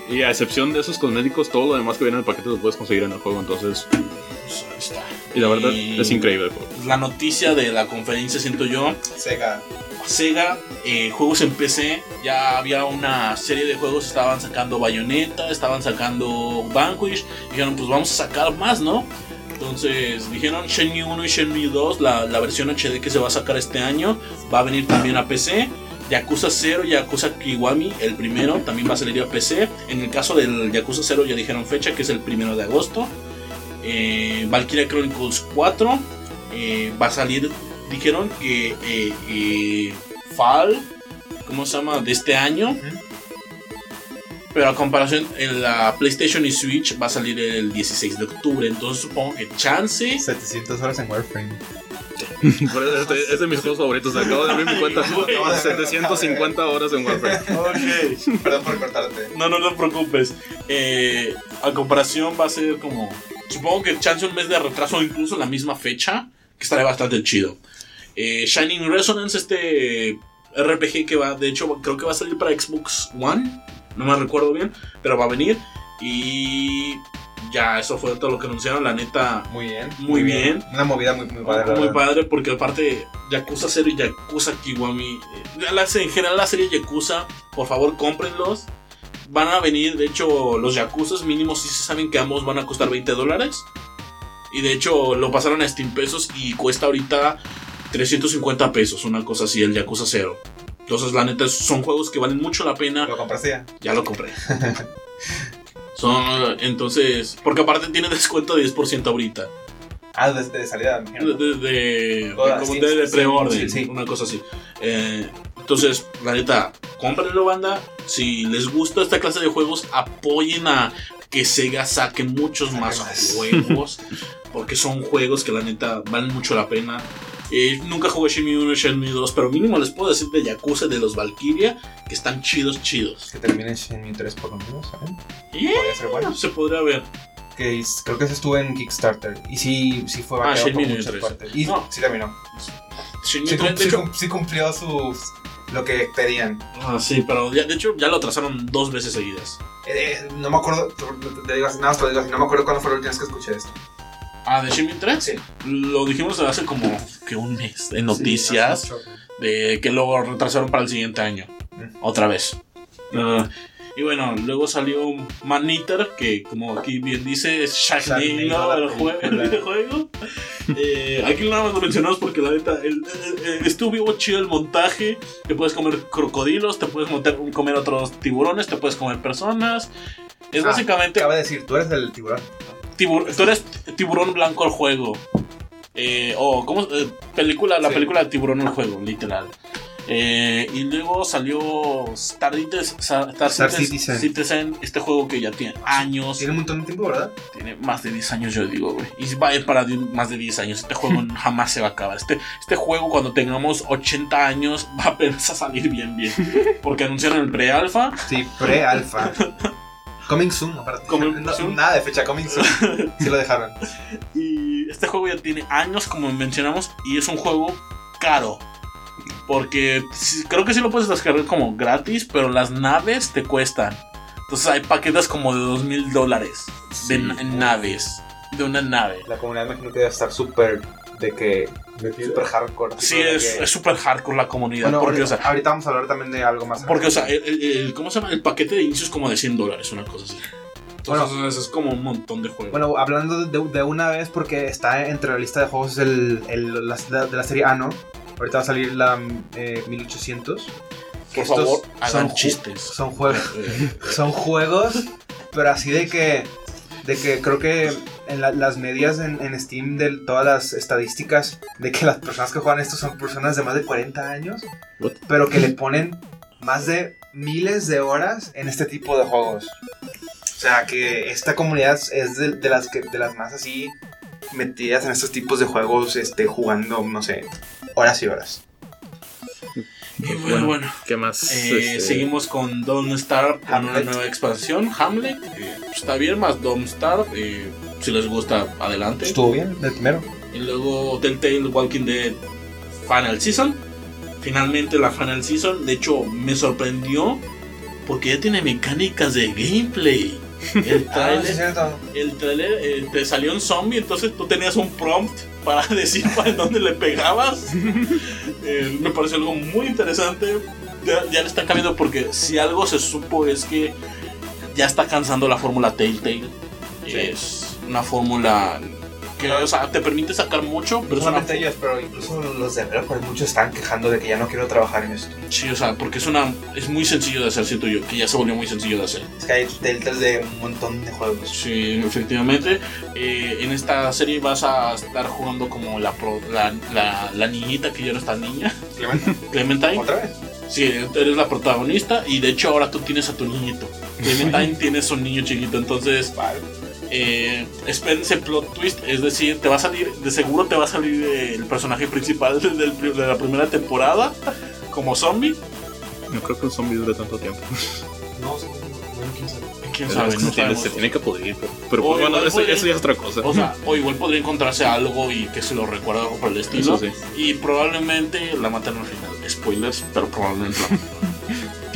y a excepción de esos cosméticos, todo lo demás que viene en el paquete lo puedes conseguir en el juego, entonces. Pues ahí está. Y la verdad Y es increíble el juego. La noticia de la conferencia, siento yo, Sega. Sega, eh, juegos en PC, ya había una serie de juegos, estaban sacando Bayonetta, estaban sacando Vanquish, dijeron pues vamos a sacar más, ¿no? Entonces dijeron Shenmue 1 y Shenmue 2, la, la versión HD que se va a sacar este año, va a venir también a PC. Yakuza 0 y Yakuza Kiwami, el primero, también va a salir a PC. En el caso del Yakuza 0 ya dijeron fecha, que es el primero de agosto. Eh, Valkyria Chronicles 4 eh, va a salir, dijeron que eh, eh, Fall, ¿cómo se llama? De este año. Pero a comparación, en la PlayStation y Switch va a salir el 16 de octubre. Entonces supongo que chance. 700 horas en Warframe. Por eso este- es de mis juegos favoritos. Acabo de abrir mi cuenta. Acabo de ver, 750 horas en Warframe. Ok. Perdón por cortarte. No, no, no te preocupes. Eh, a comparación va a ser como. Supongo que chance un mes de retraso o incluso la misma fecha. Que estará bastante chido. Eh, Shining Resonance, este RPG que va, de hecho, creo que va a salir para Xbox One. No me recuerdo bien, pero va a venir. Y ya, eso fue todo lo que anunciaron. La neta, Muy bien. Muy bien. Una movida muy, muy padre. muy padre porque aparte Yakuza 0 y Yakuza Kiwami, eh, la- en general la serie Yakuza, por favor cómprenlos. Van a venir, de hecho, los Yakuzas mínimos sí se saben que ambos van a costar 20 dólares. Y de hecho lo pasaron a Steam pesos y cuesta ahorita 350 pesos, una cosa así, el Yakuza 0. Entonces, la neta, son juegos que valen mucho la pena. ¿Lo compraste ya? Ya lo compré. Son, entonces, porque aparte tiene descuento de 10% ahorita. Ah, desde de salida. De, de, de- sí, de, de sí, preorden, sí, una cosa así. Eh, entonces, la neta, cómprenlo, banda. Si les gusta esta clase de juegos, apoyen a que Sega saque muchos más. juegos. Porque son juegos que la neta valen mucho la pena. Eh, nunca jugué Shenmue 1 y Shenmue 2, pero mínimo les puedo decir de Yakuza y de los Valkyria que están chidos, chidos. Que termine en Shenmue 3 por lo menos, ¿saben? Y Podría ser bueno. se podría ver. Que es- creo que ese estuvo en Kickstarter. Y sí, sí fue Ah, vaqueado por Shenmue muchas 3. partes. Y No. sí terminó. Shenmue Sí, 3, cum- de sí hecho, cum- sí cumplió sus lo que pedían. ah, sí, pero ya- de hecho ya lo trazaron dos veces seguidas. Eh, no me acuerdo, te- digo nada más te digo no me acuerdo cuándo fue la última vez que escuché esto. Ah, de Shenmue 3. Sí. Lo dijimos hace como que un mes en noticias Sí, de que luego retrasaron para el siguiente año. Mm. Otra vez. Ah, y bueno, luego salió Man Eater, que como aquí bien dice, es Sharknado Sharknado, del la jue- película. el videojuego. Eh, aquí nada más lo mencionamos porque la neta, estuvo chido el montaje. Te puedes comer crocodilos, te puedes montar- comer otros tiburones, te puedes comer personas. Es Ah, básicamente Acaba de decir, tú eres el tiburón. Tibur- tú eres tiburón blanco al juego. Eh, o ¿cómo? Eh, película, la Sí. película de tiburón al juego, literal. Eh, y luego salió Star, Star, Star Citizen, Citizen. Citizen, este juego que ya tiene años, Tiene un montón de tiempo, ¿verdad? tiene más de 10 años, yo digo, güey. Y va a ir para más de 10 años. Este juego jamás se va a acabar. Este, este juego, cuando tengamos 80 años, va apenas a salir bien, bien. Porque anunciaron el pre-alpha. Sí, pre-alfa. coming soon, aparte. Coming No, soon. Nada de fecha, coming soon. Sí lo dejaron. Y este juego ya tiene años, como mencionamos, y es un juego caro. Porque creo que sí lo puedes descargar como gratis, pero las naves te cuestan. Entonces hay paquetes como de dos mil dólares de Sí. na- naves. De una nave. La comunidad me imagino que debe estar súper de que super hardcore. Sí, es que- es súper hardcore la comunidad. Bueno, porque, o ahorita, sea, ahorita vamos a hablar también de algo más. porque, o sea, el, el- el- ¿cómo se llama? El paquete de inicio es como de 100 dólares, una cosa así. Entonces es como un montón de juegos. Bueno, hablando de, de una vez, porque está entre la lista de juegos el, el- la- de, la serie Ano. Ahorita va a salir la eh, 1800. que Por estos favor, son hagan ju- chistes. Son juegos. Son juegos, pero así de que, de que creo que en la- las medias en, en Steam de todas las estadísticas de que las personas que juegan esto son personas de más de 40 años, What? pero que le ponen más de miles de horas en este tipo de juegos. O sea que esta comunidad es de, de las que de las más así metidas en estos tipos de juegos, este, jugando, no sé, horas y horas. y bueno, bueno. ¿Qué más? Eh, Este, seguimos con Don't Starve con una nueva expansión, Hamlet. eh, está bien, más Don't Starve. eh, si les gusta, adelante. Estuvo bien el primero. Y luego Telltale Walking Dead Final Season. Finalmente la Final Season. De hecho, me sorprendió porque ya tiene mecánicas de gameplay. El Ah, sí, trailer, el trailer eh, te salió un zombie, entonces tú tenías un prompt para decir para dónde le pegabas. Eh, me pareció algo muy interesante. Ya, ya le están cambiando porque si algo se supo es que ya está cansando la fórmula Telltale. Es una fórmula que o sea, te permite sacar mucho, pero No solamente ellos, pero incluso los developers, muchos están quejando de que ya no quiero trabajar en esto. Sí, o sea, porque es una es muy sencillo de hacer, siento yo, que ya se volvió muy sencillo de hacer. Es que hay deltas de un montón de juegos. Sí, efectivamente. Eh, en esta serie vas a estar jugando como la, pro- la, la, la niñita que ya no está niña, Clementine. ¿Otra vez? Sí, eres la protagonista y de hecho ahora tú tienes a tu niñito. Clementine tienes un niño chiquito, entonces Vale. Eh, espérense plot twist, es decir, te va a salir, de seguro te va a salir eh, el personaje principal desde el pri- de la primera temporada como zombie. No creo que un zombie dure tanto tiempo. No, no, quién sabe. ¿Quién Es sabe? que No se, tiene, sabemos. se tiene que pudrir. Pero, pues, bueno, eso, ya es otra cosa. O sea, o igual podría encontrarse algo y que se lo recuerda por el estilo. Eso sí. Y probablemente la matan al final. Spoilers, pero probablemente la matan.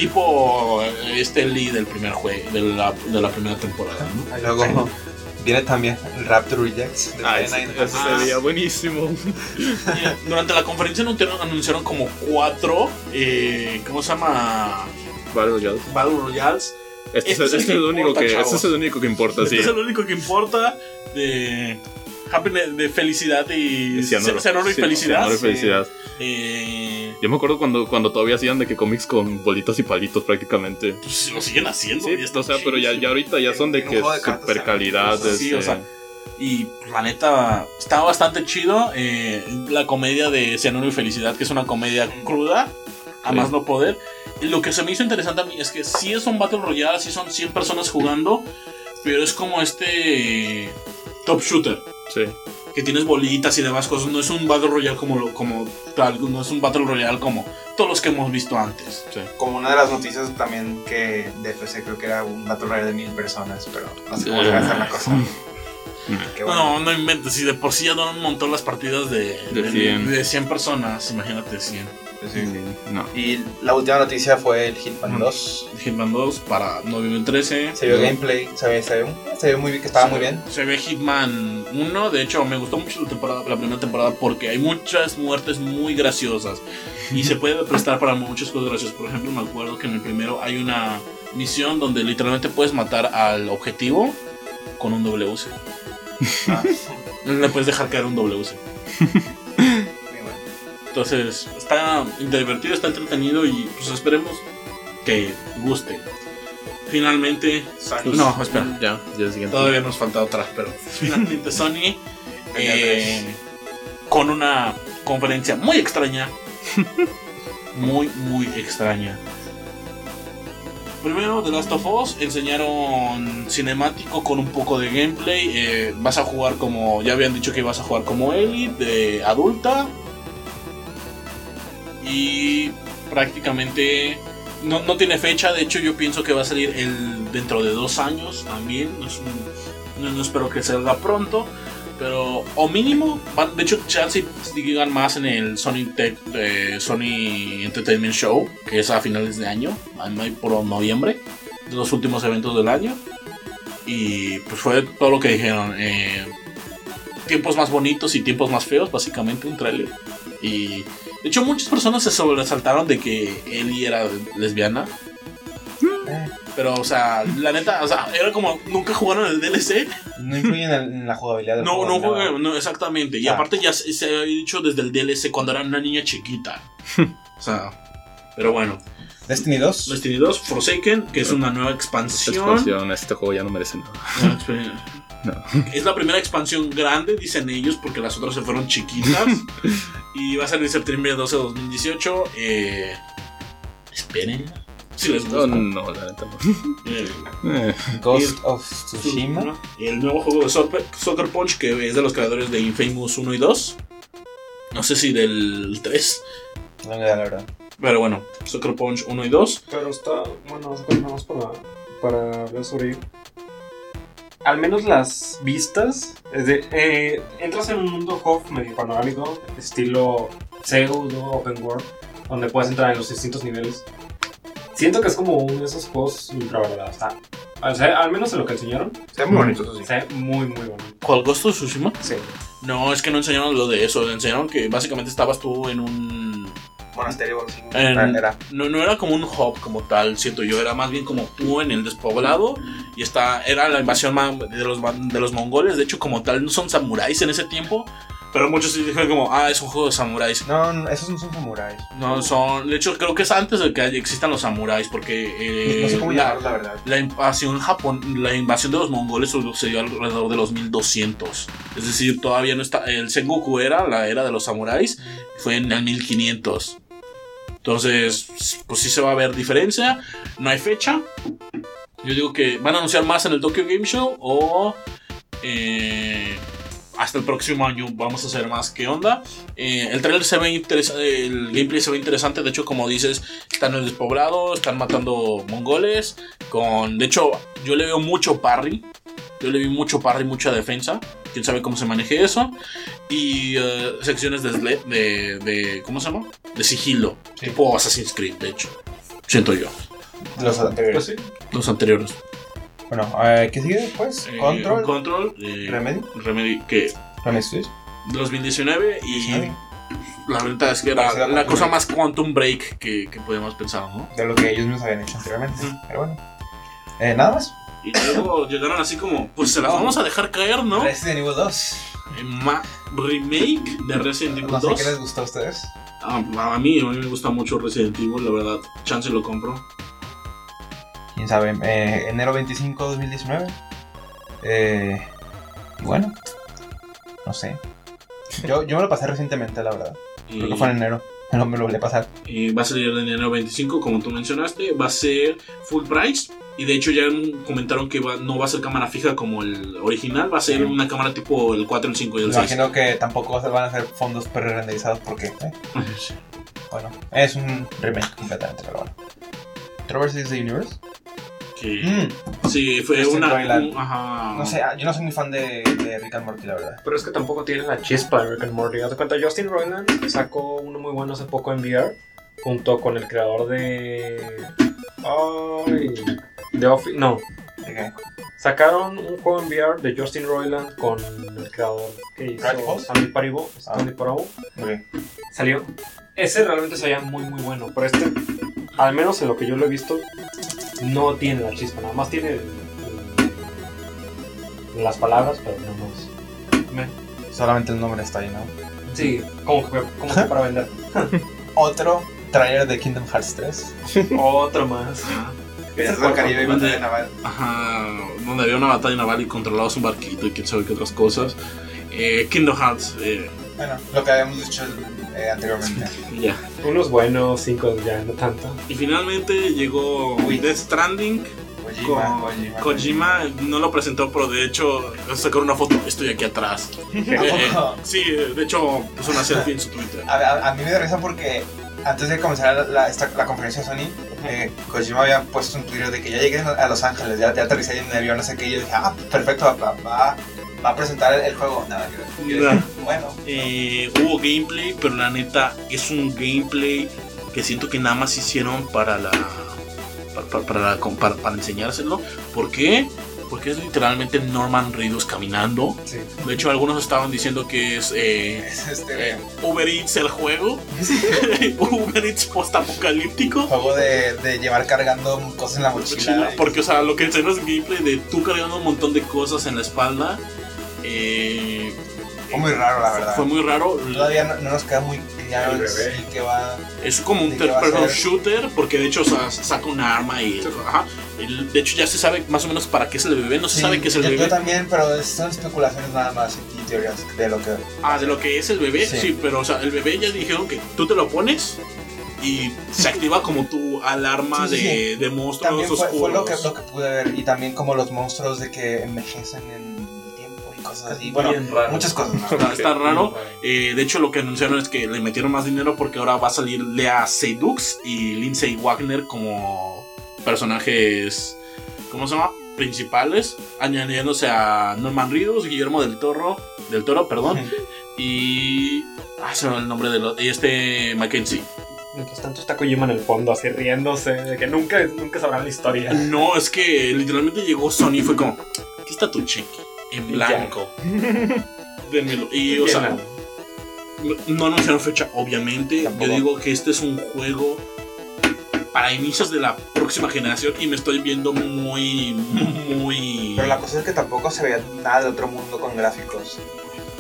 Tipo eh, este Lee del primer juego, de la, de la primera temporada, ¿no? Y luego viene también el Raptor Rejects de Ah, ese, sería buenísimo. Y Durante la conferencia anunciaron, anunciaron como cuatro, eh, ¿cómo se llama? Vale, ya. Battle Royales. Este, Este es, este es el único importa, que, este es el único que importa, sí. Este es el único que importa de, happiness- de felicidad y Cianuro. cianuro y Sí, felicidad. cianuro y felicidad. Eh, Yo me acuerdo cuando, cuando todavía hacían de que cómics con bolitas y palitos prácticamente. pues lo siguen haciendo. Sí, o sea, pero ya, ya ahorita ya son de En que de cartas super calidad. Sí, este, o sea, Y la neta, está bastante chido. eh, la comedia de Cianuro y Felicidad, que es una comedia cruda, a Sí. más no poder. Y lo que se me hizo interesante a mí es que sí es un Battle Royale, sí son 100 personas jugando, pero es como este Top Shooter. sí. Que tienes bolitas y demás cosas. No es un Battle Royale como, lo- como tal, no es un Battle Royale como todos los que hemos visto antes. Como una de las noticias también que de PC creo que era un Battle Royale de mil personas, pero no sé cómo se va a hacer la cosa. Bueno. No, no inventes. Si de por sí ya dan un montón las partidas de, De 100. de 100 personas, imagínate 100. Sí. No. Y la última noticia fue el Hitman 2. Hitman 2 para noviembre 13. Se vio gameplay, se ve, se ve, se ve muy bien, que estaba muy bien. Se ve Hitman 1. De hecho, me gustó mucho la, temporada, la primera temporada porque hay muchas muertes muy graciosas. Y se puede prestar para muchas cosas graciosas. Por ejemplo, me acuerdo que en el primero hay una misión donde literalmente puedes matar al objetivo con un WC. Ah, Le puedes dejar caer un WC. Entonces, está divertido, está entretenido y pues esperemos que guste. Finalmente, Sony. no, espera, Ya, ya todavía nos falta otra, pero finalmente Sony eh, con una conferencia muy extraña, muy, muy extraña. Primero, The Last of Us enseñaron cinemático con un poco de gameplay. eh, vas a jugar como, ya habían dicho que ibas a jugar como Ellie, de adulta. Y prácticamente no, no tiene fecha. De hecho, yo pienso que va a salir el, dentro de dos años también. Es no- espero que salga pronto. Pero, o mínimo, de hecho, chance digan más en el Sony, Tech, eh, Sony Entertainment Show, que es a finales de año, por noviembre, los últimos eventos del año. Y pues fue todo lo que dijeron. eh, tiempos más bonitos y tiempos más feos, básicamente un tráiler. Y de hecho muchas personas se sobresaltaron de que Ellie era lesbiana. Pero, o sea, la neta, o sea, era como, nunca jugaron el DLC. no influye en, la jugabilidad del No, juego, no jugué, no, exactamente. Y Ah. aparte ya se, se había dicho desde el DLC cuando era una niña chiquita. o sea, pero bueno. Destiny 2. Destiny 2, Forsaken, que es una nueva expansión. Expansión, este juego ya no merece nada. Exp- No. Es la primera expansión grande, dicen ellos, porque las otras se fueron chiquitas. y va a salir septiembre 12 de 2018. Eh, esperen. Si les No, gusta. no, la neta no. Eh, Ghost Y- of Tsushima. ¿no? El nuevo juego de Soccer, Soccer Punch, que es de los creadores de Infamous 1 y 2. No sé si del 3. No me da la verdad. Pero bueno, Soccer Punch 1 y 2. Pero está, bueno, nada más para, para hablar sobre ello. Al menos las vistas, es de, eh, entras en un mundo HOF medio panorámico, estilo pseudo open world, donde puedes entrar en los distintos niveles. Siento que es como uno de esos juegos infravalorados. Está, o sea, al menos en lo que enseñaron, Se ve muy bonito, eso sí. se ve muy, muy bonito. ¿Cuál Ghost of Tsushima? Sí. No, es que no enseñaron lo de eso. Enseñaron que básicamente estabas tú en un. Monasterio o algo así. En- Era. No, no era como un hub como tal, siento yo. Era más bien como tú en el despoblado. Y está, era la invasión de los, de los mongoles. De hecho, como tal, no son samuráis en ese tiempo. Pero muchos dijeron como, ah, es un juego de samuráis. No, no, esos no son samuráis. No, son. De hecho, creo que es antes de que existan los samuráis. Porque. eh, no sé cómo la- llamarlo, la verdad. La invasión Japón, la invasión de los mongoles sucedió alrededor de los 1200. Es decir, todavía no está. El Sengoku era la era de los samuráis, fue en el 1500. Entonces, pues sí se va a ver diferencia. No hay fecha. Yo digo que van a anunciar más en el Tokyo Game Show o eh, hasta el próximo año vamos a hacer más. ¿Qué onda? Eh, el trailer se ve interesante, el gameplay se ve interesante. De hecho, como dices, están en el despoblado, están matando mongoles. Con, de hecho, yo le veo mucho parry. Yo le vi mucho parry, mucha defensa. Quién sabe cómo se maneje eso. Y eh, secciones de, de, de- ¿Cómo se llama? De sigilo. Sí. Tipo Assassin's Creed, de hecho. Siento yo. Los anteriores. Pues sí. Los anteriores. Bueno, eh, ¿qué sigue después? Eh, Control. Control. eh, Remedy. Remedy. Que Remedy Switch. 2019 y 19. la verdad es que era la cosa más Quantum Break que, que podemos pensar, ¿no? De lo que ellos mismos habían hecho anteriormente. Ujú. Pero bueno. Eh, Nada más. Y luego llegaron así como, pues se las vamos a dejar caer, ¿no? Resident Evil 2. En ma- remake de Resident Evil No sé 2. qué les gustó a ustedes. Ah, a mí, a mí me gusta mucho Resident Evil, la verdad. Chance lo compro. Quién sabe. Eh, enero 25, 2019. Eh, bueno. No sé. Yo, yo me lo pasé recientemente, la verdad. Creo que fue en enero. No me lo volví a pasar. y va a salir en enero 25, como tú mencionaste. Va a ser full price. Y de hecho ya comentaron que va- no va a ser cámara fija como el original. Va a ser Sí. una cámara tipo el 4, el 5 y el Me 6. imagino que tampoco se van a hacer fondos pre-renderizados porque, eh, Sí. bueno, es un remake completamente, pero bueno. Trevor vs. The Universe. Que- Mm, Sí, fue Justin una. Roiland. un- ajá. no sé, ah, yo no soy muy fan de, de Rick and Morty, la verdad. Pero es que tampoco tiene la chispa de Rick and Morty. Cuenta, Justin Roiland sacó uno muy bueno hace poco en VR, junto con el creador de. Ay. De Office. No. ¿De qué? Sacaron un juego en VR de Justin Roiland con el creador que hizo? Stanley Parable. Ah. Stanley Parable. Salió. Ese realmente se veía muy, muy bueno. Pero este, al menos en lo que yo lo he visto, no tiene la chispa. Nada más tiene el- el- las palabras, pero no más. Me- Solamente el nombre está ahí, ¿no? Sí, como que, como que para vender. Otro trailer de Kingdom Hearts 3. Otro más. Piratas del Caribe y ¿Dónde? batalla naval. Ajá, donde había una batalla naval y controlabas un barquito y quién sabe qué otras cosas. Eh, Kingdom Hearts, eh, Bueno, lo que habíamos dicho eh, anteriormente. ya. Unos buenos, cinco ya, no tanto. Y finalmente llegó Uy. Death Stranding. Kojima, Con Kojima. Kojima no lo presentó, pero de hecho sacaron una foto. Estoy aquí atrás. Eh, eh, sí, de hecho puso una selfie en su Twitter. A, a- a mí me da risa porque antes de comenzar la, la- esta- la conferencia de Sony, eh, Kojima había puesto un Twitter de que ya llegué a Los Ángeles, ya, ya aterricé en un avión, no sé qué. Y yo dije, ah, perfecto, va, va- a presentar el, el juego. Nada. Yo dije, bueno, Eh, hubo gameplay, pero la neta es un gameplay que siento que nada más hicieron para la. para, para- para enseñárselo. ¿Por qué? Porque es literalmente Norman Reedus caminando. Sí. De hecho, algunos estaban diciendo que es eh, Es este eh, Uber Eats el juego. Uber Eats post-apocalíptico. juego de, de llevar cargando cosas en la mochila. Porque, o sea, lo que enseña es gameplay de tú cargando un montón de cosas en la espalda. Eh, Fue muy raro, la verdad. Fue muy raro. Todavía no, no nos queda muy bebé. sí que va. Es como un ¿De third person shooter, porque de hecho o sea, saca una arma y. Ajá. El- de hecho, ya se sabe más o menos para qué es el bebé. No se Sí, sabe qué es el yo, yo bebé. también, pero son especulaciones nada más y teorías de lo que. Ah, de lo que es el bebé, sí. Sí. pero o sea, el bebé ya dijeron que tú te lo pones y se activa como tu alarma Sí, sí, de, de monstruos También fue, oscuros. fue lo, que, lo que pude ver. Y también como los monstruos de que envejecen en y cosas así. Bueno, muchas cosas. ¿no? Está, está raro. Eh, de hecho, lo que anunciaron es que le metieron más dinero porque ahora va a salir Lea Seydoux y Lindsay Wagner como personajes, ¿cómo se llama? Principales, añadiéndose a Norman Reedus, Guillermo del Toro, del Toro, perdón, y ah, se me va el nombre de los, y este Mackenzie. Mientras tanto está Kojima en el fondo, así riéndose, de que nunca, nunca sabrán la historia. No, es que literalmente llegó Sony y fue como, aquí está tu cheque en blanco. Dénmelo. Y o sea. No anunciaron fecha, obviamente. Tampoco. Yo digo que este es un juego para inicios de la próxima generación y me estoy viendo muy, muy... Pero la cosa es que tampoco se veía nada de otro mundo con gráficos.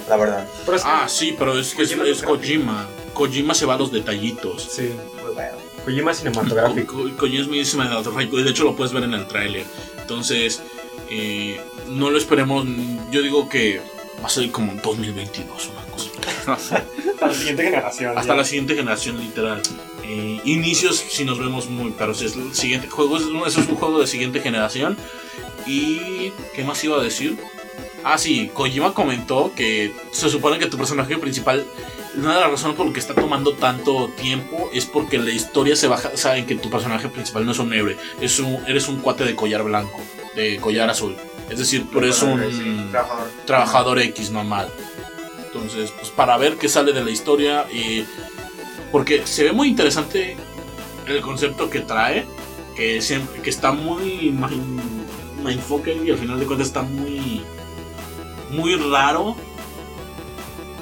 La verdad. Pero es que- Ah, sí, pero es que es, Kojima es es Kojima. Kojima se va a los detallitos. Sí, Pues bueno. Kojima cinematográfico. Ko- Kojima es muy cinematográfico y de hecho lo puedes ver en el tráiler. Entonces, eh, no lo esperemos. Yo digo que va a ser como 2022, una cosa. Hasta la siguiente generación. Hasta ya. la siguiente generación, literal. Eh, inicios, si nos vemos muy. Pero si es el siguiente juego, es, eso es un juego de siguiente generación. Y. ¿Qué más iba a decir? Ah, sí, Kojima comentó que se supone que tu personaje principal. Una de las razones por las que está tomando tanto tiempo es porque la historia se baja. Saben que tu personaje principal no es un héroe, es un, eres un cuate de collar blanco, de collar azul. Es decir, tú eres un trabajador. trabajador X normal. Entonces, pues para ver qué sale de la historia y porque se ve muy interesante el concepto que trae, que siempre que está muy mindfucker y al final de cuentas está muy muy raro.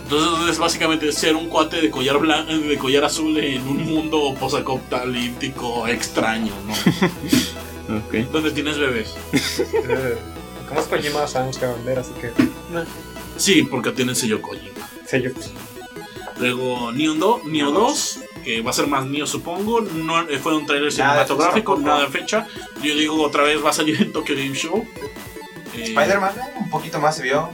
Entonces es básicamente ser un cuate de collar blanco, de collar azul en un mundo posapocalíptico extraño, ¿no? Ok. Donde tienes bebés. Como es Kojima, sabemos que va a vender, así que. Sí, porque tiene sello Kojima. Yo. Luego Neo, 2, Neo 2, que va a ser más Neo supongo. No, eh, fue un trailer de cinematográfico, nada de fecha. Yo digo otra vez va a salir en Tokyo Game Show. Eh, Spider-Man, eh, un poquito más se vio.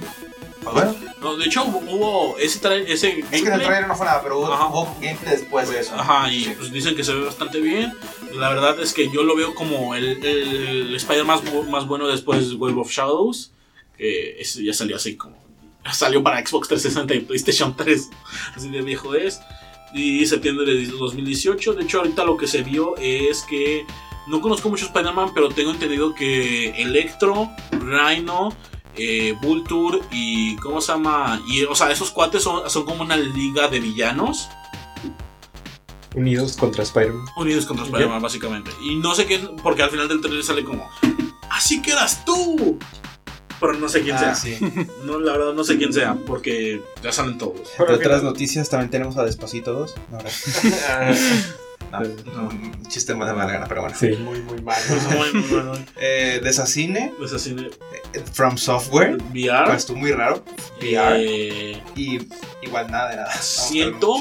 Bueno, no, de hecho hubo, ese trailer, ese es que en el trailer no fue nada, pero hubo, hubo gameplay después de eso. Ajá, y Sí. pues dicen que se ve bastante bien. La verdad es que yo lo veo como el, el Spider más, más bueno después de Web of Shadows. Que ese ya salió así como. Salió para Xbox 360 y PlayStation 3. Así de viejo es. Y septiembre de 2018. De hecho, ahorita lo que se vio es que. No conozco mucho Spider-Man, pero tengo entendido que Electro, Rhino, eh, Vulture y. ¿Cómo se llama? Y, o sea, esos cuates son, son como una liga de villanos. Unidos contra Spider-Man. Unidos contra Spider-Man, básicamente. Y no sé quién, porque al final del trailer sale como, así que eras tú. Pero no sé quién sea. Ah, sí. No, la verdad no sé quién sea, porque ya salen todos. Pero otras final- noticias también tenemos a Despacito 2. No, Ah, no, un chiste más de mala gana, pero bueno. sí, muy, muy mal. Muy, muy. Eh, Desasine, eh, From Software, VR. pues estuvo muy raro. VR. eh, Y igual nada de nada. Vamos siento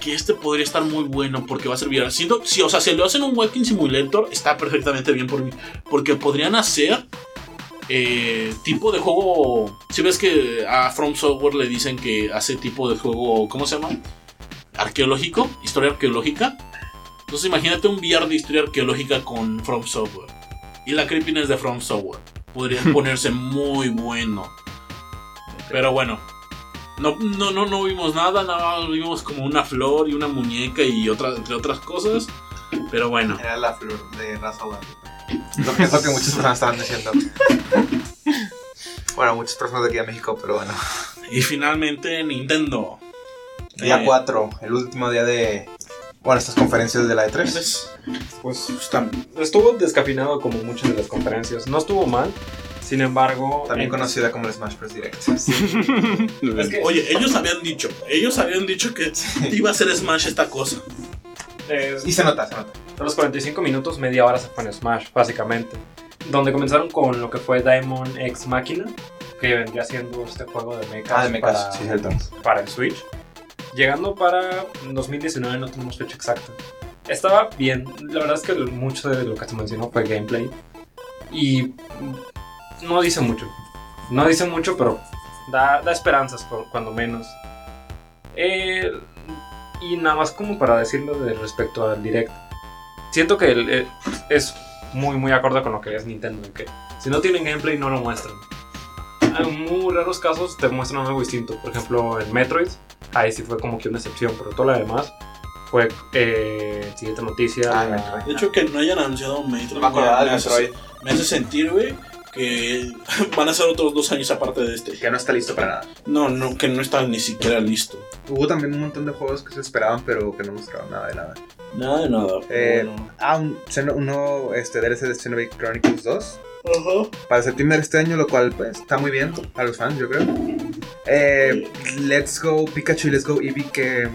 que este podría estar muy bueno porque va a ser VR. Siento, sí, o sea, si lo hacen un Walking Simulator, está perfectamente bien por mí. Porque podrían hacer eh, tipo de juego. Si ves que a From Software le dicen que hace tipo de juego, ¿cómo se llama? Arqueológico, historia arqueológica. Entonces imagínate un VR de historia arqueológica con From Software. Y la creepiness de From Software. Podría ponerse muy bueno. Pero bueno. No, no, no, no vimos nada, nada más vimos como una flor y una muñeca y otra, entre otras cosas. Pero bueno. Era la flor de raza. Lo que es lo que muchas personas estaban diciendo. Bueno, muchas personas de aquí a México, pero bueno. Y finalmente Nintendo. Día Eh, 4, el último día de, Bueno, estas conferencias de la E3. Entonces, Pues pues, tam- estuvo descafinado como muchas de las conferencias. No estuvo mal. Sin embargo, También en- conocida como el Smash Bros. Direct. Es que, Oye, ellos habían dicho, ellos habían dicho que iba a ser Smash esta cosa. eh, Y se nota, se nota. de los 45 minutos, media hora se fue en Smash, básicamente. Donde comenzaron con lo que fue Diamond X Machina, que vendría siendo este juego de mechas, Ah, de mechas, para, sí, para el Switch. Llegando para 2019, no tenemos fecha exacta. Estaba bien, la verdad es que mucho de lo que se mencionó fue gameplay. Y no dice mucho. No dice mucho, pero da, da esperanzas, por- cuando menos. Eh, y nada más como para decirlo de respecto al direct. Siento que el- el- es muy, muy acorde con lo que es Nintendo. que si no tienen gameplay, no lo muestran. En muy raros casos te muestran algo distinto. Por ejemplo, en Metroid, ahí sí fue como que una excepción, pero todo lo demás fue eh, siguiente noticia. Ah, Metroid. De hecho, que no hayan anunciado un Metroid No me me, del hace, Metroid. me hace sentir, güey, que van a ser otros dos años aparte de este. Que no está listo para nada. No, no, que no está ni siquiera listo. Hubo también un montón de juegos que se esperaban, pero que no mostraron nada de nada. Nada de nada. Eh, Bueno. Ah, un, uno este, DLC de Xenoblade Chronicles 2. Ajá. Para septiembre de este año, lo cual pues está muy bien para los fans, yo creo. Eh, Let's Go Pikachu y Let's Go Eevee que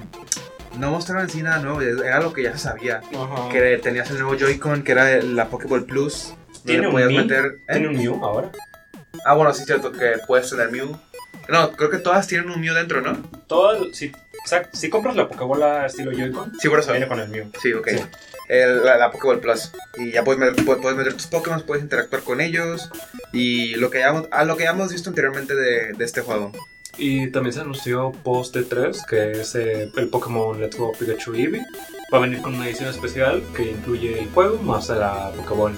no mostraron en sí nada nuevo, era lo que ya se sabía. Ajá. Que tenías el nuevo Joy-Con, que era la Pokéball Plus. ¿Tiene un podías Mii? meter. ¿eh? ¿Tiene un Mew ahora? Ah, bueno, sí es cierto que puedes tener Mew. No, creo que todas tienen un Mew dentro, ¿no? Todo, si, o sea, si compras la Pokébola estilo Joy-Con, Sí, por eso. viene con el Mew. Sí, ok. Sí. El- la, la Pokéball Plus. Y ya puedes meter, pu- puedes meter tus Pokémon, puedes interactuar con ellos. Y lo que ya, hemos- a lo que ya hemos visto anteriormente de, de este juego. Y también se anunció post E3, que es eh, el Pokémon Let's Go Pikachu Eevee. Va a venir con una edición especial que incluye el juego más la Pokébola.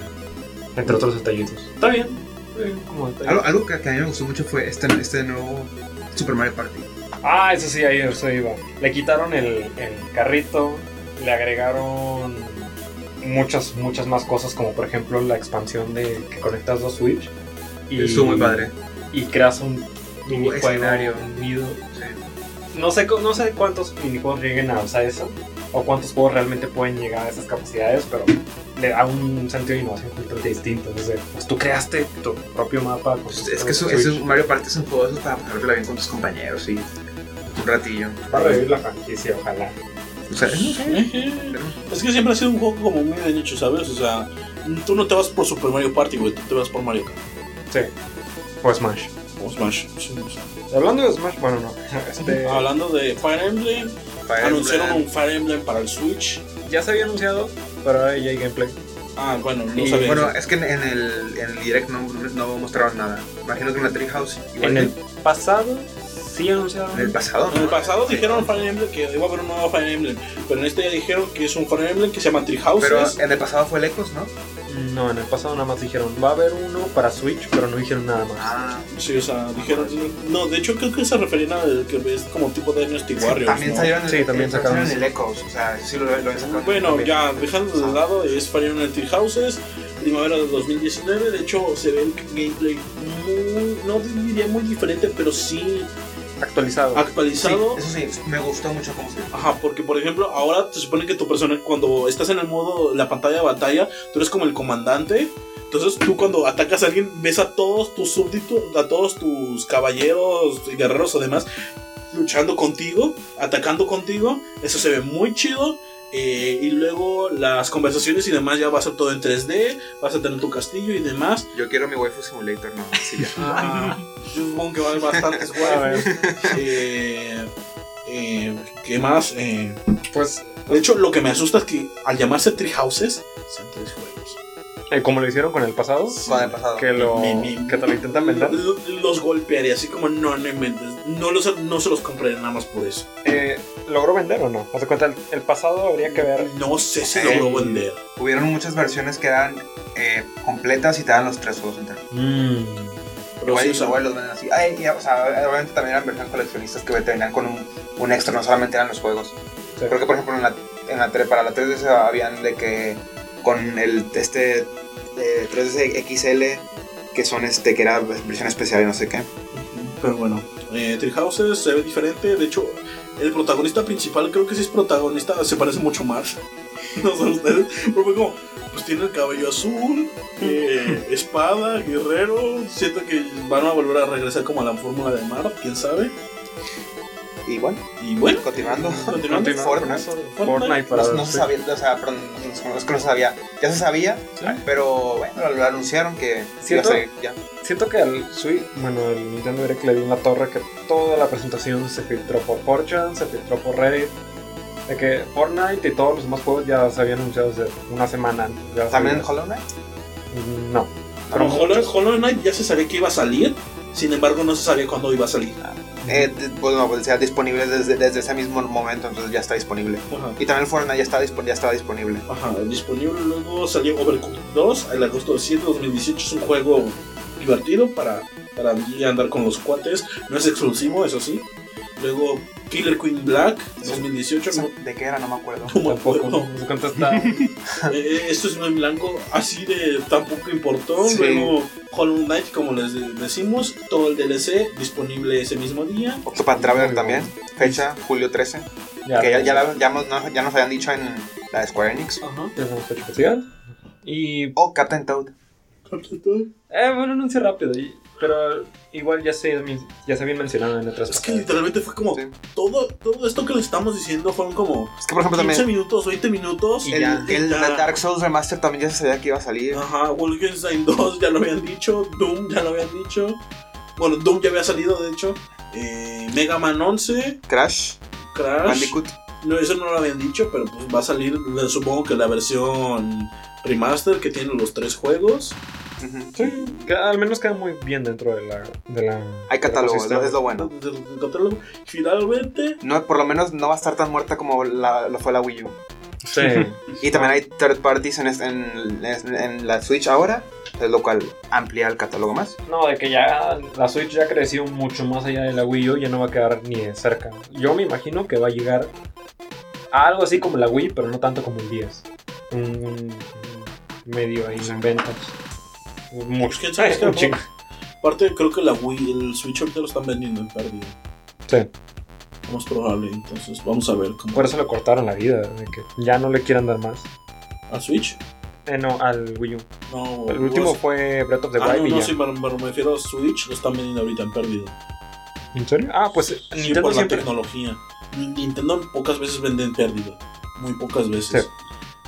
Entre otros detallitos. Está bien. está bien como. Algo, algo que, que a mí me gustó mucho fue este, este nuevo Super Mario Party. Ah, eso sí, ahí eso iba. Le quitaron el, el carrito, le agregaron muchas, muchas más cosas, como por ejemplo la expansión de que conectas dos Switch. Y, Estuvo muy padre. Y creas un minijuego unido. No sé, no sé cuántos minijuegos lleguen a usar eso, o cuántos juegos realmente pueden llegar a esas capacidades, pero le da un sentido de innovación completamente distinto. Es de, pues tú creaste tu propio mapa. con Pues es que eso, eso- Mario Party es un juego de esos para pasártela bien con tus compañeros y un ratillo. Para revivir la franquicia, ojalá. O sea, no sé. Ejé. Es que siempre ha sido un juego como muy de nicho, ¿sabes? O sea, tú no te vas por Super Mario Party, güey, tú te vas por Mario Kart. Sí. O Smash. O Smash. sí, o sea. Hablando de Smash, bueno, no. Este, Hablando de Fire Emblem, Fire anunciaron Emblem. un Fire Emblem para el Switch. ya se había anunciado, pero ahora ya hay gameplay. Ah, bueno, no Y, sabía. bueno, eso. es que en, en el, en el direct no, no mostraron nada. Imagino que en la Treehouse. igual En que- el pasado sí anunciaron. en el pasado, En el pasado dijeron Fire Emblem que iba a haber un nuevo Fire Emblem, pero en este ya dijeron que es un Fire Emblem que se llama Tree Houses. Pero en el pasado fue el Ecos, ¿no? No, en el pasado nada más dijeron, va a haber uno para Switch, pero no dijeron nada más. Ah, Sí, o sea, dijeron. No, de hecho creo que se referían al que es como tipo de Dynasty Warriors. también ¿no? salieron Sí, el, también sacaron el Ecos. O sea, sí lo, lo habían sacado. Bueno, también. ya dejando de lado, es Fire Emblem Tree Houses, primavera de 2019. De hecho, se ve el gameplay muy, no diría muy diferente, pero sí Actualizado. Sí, actualizado. eso sí, me gustó mucho cómo se ve. Ajá, porque por ejemplo, ahora se supone que tu personaje, cuando estás en el modo, la pantalla de batalla, tú eres como el comandante. Entonces tú cuando atacas a alguien, ves a todos tus súbditos, a todos tus caballeros, y guerreros o demás, luchando contigo, atacando contigo. Eso se ve muy chido. Eh, y luego las conversaciones y demás ya va a ser todo en 3D, vas a tener tu castillo y demás. Yo quiero mi waifu simulator, no, sí, ya. Ah, yo supongo que va a haber bastantes waifus. Eh, eh, ¿Qué más? Eh, Pues, de hecho, lo que me asusta es que al llamarse Tree Houses, sean tres juegos. Eh, como lo hicieron con el pasado, Con el pasado. que, lo, Mi- mi- que te lo intentan vender. Lo- Los golpearía, así como no, no inventes. No, los, no se los compraré nada más por eso. Eh, ¿Logró vender o no? Haz de cuenta, el, el pasado habría que ver. No sé si logró vender. Hubieron muchas versiones que eran eh, completas y te dan los tres juegos enteros. Pero Igual, sí, igual los venden así. Ay, y, o sea, obviamente también eran versiones coleccionistas que venían con un, un extra, no solamente eran los juegos. Sí. Creo que por ejemplo en la, en la para la 3DS habían de que con el este eh, 3DS XL que son este que era versión especial y no sé qué. Pero bueno, eh, se ve diferente. De hecho, el protagonista principal, creo que sí es protagonista, se parece mucho más. No sé ustedes. Pero fue como, pues tiene el cabello azul, eh, espada, guerrero. Siento que van a volver a regresar como a la fórmula de Mar, quién sabe. Y bueno, Y bueno, continuando. continuando. Fortnite. Fortnite para No, no se sabía, o sea, perdón, no, es que no se sabía. Ya se sabía, Sí. pero bueno, lo anunciaron que iba a Siento- salir ya. Siento que al Switch, bueno, el Nintendo Direct le dio una torre que toda la presentación se filtró por 4chan, se filtró por Reddit. De que Fortnite y todos los demás juegos ya se habían anunciado desde una semana. antes, ya ¿También en. Hollow Knight? No. Pero Hollow, Hollow Knight ya se sabía que iba a salir. Sin embargo, no se sabía cuándo iba a salir. Eh, bueno, pues disponible desde, desde ese mismo momento, entonces ya está disponible. Ajá. Y también el Fortnite ya, está, ya estaba disponible. Ajá, disponible luego salió Overcooked 2 el agosto de 7 de 2018. Es un juego divertido para, para andar con los cuates. No es exclusivo, eso sí. Luego Killer Queen Black 2018. No, ¿De qué era? No me acuerdo. no me Tampoco. acuerdo. No sé cuánto está. Eh, esto es en blanco, así de tampoco importó. Sí. Luego Hollow Knight, como les de- decimos, todo el DLC disponible ese mismo día. Octopath Traveler también, fecha julio 13. Ya, que ya, ya, la- ya, nos- ya nos habían dicho en la de Square Enix. Ajá. ya tenemos fecha especial. Y. O Captain Toad. Eh, bueno, anuncio rápido. y- pero igual ya se, ya se habían mencionado en otras Es que literalmente fue como Sí. todo, todo esto que les estamos diciendo fueron como Es que por ejemplo 15 también minutos, 20 minutos. Y el, ya, el ya. Dark Souls Remaster también ya se sabía que iba a salir. Ajá, Wolfenstein 2 ya lo habían dicho, Doom ya lo habían dicho. Bueno, Doom ya había salido, de hecho. Eh, Mega Man 11, Crash, Crash. Bandicoot. No, eso no lo habían dicho, pero pues va a salir, supongo que la versión remaster que tiene los tres juegos. Sí, al menos queda muy bien dentro de la. De la Hay catálogo, es lo, es lo bueno. del- del catálogo. Finalmente, No, por lo menos no va a estar tan muerta como la, lo fue la Wii U. Sí. Y también hay third parties en, es- en, en- en la Switch ahora, es lo cual amplía el catálogo más. No, de que ya la Switch ya creció mucho más allá de la Wii U, ya no va a quedar ni de cerca. Yo me imagino que va a llegar a algo así como la Wii, pero no tanto como el 10. Un, un- un medio ahí en ventas. Mucho. ¿Quién sabe? Chingo. aparte creo que la Wii, el Switch ahorita lo están vendiendo en pérdida. Sí. Lo Más probable, entonces vamos a ver cómo. Por eso le cortaron la vida, de que ya no le quieran dar más. ¿Al Switch? Eh, no, al Wii U. No, El último fue Breath of the Ah, Wild no, y no, ya. sí, me, me refiero a Switch, lo están vendiendo ahorita en pérdida. ¿En serio? Ah, pues Sí, Nintendo por la tecnología. Ni- Nintendo pocas veces vende en pérdida. Muy pocas veces. Sí.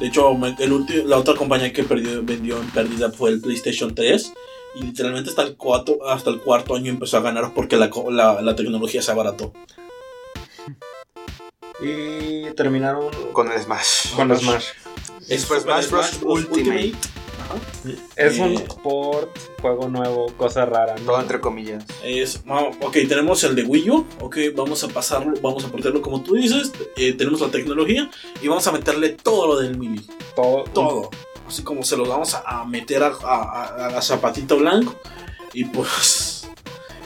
De hecho, el la otra compañía que perdió, vendió en pérdida fue el PlayStation 3. Y literalmente hasta el, cuarto, hasta el cuarto año empezó a ganar porque la, la, la tecnología se abarató. Y terminaron Con el Smash. con Smash. Es Super Smash Bros. Ultimate. Es un port, juego nuevo, cosa rara. ¿no? Todo entre comillas. Es, ok, tenemos el de Wii U, ok, vamos a pasarlo, vamos a portarlo como tú dices, eh, tenemos la tecnología y vamos a meterle todo lo del Mini, todo. todo, así como se lo vamos a, a meter a, a, a- a Zapatito Blanco y pues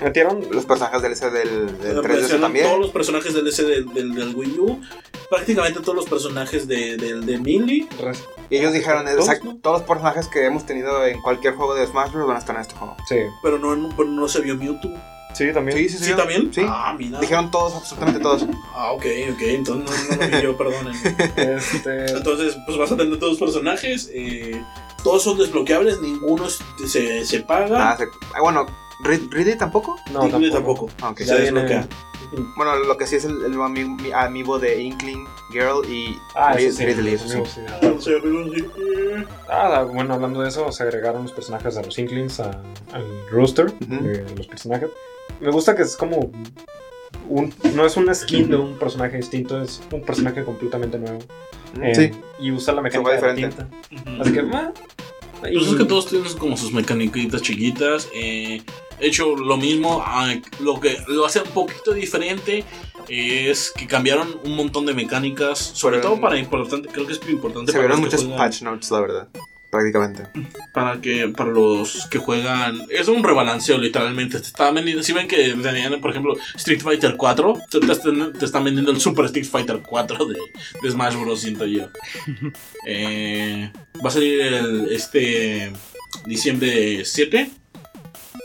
Metieron Los personajes del ese del, del 3DS aparecieron también. todos los personajes del ese del, del, del Wii U, prácticamente todos los personajes de, del de Y ellos dijeron, Todos, exacto, ¿no? todos los personajes que hemos tenido en cualquier juego de Smash Bros. van a estar en este juego. Sí. pero no, pero no se vio Mewtwo. Sí, también. ¿Sí, también? Sí. Ah, mira. Dijeron todos, absolutamente todos. Ah, ok, ok, entonces no, no lo vi yo, perdonen. Este, Entonces, pues vas a tener todos los personajes. eh, todos son desbloqueables, ninguno se, se paga. Ah, se- bueno, ¿Ridley tampoco? no, Ridley tampoco. tampoco. Ah, ok. Se Ya viene-. Bueno, lo que sí es el, el ami- mi- amiibo de Inkling, Girl y Ah, Rid- sí. Ridley, eso sí. amigos, sí. Ah, sí. Ah, bueno, hablando de eso, se agregaron los personajes de los Inklings a- al roster Ujú. de los personajes. Me gusta que es como un, no es una skin de un personaje distinto, es un personaje completamente nuevo. Eh, Sí. Y usa la mecánica de la. Así que, ah, y- Pues es que todos tienen como sus mecaniquitas chiquitas. eh, hecho lo mismo. ah, lo que lo hace un poquito diferente es que cambiaron un montón de mecánicas. Sobre Pero- todo para importante, creo que es importante Se vieron muchos juegan- patch notes, la verdad. Prácticamente. para que para los que juegan es un rebalanceo literalmente te están vendiendo si ven que tenían por ejemplo Street Fighter 4 te, te- te están vendiendo el Super Street Fighter 4 de, de Smash Bros siento yo Eh, va a salir el, este diciembre 7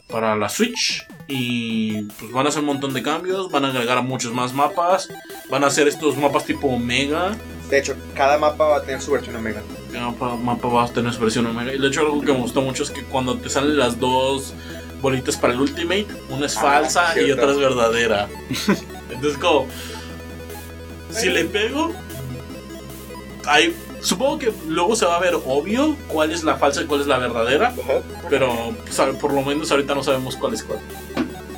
para la Switch Y pues van a hacer un montón de cambios, van a agregar muchos más mapas, van a hacer estos mapas tipo Omega. De hecho, cada mapa va a tener su versión Omega. Cada mapa, mapa va a tener su versión Omega. Y de hecho algo que me gustó mucho es que cuando te salen las dos bolitas para el Ultimate, una es Ah, falsa y otra es verdadera. Entonces como... Si le pego... Hay, supongo que luego se va a ver obvio cuál es la falsa y cuál es la verdadera. Pero pues, por lo menos ahorita no sabemos cuál es cuál.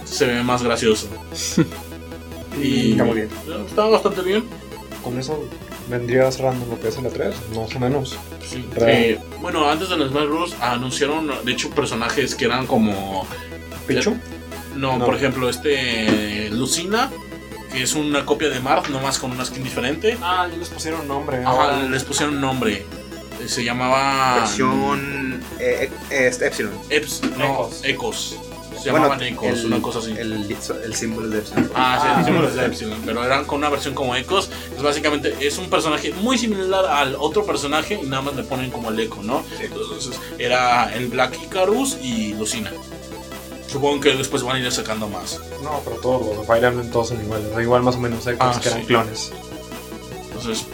Se ve más gracioso. y Está muy bien. Está bastante bien. Con eso vendría cerrando lo que es el E3, más o menos. Sí. Eh, bueno, antes de los Smash Bros. anunciaron, de hecho, personajes que eran como. ¿Pichu? No, No. por ejemplo, este. Lucina, que es una copia de Marth, nomás con una skin diferente. Ah, ya les pusieron nombre. Ajá, les pusieron nombre. Eh, Se llamaba. Versión eh, eh, este, Epsilon. Eps, no, Ecos. Ecos. Se Bueno, llamaban Ecos, el- una cosa así. El, el símbolo de Epsilon. Ah, sí, Ah. el símbolo es de Epsilon, pero eran con una versión como Ecos. Pues básicamente es un personaje muy similar al otro personaje y nada más le ponen como el eco, ¿no? Entonces era el Black Icarus y Lucina. Supongo que después van a ir sacando más. No, pero todos los de Fire Emblem todos son iguales. Igual más o menos Ecos Ah, que eran sí. clones. Entonces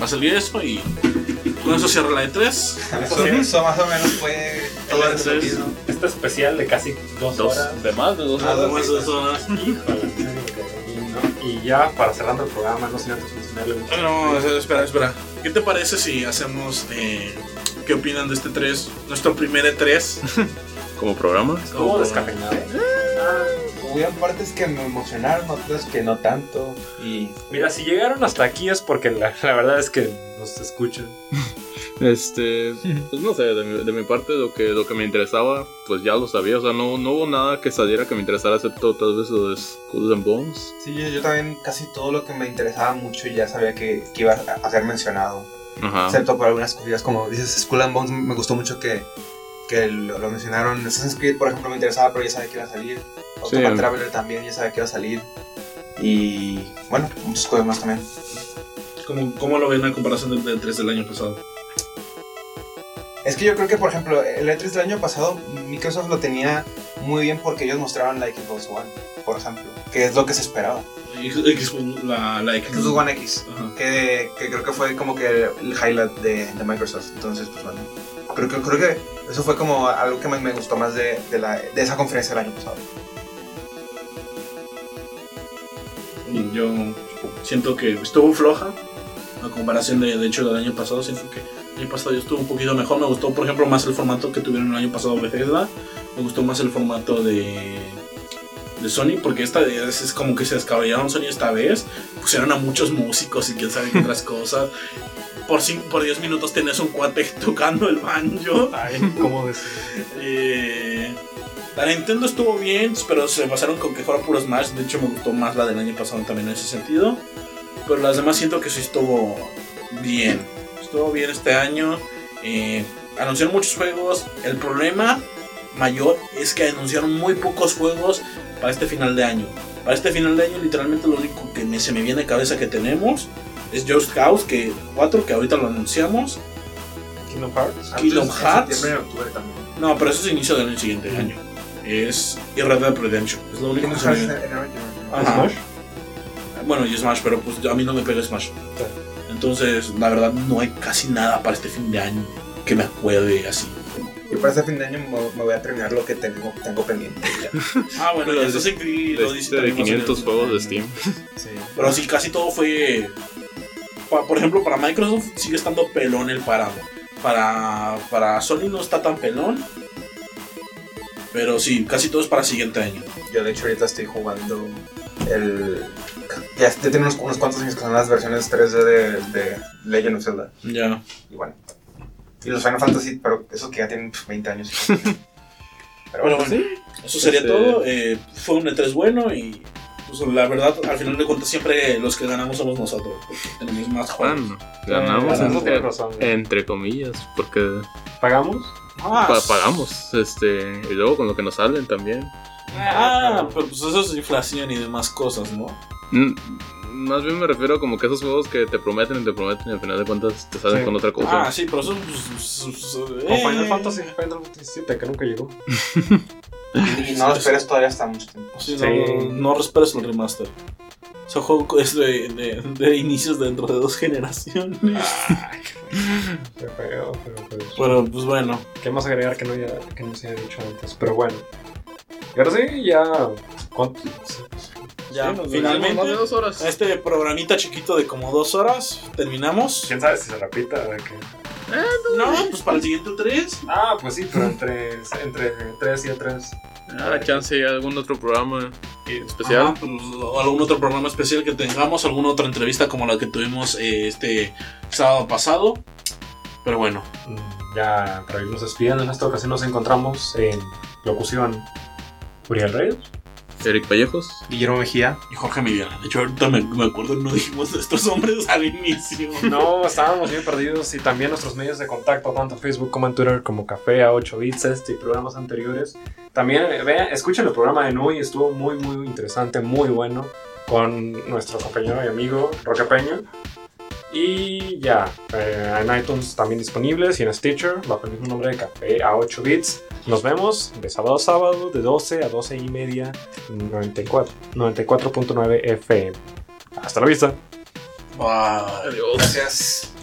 va a salir eso y con eso cierra la E E3. Eso, eso más o menos fue todo el Entonces. Este especial de casi dos, Dos, horas. de más de dos Ah, horas. Además de serio que- y, ya para cerrando el programa, no sin antes mencionarle un- No, espera, espera. ¿Qué te parece si hacemos eh, qué opinan de este 3? Nuestro primer E E3. Como programa. Estuvo descafeinado. Hubieron partes que me emocionaron, otras que no tanto. Y Mira, si llegaron hasta aquí es porque la, la verdad es que nos escuchan. Este, pues no sé, de mi, de mi parte lo que, lo que me interesaba, pues ya lo sabía, o sea, no, no hubo nada que saliera que me interesara excepto tal vez lo de Skulls and Bones. sí, yo, yo también casi todo lo que me interesaba mucho ya sabía que, que iba a ser mencionado. Ajá. Excepto por algunas cosillas como dices, Skull and Bones me gustó mucho que, que lo, lo mencionaron. Assassin's Creed, por ejemplo, me interesaba, pero ya sabía que iba a salir. Octopath Sí. Traveler también ya sabía que iba a salir. Y bueno, muchos juegos más también. ¿Cómo, cómo lo ven a comparación del E3 del año pasado? Es que yo creo que, por ejemplo, el E3 del año pasado, Microsoft lo tenía muy bien porque ellos mostraron la Xbox One, por ejemplo, que es lo que se esperaba. Xbox- La. Xbox One X, que, que creo que fue como que el highlight de, de Microsoft. Entonces, pues bueno, creo que, creo que eso fue como algo que me, me gustó más de, de, la, de esa conferencia del año pasado. Yo siento que estuvo floja a comparación de, de hecho del año pasado. Siento que el año pasado ya estuvo un poquito mejor. Me gustó, por ejemplo, más el formato que tuvieron el año pasado Bethesda. Me gustó más el formato de, de Sony porque esta vez es como que se descabellaron Sony esta vez. Pusieron a muchos músicos y quién sabe qué otras cosas. Por, cin- por 10 minutos tenés un cuate tocando el banjo. Ay, ¿cómo decir? Eh, la Nintendo estuvo bien, pero se pasaron con que fuera puro Smash. De hecho, me gustó más la del año pasado también en ese sentido. Pero las demás siento que sí estuvo bien. Estuvo bien este año. Eh, anunciaron muchos juegos. El problema mayor es que anunciaron muy pocos juegos para este final de año. Para este final de año, literalmente lo único que me- se me viene a cabeza que tenemos es Just Cause que 4, que ahorita lo anunciamos. Kingdom Hearts. Kingdom en Hearts. octubre también. No, pero eso es inicio del año siguiente año. Es y Red Dead Redemption. Es lo único que se me-. Ajá. Smash. Bueno, y Smash, pero pues a mí no me pega Smash. Entonces, la verdad, no hay casi nada para este fin de año que me acuerde así. Y para este fin de año me, voy a terminar lo que tengo, tengo pendiente. ya. Ah, bueno, Pero eso sí que lo dice De, de también más 500 en el- juegos de Steam. Sí. Pero sí, casi todo fue. Por ejemplo, para Microsoft sigue estando pelón el parado. Para, para Sony no está tan pelón. Pero sí, casi todo es para siguiente año. Yo de hecho ahorita estoy jugando el... Ya, ya tiene unos, unos cuantos años que son las versiones 3D de, de Legend of Zelda. Ya. Y bueno. Y los Final Fantasy, pero esos que ya tienen pf, 20 años. Pero Bueno, bueno, bueno, eso sería Este- todo. Eh, fue un E3 bueno y pues, la verdad, al final de cuentas, siempre los que ganamos somos nosotros. Porque tenemos más juegos. Bueno, ganamos Eh, eso tienes en- razón. entre comillas, porque ¿Pagamos? Ah, pa- pagamos, este, y luego con lo que nos salen también. Ah, pero pues eso es inflación y demás cosas, ¿no? Mm, Más bien me refiero a como que esos juegos que te prometen y te prometen y al final de cuentas te salen Sí. con otra cosa. Ah, sí, pero eso. pues, pues, eh. Final Fantasy, Final Fantasy VII, que nunca llegó. Y, no lo esperes todavía hasta mucho tiempo. Sí, Sí. No, no esperes el remaster. Ese juego es de, de, de inicios dentro de dos generaciones. Ay, qué feo, pero pues. Pero pues bueno, ¿Qué más agregar que no, ya, que no se haya dicho antes? Pero bueno. Y ahora sí, ya. ¿Cuánto? ya Sí, finalmente de dos horas. este programita chiquito de como dos horas terminamos. ¿Quién sabe si se repita? de No, pues para el siguiente tres. Ah, pues sí, pero entre, entre 3 y 3. Ah, chance algún otro programa eh, especial. Ajá, pues, o algún otro programa especial que tengamos, alguna otra entrevista como la que tuvimos eh, este sábado pasado. Pero bueno, Ya para irnos despidiendo, en esta ocasión nos encontramos en locución Uriel Reyes. Eric Vallejos. Guillermo Mejía. y Jorge Miguel. De hecho, ahorita me, me acuerdo, no dijimos estos hombres al inicio. No, estábamos bien perdidos y también nuestros medios de contacto, tanto en Facebook como en Twitter, como Café a 8 bits, este y programas anteriores. También eh, vean, escuchen el programa de Nui, estuvo muy, muy interesante, muy bueno, con nuestro compañero y amigo Roque Peña. Y ya, eh, en iTunes también disponibles y en Stitcher, bajo el mismo nombre de Café a 8 bits. Nos vemos de sábado a sábado, de 12 a 12 y media, 94, 94.9 FM. Hasta la vista. Adiós. Gracias.